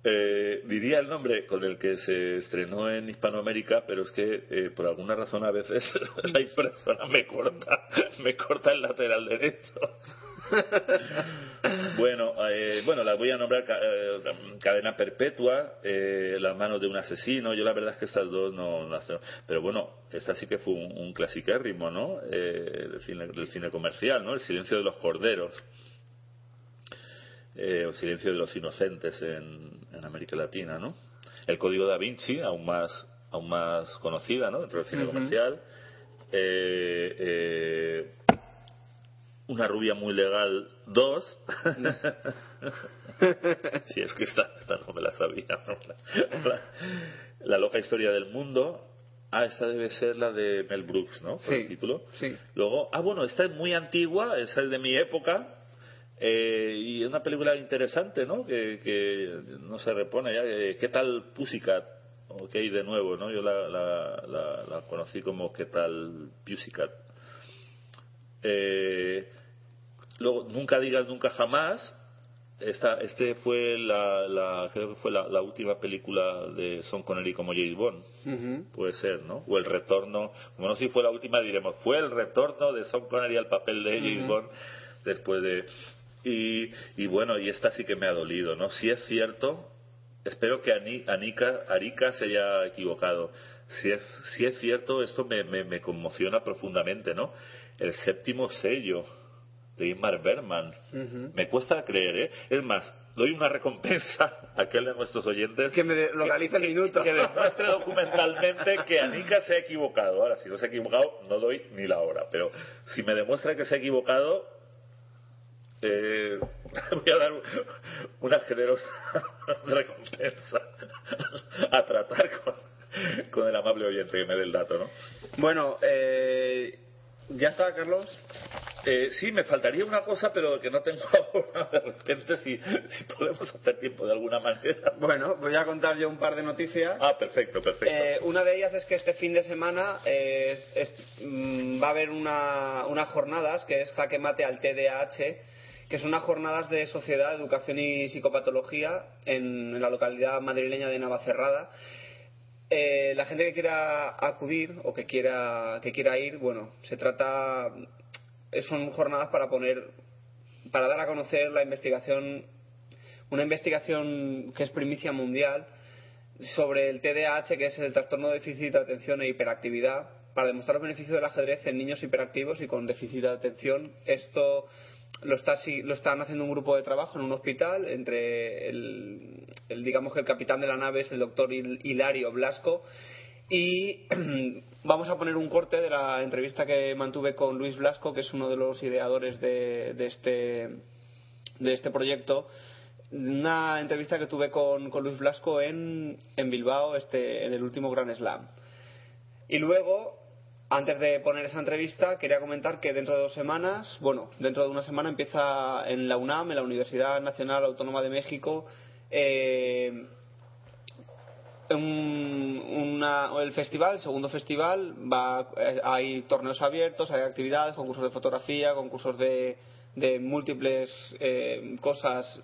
Eh, diría el nombre con el que se estrenó en Hispanoamérica, pero es que eh, por alguna razón a veces [LAUGHS] la impresora me corta, me corta el lateral derecho. [LAUGHS] bueno, eh, bueno, las voy a nombrar eh, Cadena Perpetua, eh, Las manos de un asesino. Yo la verdad es que estas dos no, no tengo. Pero bueno, esta sí que fue un, un clasiquérrimo, ¿no? Eh, del, cine, del cine comercial, ¿no? El silencio de los corderos. Eh, o Silencio de los Inocentes en, en América Latina, ¿no? El Código da Vinci, aún más, aún más conocida, ¿no? Dentro del cine comercial. Eh, eh, una rubia muy legal 2. [LAUGHS] sí, es que esta, esta no me la sabía. ¿no? La, la- la loca historia del mundo. Ah, esta debe ser la de Mel Brooks, ¿no? Por Sí, el título. sí. Luego, ah, bueno, esta es muy antigua, esa es de mi época. Eh, y es una película interesante, ¿no? Que, que no se repone ya. eh, ¿Qué tal Pussycat? Ok, de nuevo, ¿no? Yo la, la, la, la conocí como ¿Qué tal Pussycat? Eh, luego, Nunca digas nunca jamás. Esta, este fue la, la creo que fue la, última película de Sean Connery como James Bond. Puede ser, ¿no? O el retorno, como no si fue la última, diremos, fue el retorno de Sean Connery al papel de James Ujú. Bond después de... Y, y bueno, y esta sí que me ha dolido, ¿no? Si es cierto, espero que Ani- Anika, Arika se haya equivocado. Si es, si es cierto, esto me, me, me conmociona profundamente, ¿no? El séptimo sello de Ingmar Bergman. Ujú. Me cuesta creer, ¿eh? Es más, doy una recompensa [LAUGHS] a aquel de nuestros oyentes Que me localice el minuto. que demuestre [LAUGHS] documentalmente que Anika se ha equivocado. Ahora, si no se ha equivocado, no doy ni la hora. Pero si me demuestra que se ha equivocado, eh, [LAUGHS] voy a dar una generosa [LAUGHS] recompensa [LAUGHS] a tratar con, con el amable oyente que me dé el dato, ¿no? Bueno, eh, ¿ya está, Carlos? Eh, sí, me faltaría una cosa, pero que no tengo ahora. De repente, si, si podemos hacer tiempo de alguna manera. Bueno, voy a contar yo un par de noticias. Ah, perfecto, perfecto. Eh, una de ellas es que este fin de semana eh, es- es- mm, va a haber una, unas jornadas que es Jaque Mate al TDAH, que son unas jornadas de sociedad, educación y psicopatología en, la localidad madrileña de Navacerrada. Eh, la gente que quiera acudir o que quiera, que quiera ir, bueno, se trata. Son jornadas para poner. para dar a conocer la investigación. Una investigación que es primicia mundial sobre el TDAH, que es el trastorno de déficit de atención e hiperactividad, para demostrar los beneficios del ajedrez en niños hiperactivos y con déficit de atención. Esto lo, está, lo están haciendo un grupo de trabajo en un hospital entre el, el, digamos que el capitán de la nave es el doctor Hil- Hilario Blasco y [CLEARS THROAT] vamos a poner un corte de la entrevista que mantuve con Luis Blasco, que es uno de los ideadores de, de este de este proyecto una entrevista que tuve con, con Luis Blasco en, en Bilbao este, en el último Grand Slam. Y luego, antes de poner esa entrevista, quería comentar que dentro de dos semanas, bueno, dentro de una semana empieza en la UNAM, en la Universidad Nacional Autónoma de México, eh, un- una- el festival, el segundo festival, va, eh, hay torneos abiertos, hay actividades, concursos de fotografía, concursos de, de múltiples eh, cosas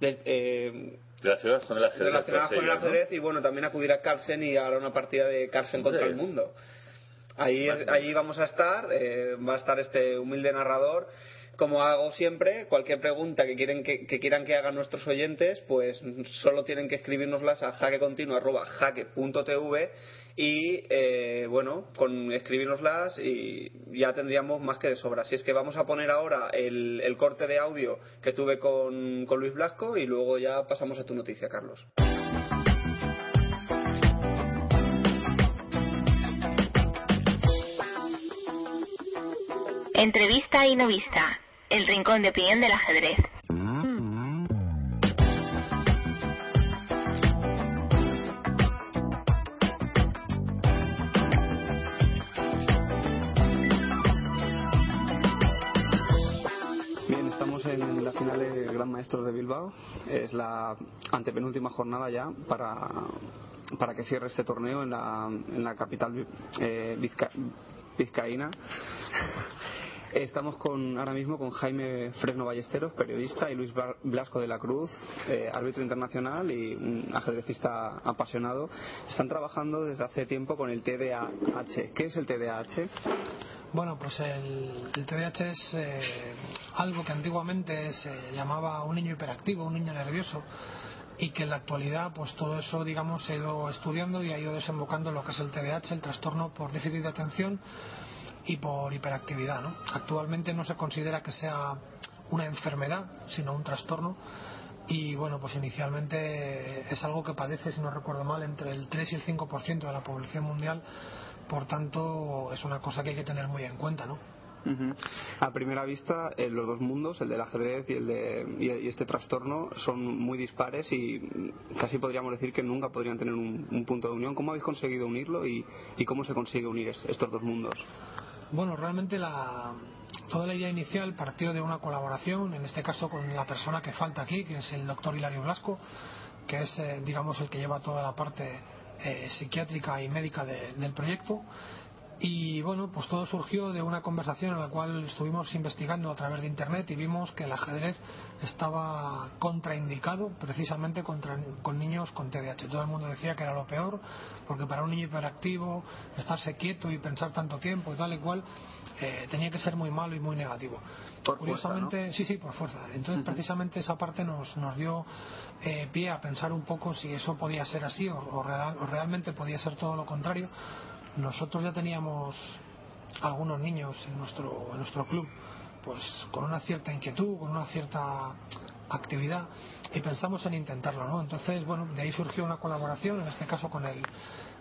de- eh, Relacionadas con el ajedrez. relacionadas con el ajedrez y bueno, también acudir a Carlsen y ahora una partida de Carlsen ¿En contra el mundo. Ahí, es- ahí vamos a estar, eh, va a estar este humilde narrador. Como hago siempre, cualquier pregunta que, quieren que, que quieran que hagan nuestros oyentes, pues solo tienen que escribirnoslas a jaquecontinuo.jaque.tv y eh, bueno, con escribirnoslas y ya tendríamos más que de sobra. Así es que vamos a poner ahora el, el corte de audio que tuve con, con Luis Blasco y luego ya pasamos a tu noticia, Carlos. Entrevista y no vista. El rincón de opinión del ajedrez. Bien, estamos en la final de Gran Maestros de Bilbao. Es la antepenúltima jornada ya para, para que cierre este torneo en la, en la capital eh, vizca- vizcaína. Estamos con, ahora mismo con Jaime Fresno Ballesteros, periodista, y Luis Bla- Blasco de la Cruz, eh, árbitro internacional y un ajedrecista apasionado. Están trabajando desde hace tiempo con el TDAH. ¿Qué es el TDAH? Bueno, pues el, el TDAH es eh, algo que antiguamente se llamaba un niño hiperactivo, un niño nervioso, y que en la actualidad, pues todo eso, digamos, se ha ido estudiando y ha ido desembocando en lo que es el TDAH, el trastorno por déficit de atención y por hiperactividad. ¿no? Actualmente no se considera que sea una enfermedad, sino un trastorno. Y bueno, pues inicialmente es algo que padece, si no recuerdo mal, entre el 3 y el 5% de la población mundial. Por tanto, es una cosa que hay que tener muy en cuenta, ¿no? Ujú. A primera vista, eh, los dos mundos, el del ajedrez y, el de, y, y este trastorno, son muy dispares y casi podríamos decir que nunca podrían tener un, un punto de unión. ¿Cómo habéis conseguido unirlo y, y cómo se consigue unir es- estos dos mundos? Bueno, realmente la, toda la idea inicial partió de una colaboración, en este caso con la persona que falta aquí, que es el doctor Hilario Blasco, que es, eh, digamos, el que lleva toda la parte eh, psiquiátrica y médica de- del proyecto. Y bueno, pues todo surgió de una conversación en la cual estuvimos investigando a través de internet y vimos que el ajedrez estaba contraindicado precisamente contra, con niños con TDAH. Todo el mundo decía que era lo peor, porque para un niño hiperactivo, estarse quieto y pensar tanto tiempo y tal y cual, eh, tenía que ser muy malo y muy negativo. Por Curiosamente, fuerza, sí, sí, por fuerza. Entonces, precisamente esa parte nos, nos dio eh, pie a pensar un poco si eso podía ser así o, o real- o realmente podía ser todo lo contrario. Nosotros ya teníamos algunos niños en nuestro, en nuestro club pues con una cierta inquietud, con una cierta actividad y pensamos en intentarlo, ¿no? Entonces, bueno, de ahí surgió una colaboración, en este caso con el,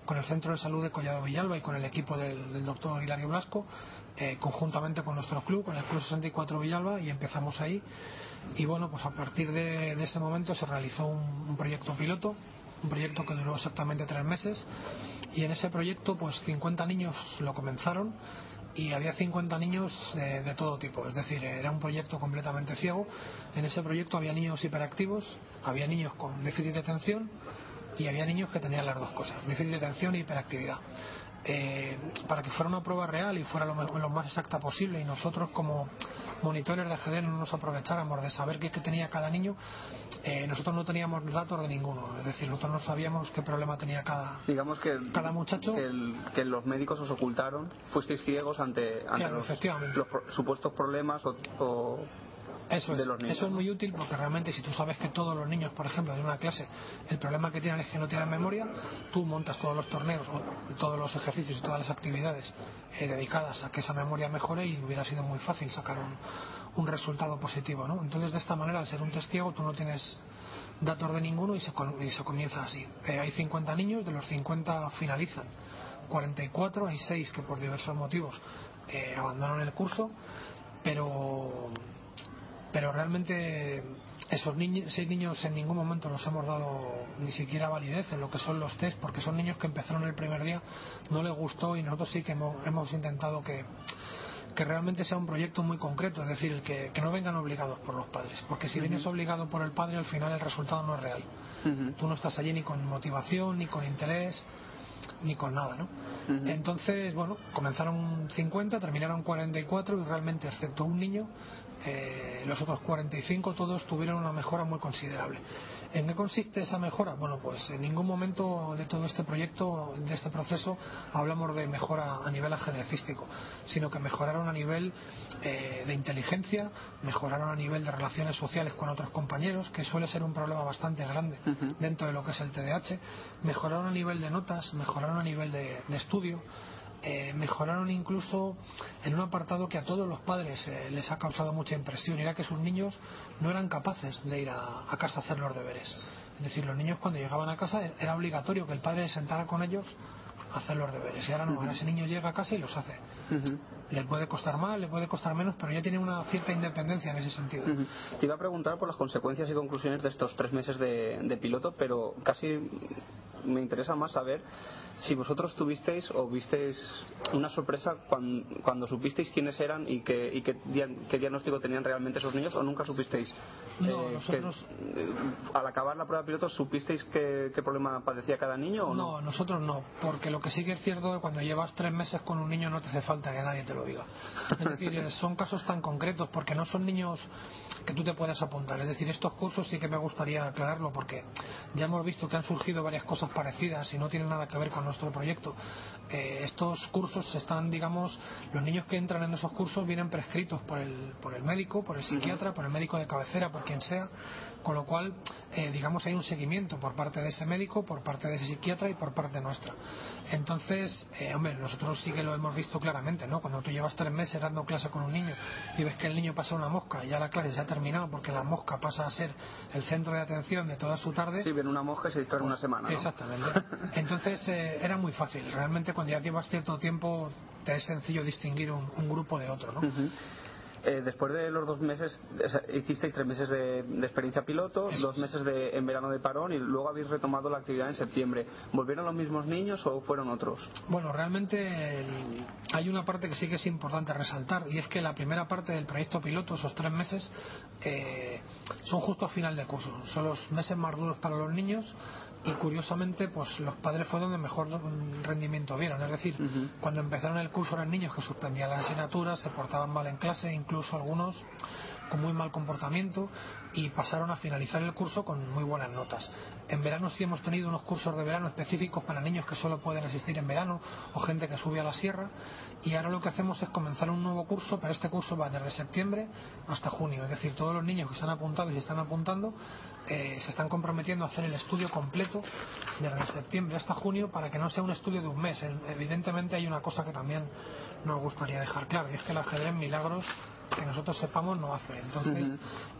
con el Centro de Salud de Collado Villalba y con el equipo del, doctor Hilario Blasco, eh, conjuntamente con nuestro club, con el Club 64 Villalba y empezamos ahí. Y bueno, pues a partir de, ese momento se realizó un proyecto piloto, un proyecto que duró exactamente tres meses y en ese proyecto pues 50 niños lo comenzaron y había 50 niños de, de todo tipo, es decir, era un proyecto completamente ciego. En ese proyecto había niños hiperactivos, había niños con déficit de atención y había niños que tenían las dos cosas, déficit de atención y hiperactividad. Eh, para que fuera una prueba real y fuera lo, lo más exacta posible y nosotros como monitores de ajedrez no nos aprovecháramos de saber qué, qué tenía cada niño, eh, nosotros no teníamos datos de ninguno, es decir, nosotros no sabíamos qué problema tenía cada, Digamos que, cada muchacho. que, el- que los médicos os ocultaron, fuisteis ciegos ante, ante Claro, los, los supuestos problemas o, o Eso de es, los niños. eso es muy útil porque realmente si tú sabes que todos los niños, por ejemplo, de una clase, el problema que tienen es que no tienen memoria, tú montas todos los torneos, o todos los ejercicios y todas las actividades eh, dedicadas a que esa memoria mejore y hubiera sido muy fácil sacar un, un resultado positivo, ¿no? Entonces de esta manera, al ser un testigo, tú no tienes datos de ninguno y se, y se comienza así. Eh, hay 50 niños, de los 50 finalizan 44, hay 6 que por diversos motivos eh, abandonan el curso, pero pero realmente esos niños, seis niños en ningún momento nos hemos dado ni siquiera validez en lo que son los test, porque son niños que empezaron el primer día, no les gustó y nosotros sí que hemos, hemos intentado que, que realmente sea un proyecto muy concreto, es decir, que, que no vengan obligados por los padres, porque si vienes obligado por el padre al final el resultado no es real. Tú no estás allí ni con motivación, ni con interés, ni con nada, ¿no? Entonces, bueno, comenzaron 50, terminaron 44 y realmente, excepto un niño, eh, los otros 45 todos tuvieron una mejora muy considerable. ¿En qué consiste esa mejora? Bueno, pues en ningún momento de todo este proyecto, de este proceso, hablamos de mejora a nivel ajedrecístico, sino que mejoraron a nivel eh, de inteligencia, mejoraron a nivel de relaciones sociales con otros compañeros, que suele ser un problema bastante grande dentro de lo que es el TDAH, mejoraron a nivel de notas, mejoraron a nivel de, de estudio, eh, mejoraron incluso en un apartado que a todos los padres eh, les ha causado mucha impresión, y era que sus niños no eran capaces de ir a, a casa a hacer los deberes. Es decir, los niños cuando llegaban a casa e- era obligatorio que el padre se sentara con ellos a hacer los deberes. Y ahora no, ahora ese niño llega a casa y los hace. Le puede costar más, le puede costar menos, pero ya tiene una cierta independencia en ese sentido. Te iba a preguntar por las consecuencias y conclusiones de estos tres meses de, de piloto, pero casi me interesa más saber si vosotros tuvisteis o visteis una sorpresa cuan- cuando, supisteis quiénes eran y, qué, y qué, dia- qué diagnóstico tenían realmente esos niños o nunca supisteis. No, eh, nosotros- que, eh, al acabar la prueba piloto, ¿supisteis qué, qué problema padecía cada niño o no? No, nosotros no, porque lo que sí que es cierto es que cuando llevas tres meses con un niño no te hace falta que nadie te lo diga. Es decir, eh, son casos tan concretos porque no son niños que tú te puedas apuntar. Es decir, estos cursos sí que me gustaría aclararlo porque ya hemos visto que han surgido varias cosas parecidas y no tienen nada que ver con nuestro proyecto. Eh, estos cursos están, digamos, los niños que entran en esos cursos vienen prescritos por el, por el médico, por el psiquiatra, por el médico de cabecera, por quien sea, con lo cual, eh, digamos, hay un seguimiento por parte de ese médico, por parte de ese psiquiatra y por parte nuestra. Entonces, eh, hombre, nosotros sí que lo hemos visto claramente, ¿no? Cuando tú llevas tres meses dando clase con un niño y ves que el niño pasa una mosca y ya la clase se ha terminado porque la mosca pasa a ser el centro de atención de toda su tarde. Sí, viene una mosca y se distrae una semana. ¿no? Exactamente. [LAUGHS] Entonces eh, era muy fácil. Realmente cuando ya llevas cierto tiempo te es sencillo distinguir un, un grupo de otro, ¿no? Eh, después de los dos meses, hicisteis tres meses de, experiencia piloto, dos es. meses de, en verano de parón y luego habéis retomado la actividad en septiembre. ¿Volvieron los mismos niños o fueron otros? Bueno, realmente hay una parte que sí que es importante resaltar y es que la primera parte del proyecto piloto, esos tres meses, eh, son justo a final de curso. Son los meses más duros para los niños y curiosamente pues los padres fue donde mejor rendimiento vieron. Es decir, cuando empezaron el curso eran niños que suspendían las asignaturas, se portaban mal en clase, incluso algunos con muy mal comportamiento y pasaron a finalizar el curso con muy buenas notas. En verano sí hemos tenido unos cursos de verano específicos para niños que solo pueden asistir en verano o gente que sube a la sierra y ahora lo que hacemos es comenzar un nuevo curso, pero este curso va desde septiembre hasta junio, es decir, todos los niños que están apuntados y están apuntando eh, se están comprometiendo a hacer el estudio completo desde septiembre hasta junio para que no sea un estudio de un mes. Evidentemente hay una cosa que también nos gustaría dejar claro y es que el ajedrez milagros que nosotros sepamos no hace. Entonces,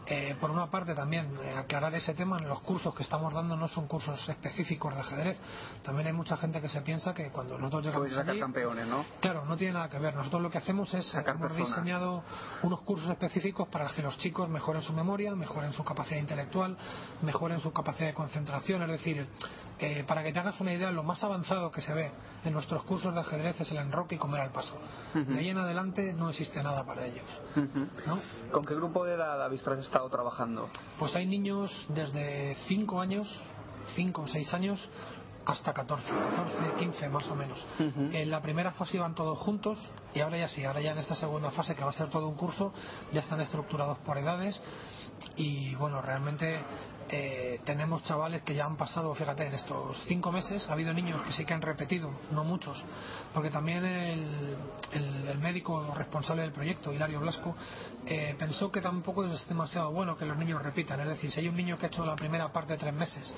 eh, por una parte también eh, aclarar ese tema, los cursos que estamos dando no son cursos específicos de ajedrez. También hay mucha gente que se piensa que cuando nosotros llegamos sacar allí, campeones, ¿no? Claro, no tiene nada que ver. Nosotros lo que hacemos es Sacar hemos personas. diseñado unos cursos específicos para que los chicos mejoren su memoria, mejoren su capacidad intelectual, mejoren su capacidad de concentración. Es decir, eh, para que te hagas una idea, lo más avanzado que se ve en nuestros cursos de ajedrez es el enroque y comer al paso. De ahí en adelante no existe nada para ellos. ¿Con qué grupo de edad habéis estado trabajando? Pues hay niños desde 5 años, 5 o 6 años, hasta 14, 14, 15 más o menos. En la primera fase iban todos juntos y ahora ya sí, ahora ya en esta segunda fase que va a ser todo un curso, ya están estructurados por edades y bueno, realmente eh, tenemos chavales que ya han pasado, fíjate, en estos cinco meses ha habido niños que sí que han repetido, no muchos, porque también el, el- el médico responsable del proyecto, Hilario Blasco, eh, pensó que tampoco es demasiado bueno que los niños repitan. Es decir, si hay un niño que ha hecho la primera parte tres meses,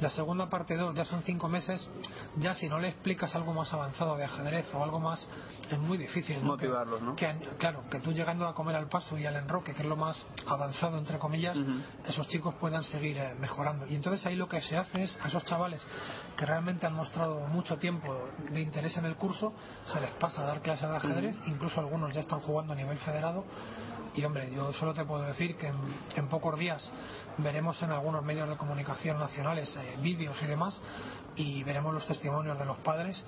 la segunda parte dos, ya son cinco meses, ya si no le explicas algo más avanzado de ajedrez o algo más, es muy difícil. ¿no? Motivarlos, ¿no? Que, que, claro, que tú llegando a comer al paso y al enroque, que es lo más avanzado, entre comillas, esos chicos puedan seguir eh, mejorando. Y entonces ahí lo que se hace es a esos chavales que realmente han mostrado mucho tiempo de interés en el curso, se les pasa a dar clases de ajedrez, incluso algunos ya están jugando a nivel federado. Y hombre, yo solo te puedo decir que en, pocos días veremos en algunos medios de comunicación nacionales eh, vídeos y demás, y veremos los testimonios de los padres.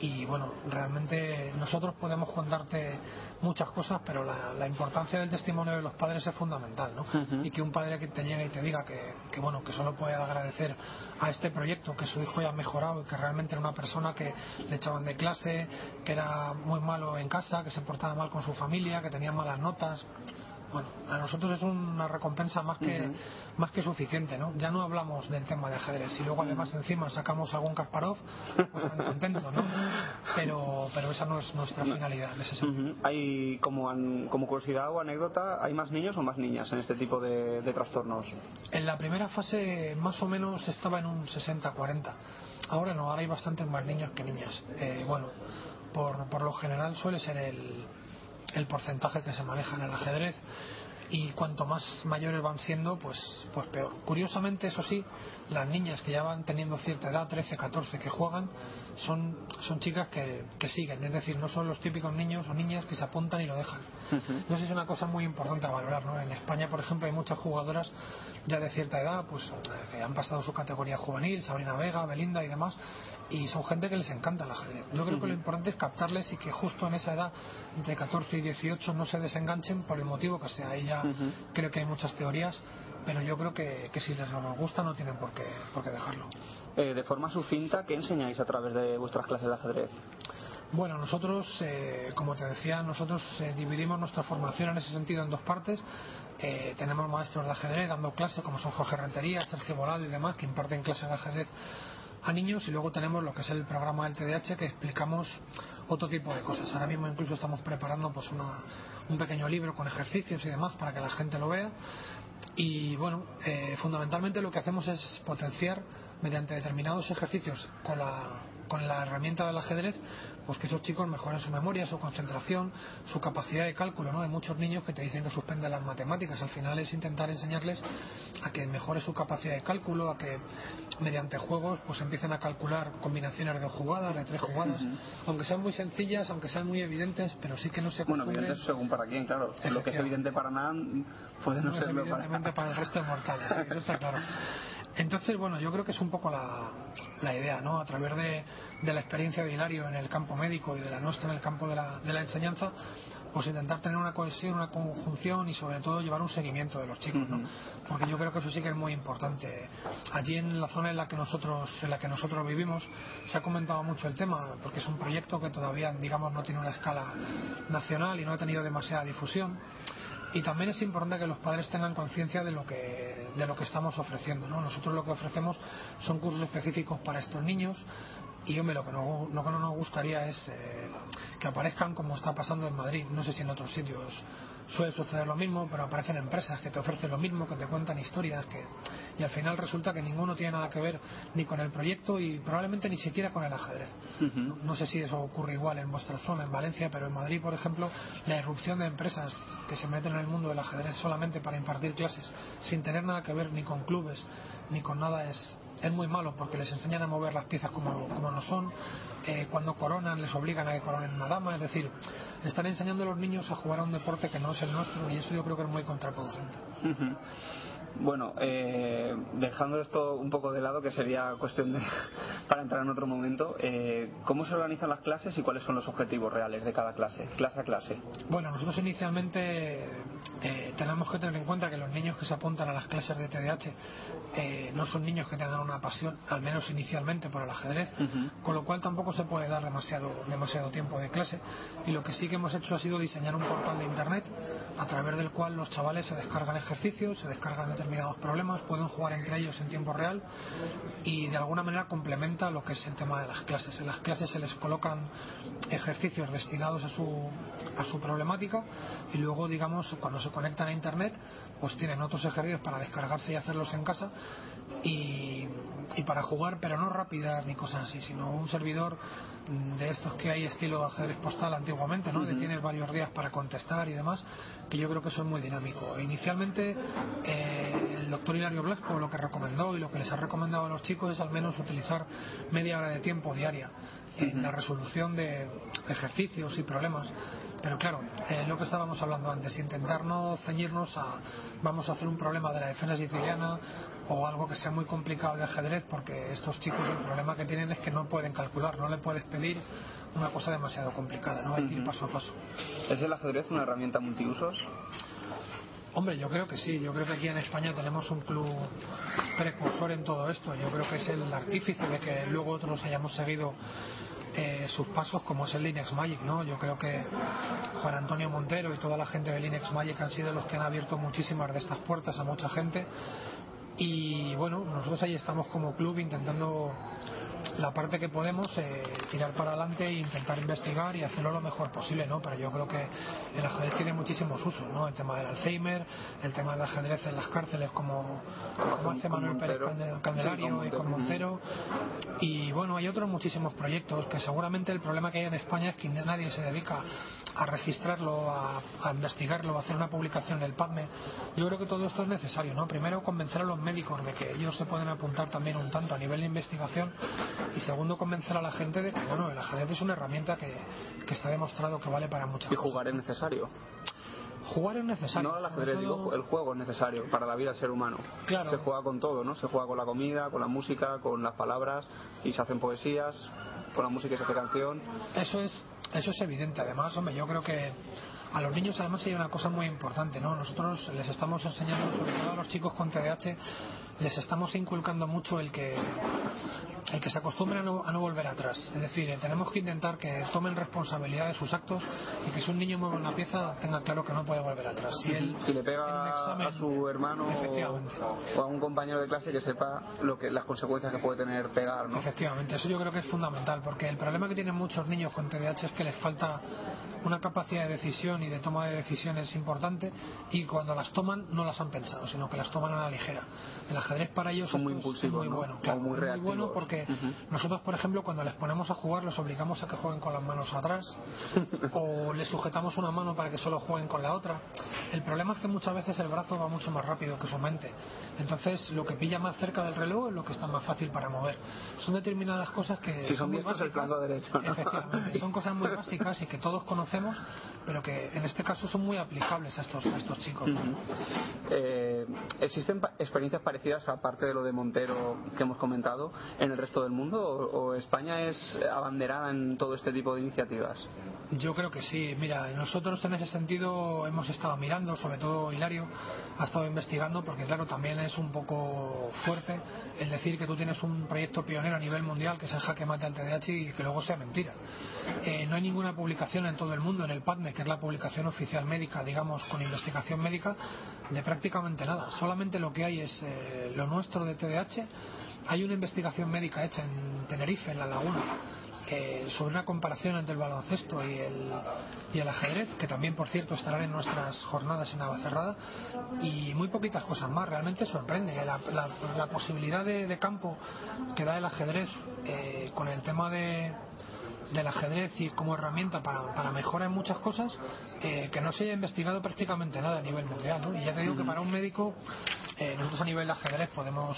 Y bueno, realmente nosotros podemos contarte muchas cosas, pero la, la importancia del testimonio de los padres es fundamental, ¿no? Y que un padre que te llegue y te diga que, que, bueno, que solo puede agradecer a este proyecto, que su hijo ya ha mejorado y que realmente era una persona que le echaban de clase, que era muy malo en casa, que se portaba mal con su familia, que tenía malas notas. Bueno, a nosotros es una recompensa más que más que suficiente, ¿no? Ya no hablamos del tema de ajedrez. Si luego además encima sacamos algún Kasparov, pues están contentos, ¿no? Pero, pero esa no es nuestra finalidad en ese sentido. Ujú. Hay como, an- como curiosidad o anécdota, ¿hay más niños o más niñas en este tipo de, de trastornos? En la primera fase más o menos estaba en un 60-40. Ahora no, ahora hay bastantes más niños que niñas. Eh, bueno, por, por lo general suele ser el, el porcentaje que se maneja en el ajedrez y cuanto más mayores van siendo, pues, pues peor. Curiosamente, eso sí, las niñas que ya van teniendo cierta edad, 13, 14, que juegan, son, son chicas que, que siguen, es decir, no son los típicos niños o niñas que se apuntan y lo dejan. No sé si es una cosa muy importante a valorar, ¿no? En España, por ejemplo, hay muchas jugadoras ya de cierta edad, pues que han pasado su categoría juvenil, Sabrina Vega, Belinda y demás, y son gente que les encanta el ajedrez. Yo creo que lo importante es captarles y que justo en esa edad, entre 14 y 18, no se desenganchen por el motivo que sea. Ahí ya creo que hay muchas teorías, pero yo creo que, que si les no gusta no tienen por qué, por qué dejarlo. Eh, de forma sucinta, ¿qué enseñáis a través de vuestras clases de ajedrez? Bueno, nosotros, eh, como te decía, nosotros eh, dividimos nuestra formación en ese sentido en dos partes. Eh, tenemos maestros de ajedrez dando clases, como son Jorge Rentería, Sergio Volado y demás, que imparten clases de ajedrez a niños. Y luego tenemos lo que es el programa del TDH, que explicamos otro tipo de cosas. Ahora mismo incluso estamos preparando pues una- un pequeño libro con ejercicios y demás para que la gente lo vea. Y bueno, eh, fundamentalmente lo que hacemos es potenciar mediante determinados ejercicios con la con la herramienta del ajedrez, pues que esos chicos mejoren su memoria, su concentración, su capacidad de cálculo. ¿no? Hay muchos niños que te dicen que suspenden las matemáticas. Al final es intentar enseñarles a que mejore su capacidad de cálculo, a que mediante juegos pues empiecen a calcular combinaciones de jugadas, de tres jugadas, aunque sean muy sencillas, aunque sean muy evidentes, pero sí que no se Bueno, acostumbren- evidente según para quién, claro. Lo que es evidente para nada puede no, no serlo para para el resto de mortales, sí, eso está claro. [LAUGHS] Entonces, bueno, yo creo que es un poco la, la idea, ¿no? A través de, de la experiencia de Hilario en el campo médico y de la nuestra en el campo de la, de la enseñanza, pues intentar tener una cohesión, una conjunción y sobre todo llevar un seguimiento de los chicos, ¿no? Porque yo creo que eso sí que es muy importante. Allí en la zona en la que nosotros, en la que nosotros vivimos, se ha comentado mucho el tema, porque es un proyecto que todavía, digamos, no tiene una escala nacional y no ha tenido demasiada difusión y también es importante que los padres tengan conciencia de lo que de lo que estamos ofreciendo ¿no? nosotros lo que ofrecemos son cursos específicos para estos niños y hombre lo que no, lo que no nos gustaría es eh, que aparezcan como está pasando en Madrid no sé si en otros sitios suele suceder lo mismo pero aparecen empresas que te ofrecen lo mismo que te cuentan historias que y al final resulta que ninguno tiene nada que ver ni con el proyecto y probablemente ni siquiera con el ajedrez no, no sé si eso ocurre igual en vuestra zona, en Valencia, pero en Madrid, por ejemplo, la irrupción de empresas que se meten en el mundo del ajedrez solamente para impartir clases, sin tener nada que ver ni con clubes, ni con nada, es, es muy malo porque les enseñan a mover las piezas como, como no son. Eh, cuando coronan, les obligan a que coronen una dama, es decir, están enseñando a los niños a jugar a un deporte que no es el nuestro y eso yo creo que es muy contraproducente. Bueno, eh, dejando esto un poco de lado, que sería cuestión de, [LAUGHS] para entrar en otro momento, eh, ¿cómo se organizan las clases y cuáles son los objetivos reales de cada clase, clase a clase? Bueno, nosotros inicialmente eh, tenemos que tener en cuenta que los niños que se apuntan a las clases de TDAH no son niños que tengan una pasión, al menos inicialmente, por el ajedrez, con lo cual tampoco se puede dar demasiado, demasiado tiempo de clase. Y lo que sí que hemos hecho ha sido diseñar un portal de Internet a través del cual los chavales se descargan ejercicios, se descargan determinados problemas, pueden jugar entre ellos en tiempo real y de alguna manera complementa lo que es el tema de las clases. En las clases se les colocan ejercicios destinados a su, a su problemática y luego, digamos, cuando se conectan a Internet, pues tienen otros ejercicios para descargarse y hacerlos en casa y, y para jugar, pero no rápidas ni cosas así, sino un servidor de estos que hay estilo ajedrez postal antiguamente, ¿no? Que Ujú. tienes varios días para contestar y demás, que yo creo que eso es muy dinámico. Inicialmente, eh, el doctor Hilario Blasco lo que recomendó y lo que les ha recomendado a los chicos es al menos utilizar media hora de tiempo diaria en la resolución de ejercicios y problemas. Pero claro, eh, lo que estábamos hablando antes, intentar no ceñirnos a vamos a hacer un problema de la defensa siciliana o algo que sea muy complicado de ajedrez, porque estos chicos el problema que tienen es que no pueden calcular, no le puedes pedir una cosa demasiado complicada, no hay que ir paso a paso. ¿Es el ajedrez una herramienta multiusos? Hombre, yo creo que sí. Yo creo que aquí en España tenemos un club precursor en todo esto. Yo creo que es el artífice de que luego otros hayamos seguido eh, sus pasos, como es el Linux Magic, ¿no? Yo creo que Juan Antonio Montero y toda la gente de Linux Magic han sido los que han abierto muchísimas de estas puertas a mucha gente. Y bueno, nosotros ahí estamos como club intentando la parte que podemos eh, tirar para adelante e intentar investigar y hacerlo lo mejor posible, ¿no? Pero yo creo que el ajedrez tiene muchísimos usos, ¿no? El tema del Alzheimer, el tema del ajedrez en las cárceles como, como hace Manuel Pérez Candelario y con Montero. Y bueno, hay otros muchísimos proyectos que seguramente el problema que hay en España es que nadie se dedica a registrarlo, a, a investigarlo, a hacer una publicación en el PubMed. Yo creo que todo esto es necesario, ¿no? Primero convencer a los médicos de que ellos se pueden apuntar también un tanto a nivel de investigación y segundo convencer a la gente de que bueno, el ajedrez es una herramienta que, que está demostrado que vale para muchas ¿Y cosas. jugar es necesario? Jugar es necesario. No sobre ajedrez, todo- digo, el juego es necesario para la vida del ser humano. Claro. Se juega con todo, ¿no? Se juega con la comida, con la música, con las palabras y se hacen poesías, con la música y se hace canción. Eso es, eso es evidente. Además, hombre, yo creo que a los niños además hay una cosa muy importante, ¿no? Nosotros les estamos enseñando, sobre todo a los chicos con TDAH, les estamos inculcando mucho el que el que se acostumbren a no, a no volver atrás. Es decir, eh, tenemos que intentar que tomen responsabilidad de sus actos y que si un niño mueve una pieza tenga claro que no puede volver atrás. Si él si le pega examen- a su hermano o a un compañero de clase que sepa lo que las consecuencias que puede tener pegar, ¿no? Efectivamente, eso yo creo que es fundamental, porque el problema que tienen muchos niños con TDAH es que les falta una capacidad de decisión y de toma de decisiones importante y cuando las toman no las han pensado, sino que las toman a la ligera. Ajedrez para ellos Son muy esto es impulsivos, muy ¿no? bueno. Claro, muy es bueno porque Ujú. nosotros, por ejemplo, cuando les ponemos a jugar, los obligamos a que jueguen con las manos atrás [LAUGHS] o les sujetamos una mano para que solo jueguen con la otra. El problema es que muchas veces el brazo va mucho más rápido que su mente. Entonces, lo que pilla más cerca del reloj es lo que está más fácil para mover. Son determinadas cosas que Si son muy el básicas. flanco derecho, ¿no? Efectivamente, son cosas muy [LAUGHS] básicas y que todos conocemos, pero que en este caso son muy aplicables a estos, a estos chicos. ¿no? Ujú. Eh, ¿Existen experiencias parecidas, aparte de lo de Montero que hemos comentado, en el resto del mundo? ¿O, España es abanderada en todo este tipo de iniciativas? Yo creo que sí. Mira, nosotros en ese sentido hemos estado mirando, sobre todo Hilario ha estado investigando, porque claro, también es un poco fuerte el decir que tú tienes un proyecto pionero a nivel mundial que es el jaque mate al TDAH y que luego sea mentira. Eh, no hay ninguna publicación en todo el mundo, en el PADME, que es la publicación oficial médica, digamos, con investigación médica, de prácticamente nada. Solamente lo que hay es eh, lo nuestro de TDAH. Hay una investigación médica hecha en Tenerife, en La Laguna, sobre una comparación entre el baloncesto y el, y el ajedrez, que también, por cierto, estarán en nuestras jornadas en Navacerrada, y muy poquitas cosas más. Realmente sorprende la, la- la posibilidad de, de campo que da el ajedrez eh, con el tema de del ajedrez y como herramienta para, para mejora en muchas cosas eh, que no se haya investigado prácticamente nada a nivel mundial ¿no? y ya te digo que para un médico eh, nosotros a nivel de ajedrez podemos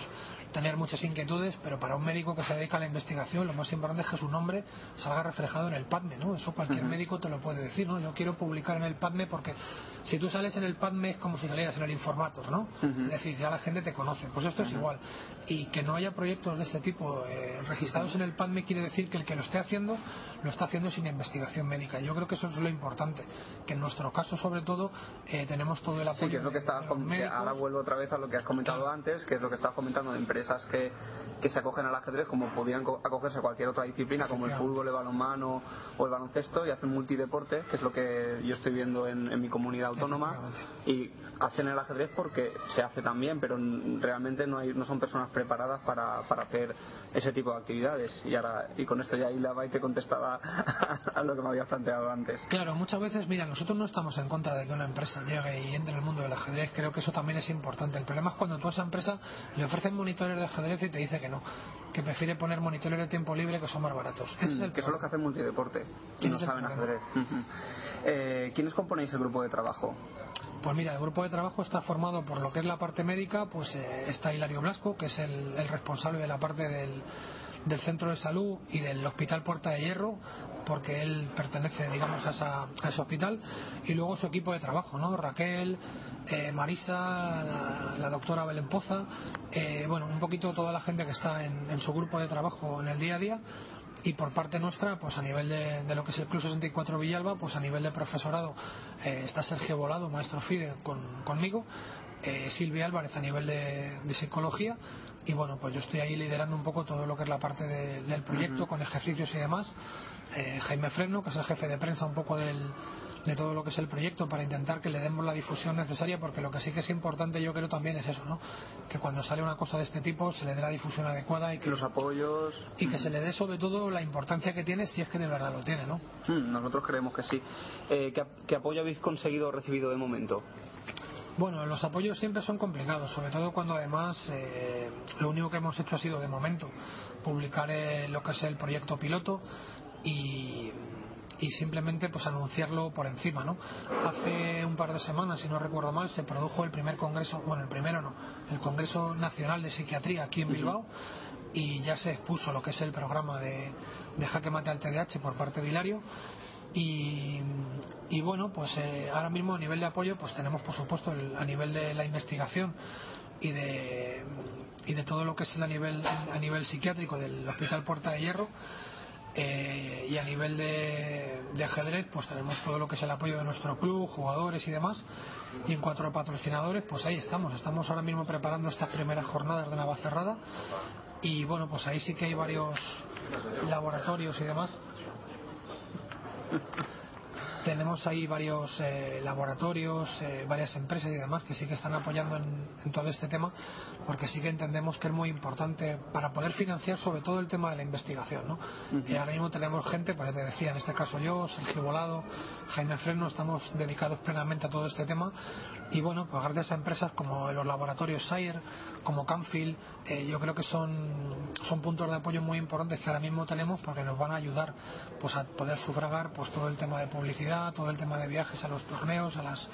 tener muchas inquietudes pero para un médico que se dedica a la investigación lo más importante es que su nombre salga reflejado en el PADME ¿no? eso cualquier médico te lo puede decir ¿no? yo quiero publicar en el PADME porque si tú sales en el PADME es como si salieras en el Informator ¿no? Es decir ya la gente te conoce pues esto es igual y que no haya proyectos de este tipo eh, registrados en el PADME quiere decir que el que lo esté haciendo lo está haciendo sin investigación médica. Yo creo que eso es lo importante, que en nuestro caso sobre todo eh, tenemos todo el apoyo Sí, que es lo que estabas ahora vuelvo otra vez a lo que has comentado antes, que es lo que estabas comentando de empresas que, que se acogen al ajedrez como podrían co- acogerse a cualquier otra disciplina como el fútbol, el balonmano o el baloncesto y hacen multideporte, que es lo que yo estoy viendo en, en mi comunidad autónoma y hacen el ajedrez porque se hace también, pero realmente no hay no son personas preparadas para, para hacer ese tipo de actividades y ahora y con esto ya Ilava y te contestaba [LAUGHS] a lo que me habías planteado antes. Claro, muchas veces, mira, nosotros no estamos en contra de que una empresa llegue y entre en el mundo del ajedrez, creo que eso también es importante. El problema es cuando tú a esa empresa le ofrecen monitores de ajedrez y te dice que no, que prefiere poner monitores de tiempo libre que son más baratos. Ese es el Mm, que son los que hacen multideporte y no saben problema. ajedrez. [LAUGHS] Eh, ¿Quiénes componéis el grupo de trabajo? Pues mira, el grupo de trabajo está formado por lo que es la parte médica, pues eh, está Hilario Blasco, que es el, responsable de la parte del, del centro de salud y del hospital Puerta de Hierro, porque él pertenece, digamos, a, esa- a ese hospital, y luego su equipo de trabajo, ¿no? Raquel, eh, Marisa, la, doctora Belén Poza, eh, bueno, un poquito toda la gente que está en su grupo de trabajo en el día a día, y por parte nuestra, pues a nivel de, de lo que es el Club 64 Villalba, pues a nivel de profesorado eh, está Sergio Volado, maestro FIDE, con- conmigo, eh, Silvia Álvarez a nivel de, de psicología, y bueno, pues yo estoy ahí liderando un poco todo lo que es la parte de- del proyecto, con ejercicios y demás. Eh, Jaime Freno, que es el jefe de prensa un poco del, de todo lo que es el proyecto para intentar que le demos la difusión necesaria porque lo que sí que es importante yo creo también es eso, ¿no? Que cuando sale una cosa de este tipo se le dé la difusión adecuada y que los apoyos y que se le dé sobre todo la importancia que tiene si es que de verdad lo tiene, ¿no? Mm, Nosotros creemos que sí. Eh, ¿qué, qué apoyo habéis conseguido o recibido de momento? Bueno, los apoyos siempre son complicados, sobre todo cuando además eh, lo único que hemos hecho ha sido de momento publicar eh, lo que es el proyecto piloto y, y simplemente pues anunciarlo por encima, ¿no? Hace un par de semanas, si no recuerdo mal, se produjo el primer congreso, bueno, el primero no, el Congreso Nacional de Psiquiatría aquí en Bilbao y ya se expuso lo que es el programa de, de jaque mate al TDAH por parte de Hilario y, y bueno, pues eh, ahora mismo a nivel de apoyo, pues tenemos por supuesto el- a nivel de la investigación y de, y de todo lo que es el a nivel, a nivel psiquiátrico del Hospital Puerta de Hierro. Eh, y a nivel de, de ajedrez, pues tenemos todo lo que es el apoyo de nuestro club, jugadores y demás. Y en cuanto a patrocinadores, pues ahí estamos. Estamos ahora mismo preparando estas primeras jornadas de Navacerrada. Y bueno, pues ahí sí que hay varios laboratorios y demás tenemos ahí varios eh, laboratorios, eh, varias empresas y demás que sí que están apoyando en, en todo este tema, porque sí que entendemos que es muy importante para poder financiar sobre todo el tema de la investigación. ¿no? Y ahora mismo tenemos gente, pues te decía, en este caso yo, Sergio Volado, Jaime Freno, estamos dedicados plenamente a todo este tema. Y bueno, pues gracias a empresas como los laboratorios Sire, como Canfield, eh, yo creo que son, son puntos de apoyo muy importantes que ahora mismo tenemos porque nos van a ayudar pues a poder sufragar pues todo el tema de publicidad, todo el tema de viajes a los torneos, a las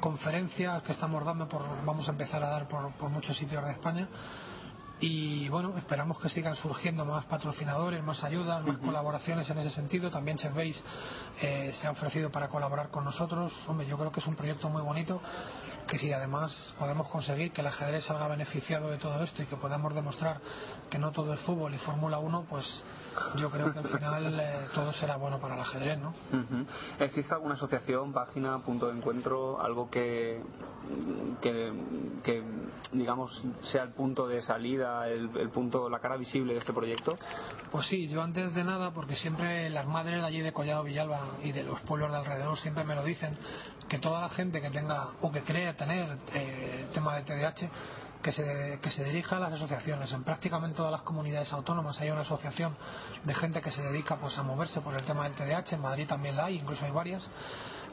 conferencias que estamos dando, por, vamos a empezar a dar por, por muchos sitios de España y bueno, esperamos que sigan surgiendo más patrocinadores, más ayudas, más colaboraciones en ese sentido. También Chef Base eh, se ha ofrecido para colaborar con nosotros. Hombre, yo creo que es un proyecto muy bonito que si además podemos conseguir que el ajedrez salga beneficiado de todo esto y que podamos demostrar que no todo es fútbol y Fórmula 1, pues yo creo que al final eh, todo será bueno para el ajedrez, ¿no? ¿Existe alguna asociación, página, punto de encuentro, algo que, que, que, digamos sea el punto de salida, el, el punto, la cara visible de este proyecto? Pues sí, yo antes de nada, porque siempre las madres de allí de Collado Villalba y de los pueblos de alrededor siempre me lo dicen, que toda la gente que tenga o que cree tener eh, tema de TDAH, que se, que se dirija a las asociaciones. En prácticamente todas las comunidades autónomas hay una asociación de gente que se dedica pues a moverse por el tema del TDAH. En Madrid también la hay, incluso hay varias.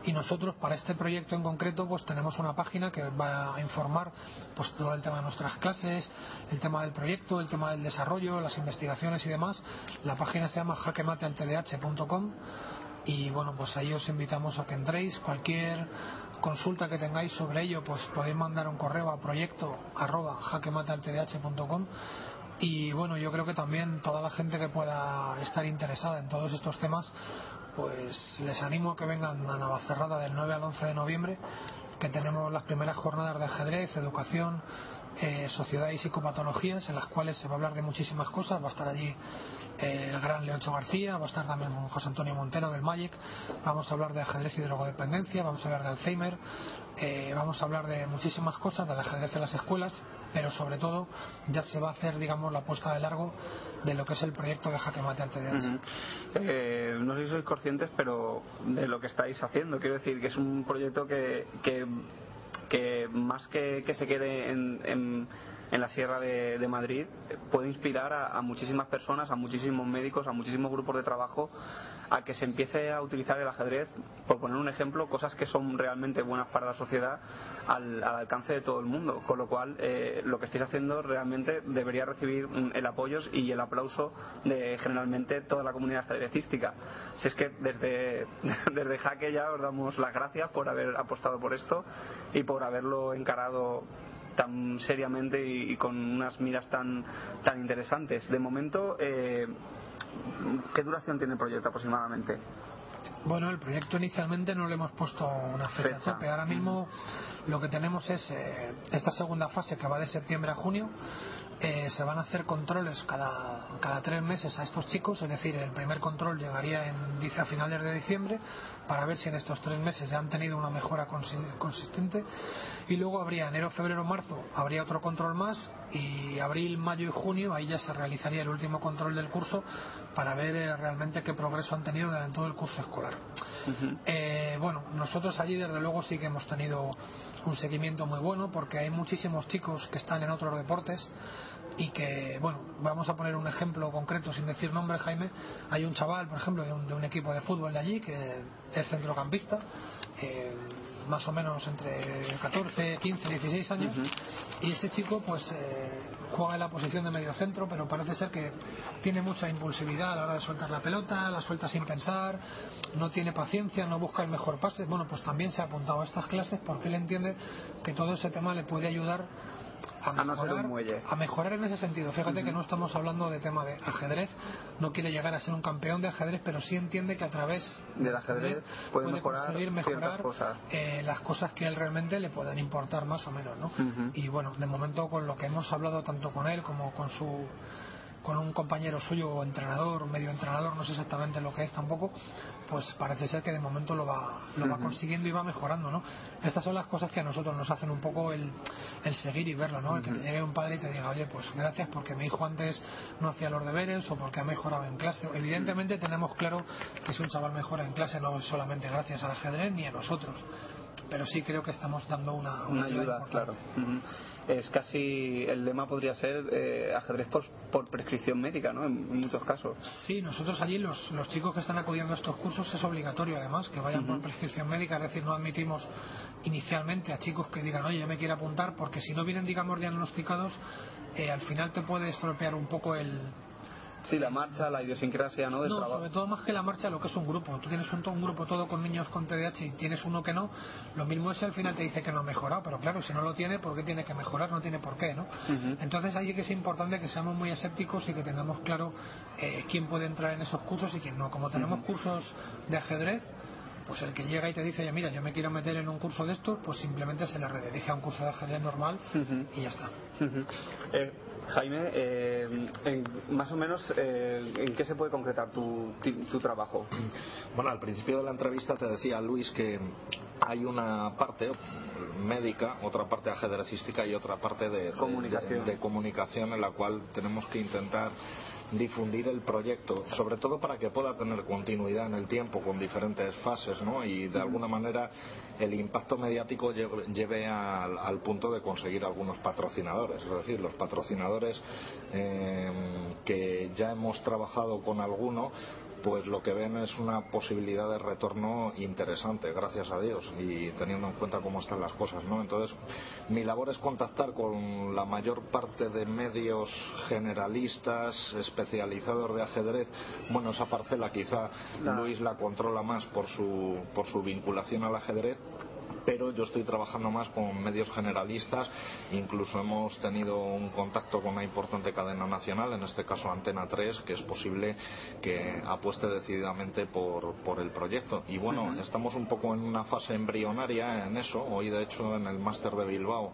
Y nosotros para este proyecto en concreto pues tenemos una página que va a informar pues todo el tema de nuestras clases, el tema del proyecto, el tema del desarrollo, las investigaciones y demás. La página se llama jaquematealtdh.com y bueno pues ahí os invitamos a que entréis. Cualquier consulta que tengáis sobre ello pues podéis mandar un correo a proyecto arroba jaquematealtdh.com y bueno yo creo que también toda la gente que pueda estar interesada en todos estos temas pues les animo a que vengan a Navacerrada del 9 al 11 de noviembre que tenemos las primeras jornadas de ajedrez, educación eh, sociedad y psicopatologías en las cuales se va a hablar de muchísimas cosas. Va a estar allí eh, el gran Leoncho García, va a estar también José Antonio Montero del Magic. Vamos a hablar de ajedrez y drogodependencia, vamos a hablar de Alzheimer, eh, vamos a hablar de muchísimas cosas, del ajedrez en las escuelas, pero sobre todo ya se va a hacer, digamos, la puesta de largo de lo que es el proyecto de Jaque Mate al TDAH. Eh, no sé si sois conscientes, pero de lo que estáis haciendo. Quiero decir que es un proyecto que, que más que, que se quede en, en- la Sierra de, de Madrid, puede inspirar a muchísimas personas, a muchísimos médicos, a muchísimos grupos de trabajo a que se empiece a utilizar el ajedrez, por poner un ejemplo, cosas que son realmente buenas para la sociedad al, al alcance de todo el mundo. Con lo cual, eh, lo que estáis haciendo realmente debería recibir el apoyo y el aplauso de generalmente toda la comunidad ajedrecística. Si es que desde, [LAUGHS] desde Jaque ya os damos las gracias por haber apostado por esto y por haberlo encarado tan seriamente y, y con unas miras tan, tan interesantes. De momento, eh, ¿qué duración tiene el proyecto aproximadamente? Bueno, el proyecto inicialmente no le hemos puesto una fecha, Fecha. tope. Ahora mismo lo que tenemos es eh, esta segunda fase que va de septiembre a junio. Eh, se van a hacer controles cada, cada tres meses a estos chicos, es decir, el primer control llegaría en, dice, a finales de diciembre para ver si en estos tres meses ya han tenido una mejora consi- consistente y luego habría enero, febrero, marzo, habría otro control más y abril, mayo y junio ahí ya se realizaría el último control del curso para ver eh, realmente qué progreso han tenido durante todo el curso escolar. Eh, bueno, nosotros allí desde luego sí que hemos tenido un seguimiento muy bueno porque hay muchísimos chicos que están en otros deportes y que, bueno, vamos a poner un ejemplo concreto sin decir nombre, Jaime. Hay un chaval, por ejemplo, de un, de un equipo de fútbol de allí que es centrocampista, eh, más o menos entre 14, 15, 16 años, y ese chico pues eh, juega en la posición de medio centro, pero parece ser que tiene mucha impulsividad a la hora de soltar la pelota, la suelta sin pensar, no tiene paciencia, no busca el mejor pase. Bueno, pues también se ha apuntado a estas clases porque él entiende que todo ese tema le puede ayudar a A no ser mejorar, un muelle. a mejorar en ese sentido. Fíjate que no estamos hablando de tema de ajedrez, no quiere llegar a ser un campeón de ajedrez, pero sí entiende que a través Del ajedrez puede mejorar ciertas mejorar cosas. eh, las cosas que a él realmente le puedan importar más o menos, ¿no? Y bueno, de momento con lo que hemos hablado tanto con él como con su con un compañero suyo o entrenador, medio entrenador, no sé exactamente lo que es tampoco, pues parece ser que de momento lo va, lo va consiguiendo y va mejorando, ¿no? Estas son las cosas que a nosotros nos hacen un poco el, el seguir y verlo, ¿no? El que te llegue un padre y te diga, oye, pues gracias porque mi hijo antes no hacía los deberes o porque ha mejorado en clase. Evidentemente tenemos claro que si un chaval mejora en clase no es solamente gracias al ajedrez ni a nosotros, pero sí creo que estamos dando una, una ayuda, claro. Ujú. Es casi, el lema podría ser eh, ajedrez por, por prescripción médica, ¿no? En, en muchos casos. Sí, nosotros allí los, los chicos que están acudiendo a estos cursos es obligatorio además que vayan por prescripción médica, es decir, no admitimos inicialmente a chicos que digan, oye, yo me quiero apuntar, porque si no vienen, digamos, diagnosticados, eh, al final te puede estropear un poco el, Sí, la marcha, la idiosincrasia, ¿no? Del no, trabajo. sobre todo más que la marcha, lo que es un grupo. Tú tienes un, un grupo todo con niños con TDAH y tienes uno que no, lo mismo es al final te dice que no ha mejorado, pero claro, si no lo tiene, ¿por qué tiene que mejorar? No tiene por qué, ¿no? Entonces ahí que es importante que seamos muy escépticos y que tengamos claro eh, quién puede entrar en esos cursos y quién no. Como tenemos cursos de ajedrez, pues el que llega y te dice, oye, mira, yo me quiero meter en un curso de estos, pues simplemente se le redirige a un curso de ajedrez normal y ya está. Eh, Jaime, eh, en- más o menos, eh, ¿en qué se puede concretar tu, ti- tu trabajo? Bueno, al principio de la entrevista te decía Luis que hay una parte médica, otra parte ajedrecística y otra parte de, de- Comunicación. de- de comunicación en la cual tenemos que intentar difundir el proyecto, sobre todo para que pueda tener continuidad en el tiempo con diferentes fases, ¿no? Y de alguna manera el impacto mediático lleve, al punto de conseguir algunos patrocinadores, es decir, los patrocinadores eh, que ya hemos trabajado con alguno pues lo que ven es una posibilidad de retorno interesante, gracias a Dios, y teniendo en cuenta cómo están las cosas, ¿no? Entonces, mi labor es contactar con la mayor parte de medios generalistas, especializados de ajedrez. Bueno, esa parcela quizá Luis la controla más por su, por su vinculación al ajedrez, pero yo estoy trabajando más con medios generalistas, incluso hemos tenido un contacto con una importante cadena nacional, en este caso Antena 3, que es posible que apueste decididamente por, por el proyecto. Y bueno, estamos un poco en una fase embrionaria en eso, hoy de hecho en el máster de Bilbao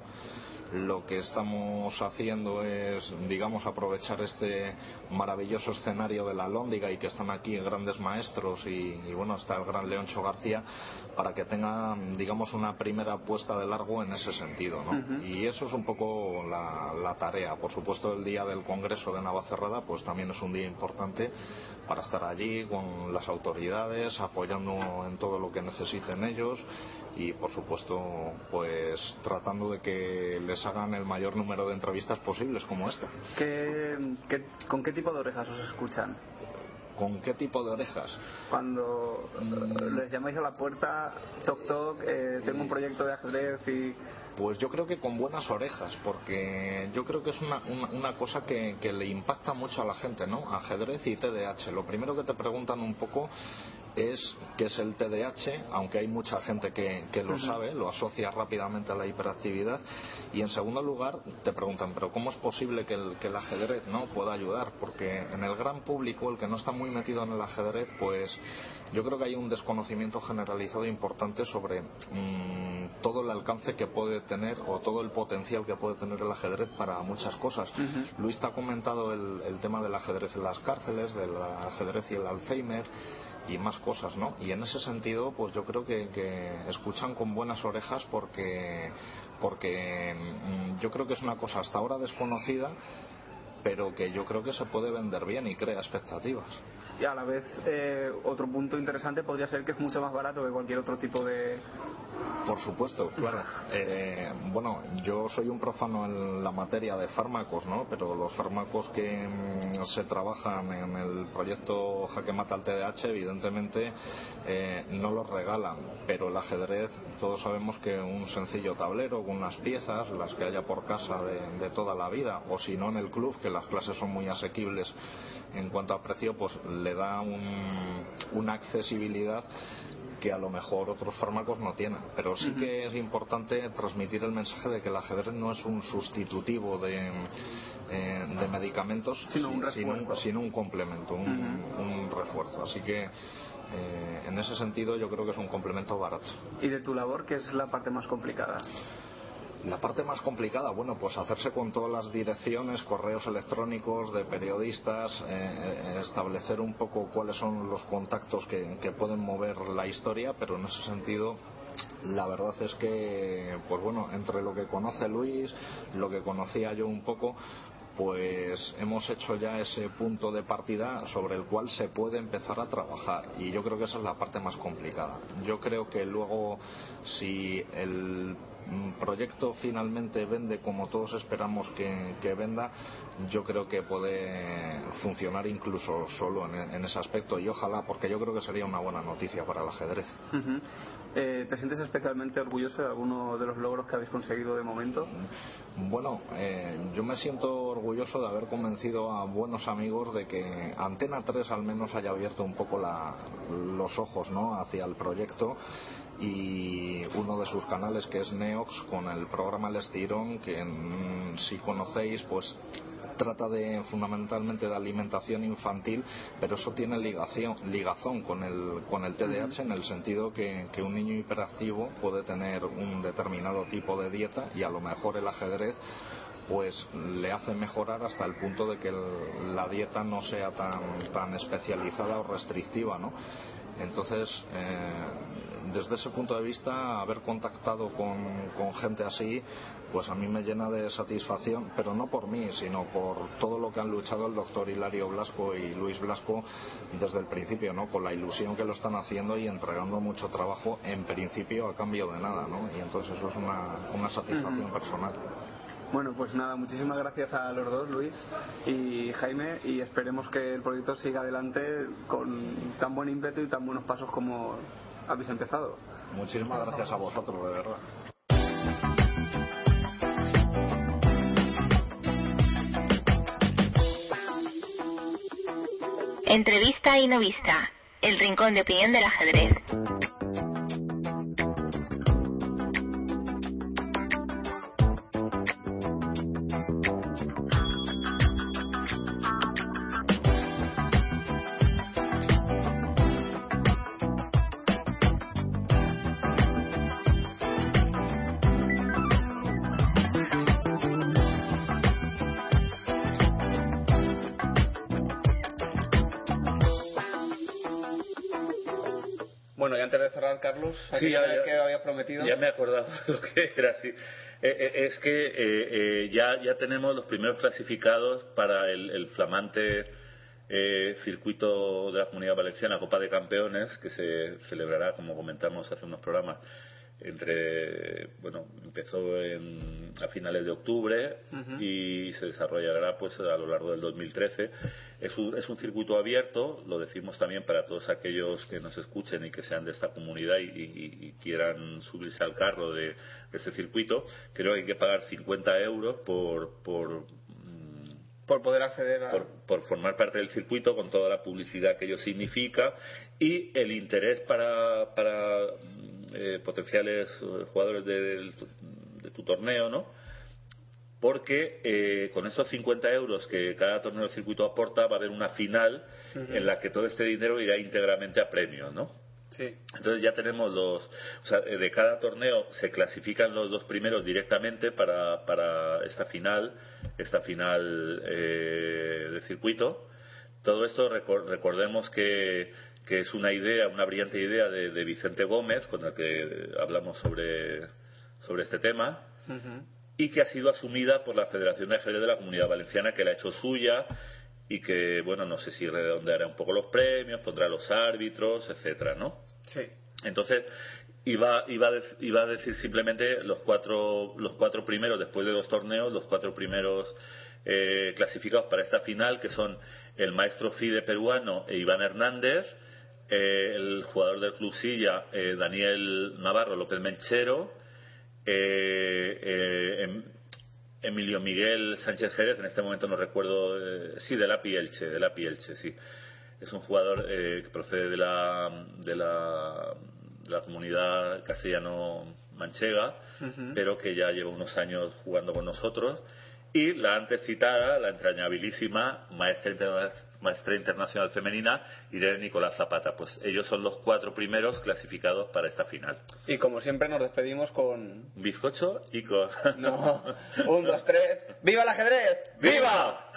lo que estamos haciendo es, digamos, aprovechar este maravilloso escenario de la Lóndiga y que están aquí grandes maestros y, y, bueno, está el gran Leoncho García para que tengan, digamos, una primera puesta de largo en ese sentido, ¿no? Y eso es un poco la, la tarea. Por supuesto, el día del Congreso de Navacerrada, pues también es un día importante para estar allí con las autoridades, apoyando en todo lo que necesiten ellos y por supuesto pues tratando de que les hagan el mayor número de entrevistas posibles como esta. ¿Qué, qué- con qué tipo de orejas os escuchan? ¿Con qué tipo de orejas? Cuando eh, les llamáis a la puerta, toc toc, eh, tengo un proyecto de ajedrez y... Pues yo creo que con buenas orejas, porque yo creo que es una, una, una cosa que, que le impacta mucho a la gente, ¿no? Ajedrez y TDAH. Lo primero que te preguntan un poco es qué es el TDAH, aunque hay mucha gente que, que lo sabe, lo asocia rápidamente a la hiperactividad. Y en segundo lugar te preguntan, pero ¿cómo es posible que el, que el ajedrez no pueda ayudar? Porque en el gran público, el que no está muy metido en el ajedrez, pues yo creo que hay un desconocimiento generalizado importante sobre mm, todo el alcance que puede tener o todo el potencial que puede tener el ajedrez para muchas cosas. Luis te ha comentado el, el tema del ajedrez en las cárceles, del ajedrez y el Alzheimer y más cosas, ¿no? Y en ese sentido, pues yo creo que, que escuchan con buenas orejas porque, porque mm, yo creo que es una cosa hasta ahora desconocida, pero que yo creo que se puede vender bien y crea expectativas. Y a la vez, eh, otro punto interesante podría ser que es mucho más barato que cualquier otro tipo de... Por supuesto, claro. [LAUGHS] Eh, bueno, yo soy un profano en la materia de fármacos, ¿no? Pero los fármacos que mm, se trabajan en el proyecto Jaque Mata al TDAH, evidentemente, eh, no los regalan. Pero el ajedrez, todos sabemos que un sencillo tablero con unas piezas, las que haya por casa de, de toda la vida, o si no en el club, que las clases son muy asequibles en cuanto a precio, pues le da un- una accesibilidad que a lo mejor otros fármacos no tienen. Pero sí que es importante transmitir el mensaje de que el ajedrez no es un sustitutivo de, eh, de medicamentos, Sino un sino, sino un complemento, un, un refuerzo. Así que eh, en ese sentido yo creo que es un complemento barato. Y de tu labor, que es la parte más complicada. La parte más complicada, bueno, pues hacerse con todas las direcciones, correos electrónicos de periodistas, eh, eh, establecer un poco cuáles son los contactos que, que pueden mover la historia, pero en ese sentido la verdad es que, pues bueno, entre lo que conoce Luis, lo que conocía yo un poco, pues hemos hecho ya ese punto de partida sobre el cual se puede empezar a trabajar y yo creo que esa es la parte más complicada. Yo creo que luego si el proyecto finalmente vende como todos esperamos que, venda, yo creo que puede funcionar incluso solo en, ese aspecto y ojalá, porque yo creo que sería una buena noticia para el ajedrez. Eh, ¿Te sientes especialmente orgulloso de alguno de los logros que habéis conseguido de momento? Bueno, eh, yo me siento orgulloso de haber convencido a buenos amigos de que Antena 3 al menos haya abierto un poco los ojos ¿no? hacia el proyecto y uno de sus canales que es Neox con el programa El Estirón que si conocéis pues trata de fundamentalmente de alimentación infantil, pero eso tiene ligación, ligazón con el, con el TDAH en el sentido que, un niño hiperactivo puede tener un determinado tipo de dieta y a lo mejor el ajedrez pues le hace mejorar hasta el punto de que la dieta no sea tan, tan especializada o restrictiva, ¿no? Entonces, eh, desde ese punto de vista, haber contactado con, gente así, pues a mí me llena de satisfacción, pero no por mí, sino por todo lo que han luchado el doctor Hilario Blasco y Luis Blasco desde el principio, ¿no? Con la ilusión que lo están haciendo y entregando mucho trabajo, en principio, a cambio de nada, ¿no? Y entonces eso es una, satisfacción personal. Bueno, pues nada, muchísimas gracias a los dos, Luis y Jaime, y esperemos que el proyecto siga adelante con tan buen ímpetu y tan buenos pasos como habéis empezado. Muchísimas gracias a vosotros, de verdad. Entrevista y no vista. El rincón de opinión del ajedrez. Sí, ya, había prometido? Ya me he acordado [LAUGHS] lo que era así. Eh, eh, es que eh, ya, ya tenemos los primeros clasificados para el, flamante circuito de la Comunidad Valenciana, Copa de Campeones, que se celebrará, como comentamos hace unos programas, entre bueno empezó a finales de octubre y se desarrollará pues a lo largo del 2013 es un, es un circuito abierto lo decimos también para todos aquellos que nos escuchen y que sean de esta comunidad y, quieran subirse al carro de, ese circuito creo que hay que pagar 50 euros por por mm, por poder acceder a... por, por, formar parte del circuito con toda la publicidad que ello significa y el interés para, para eh, potenciales eh, jugadores de, tu torneo, ¿no? Porque eh, con esos 50 euros que cada torneo del circuito aporta, va a haber una final en la que todo este dinero irá íntegramente a premios, ¿no? Sí. Entonces ya tenemos los, o sea, de cada torneo se clasifican los dos primeros directamente para, para esta final, esta final eh, de circuito. Todo esto recordemos que que es una idea, una brillante idea de, Vicente Gómez, con el que hablamos sobre, sobre este tema, y que ha sido asumida por la Federación de Ajedrez de la Comunidad Valenciana, que la ha hecho suya y que, bueno, no sé si redondeará un poco los premios, pondrá los árbitros, etcétera, ¿no? Sí. Entonces, iba, iba, a, iba a decir simplemente los cuatro, los cuatro primeros, después de dos torneos, los cuatro primeros eh, clasificados para esta final, que son el maestro FIDE peruano e Iván Hernández, eh, el jugador del Club Silla, eh, Daniel Navarro López Menchero, eh, em, Emilio Miguel Sánchez Jerez, en este momento no recuerdo, sí, de la Pielche, de la Pielche, sí. Es un jugador que procede de la, de la, de la comunidad castellano-manchega, pero que ya lleva unos años jugando con nosotros. Y la antes citada, la entrañabilísima maestra, maestra internacional femenina, Irene Nicolás Zapata. Pues ellos son los cuatro primeros clasificados para esta final. Y como siempre nos despedimos con... Bizcocho y con... No, un, dos, tres. ¡Viva el ajedrez! [LAUGHS] ¡Viva!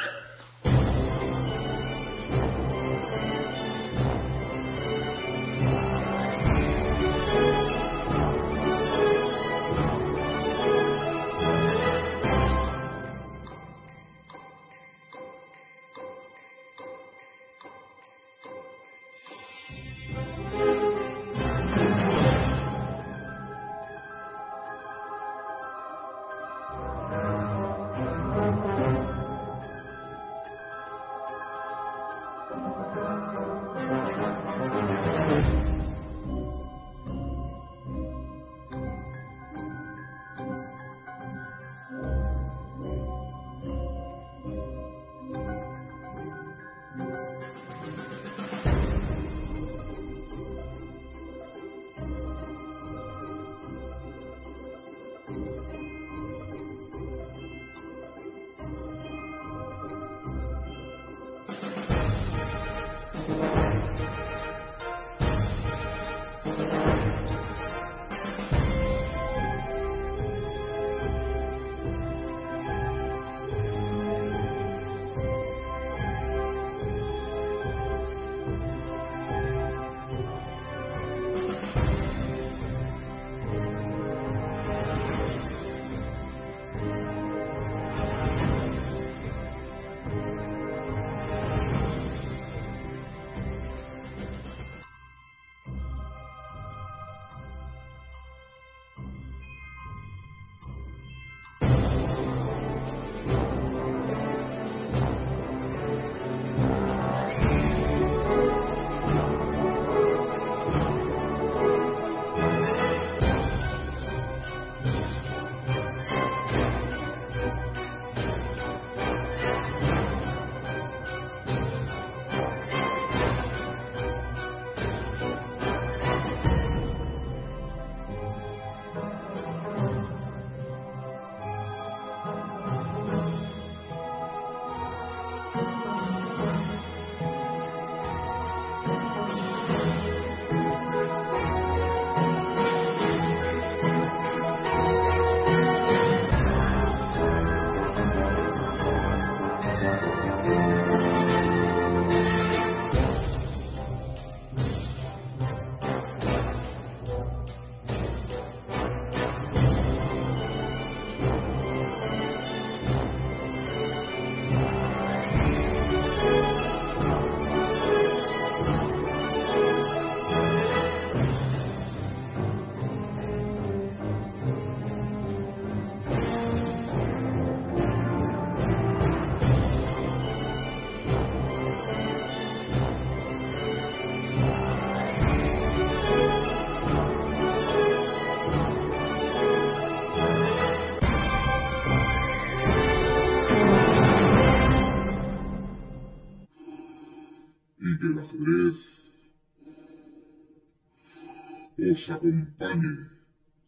fucking funny.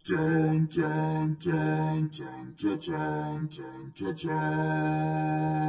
Dun, dun, dun, dun, dun, dun, dun, dun.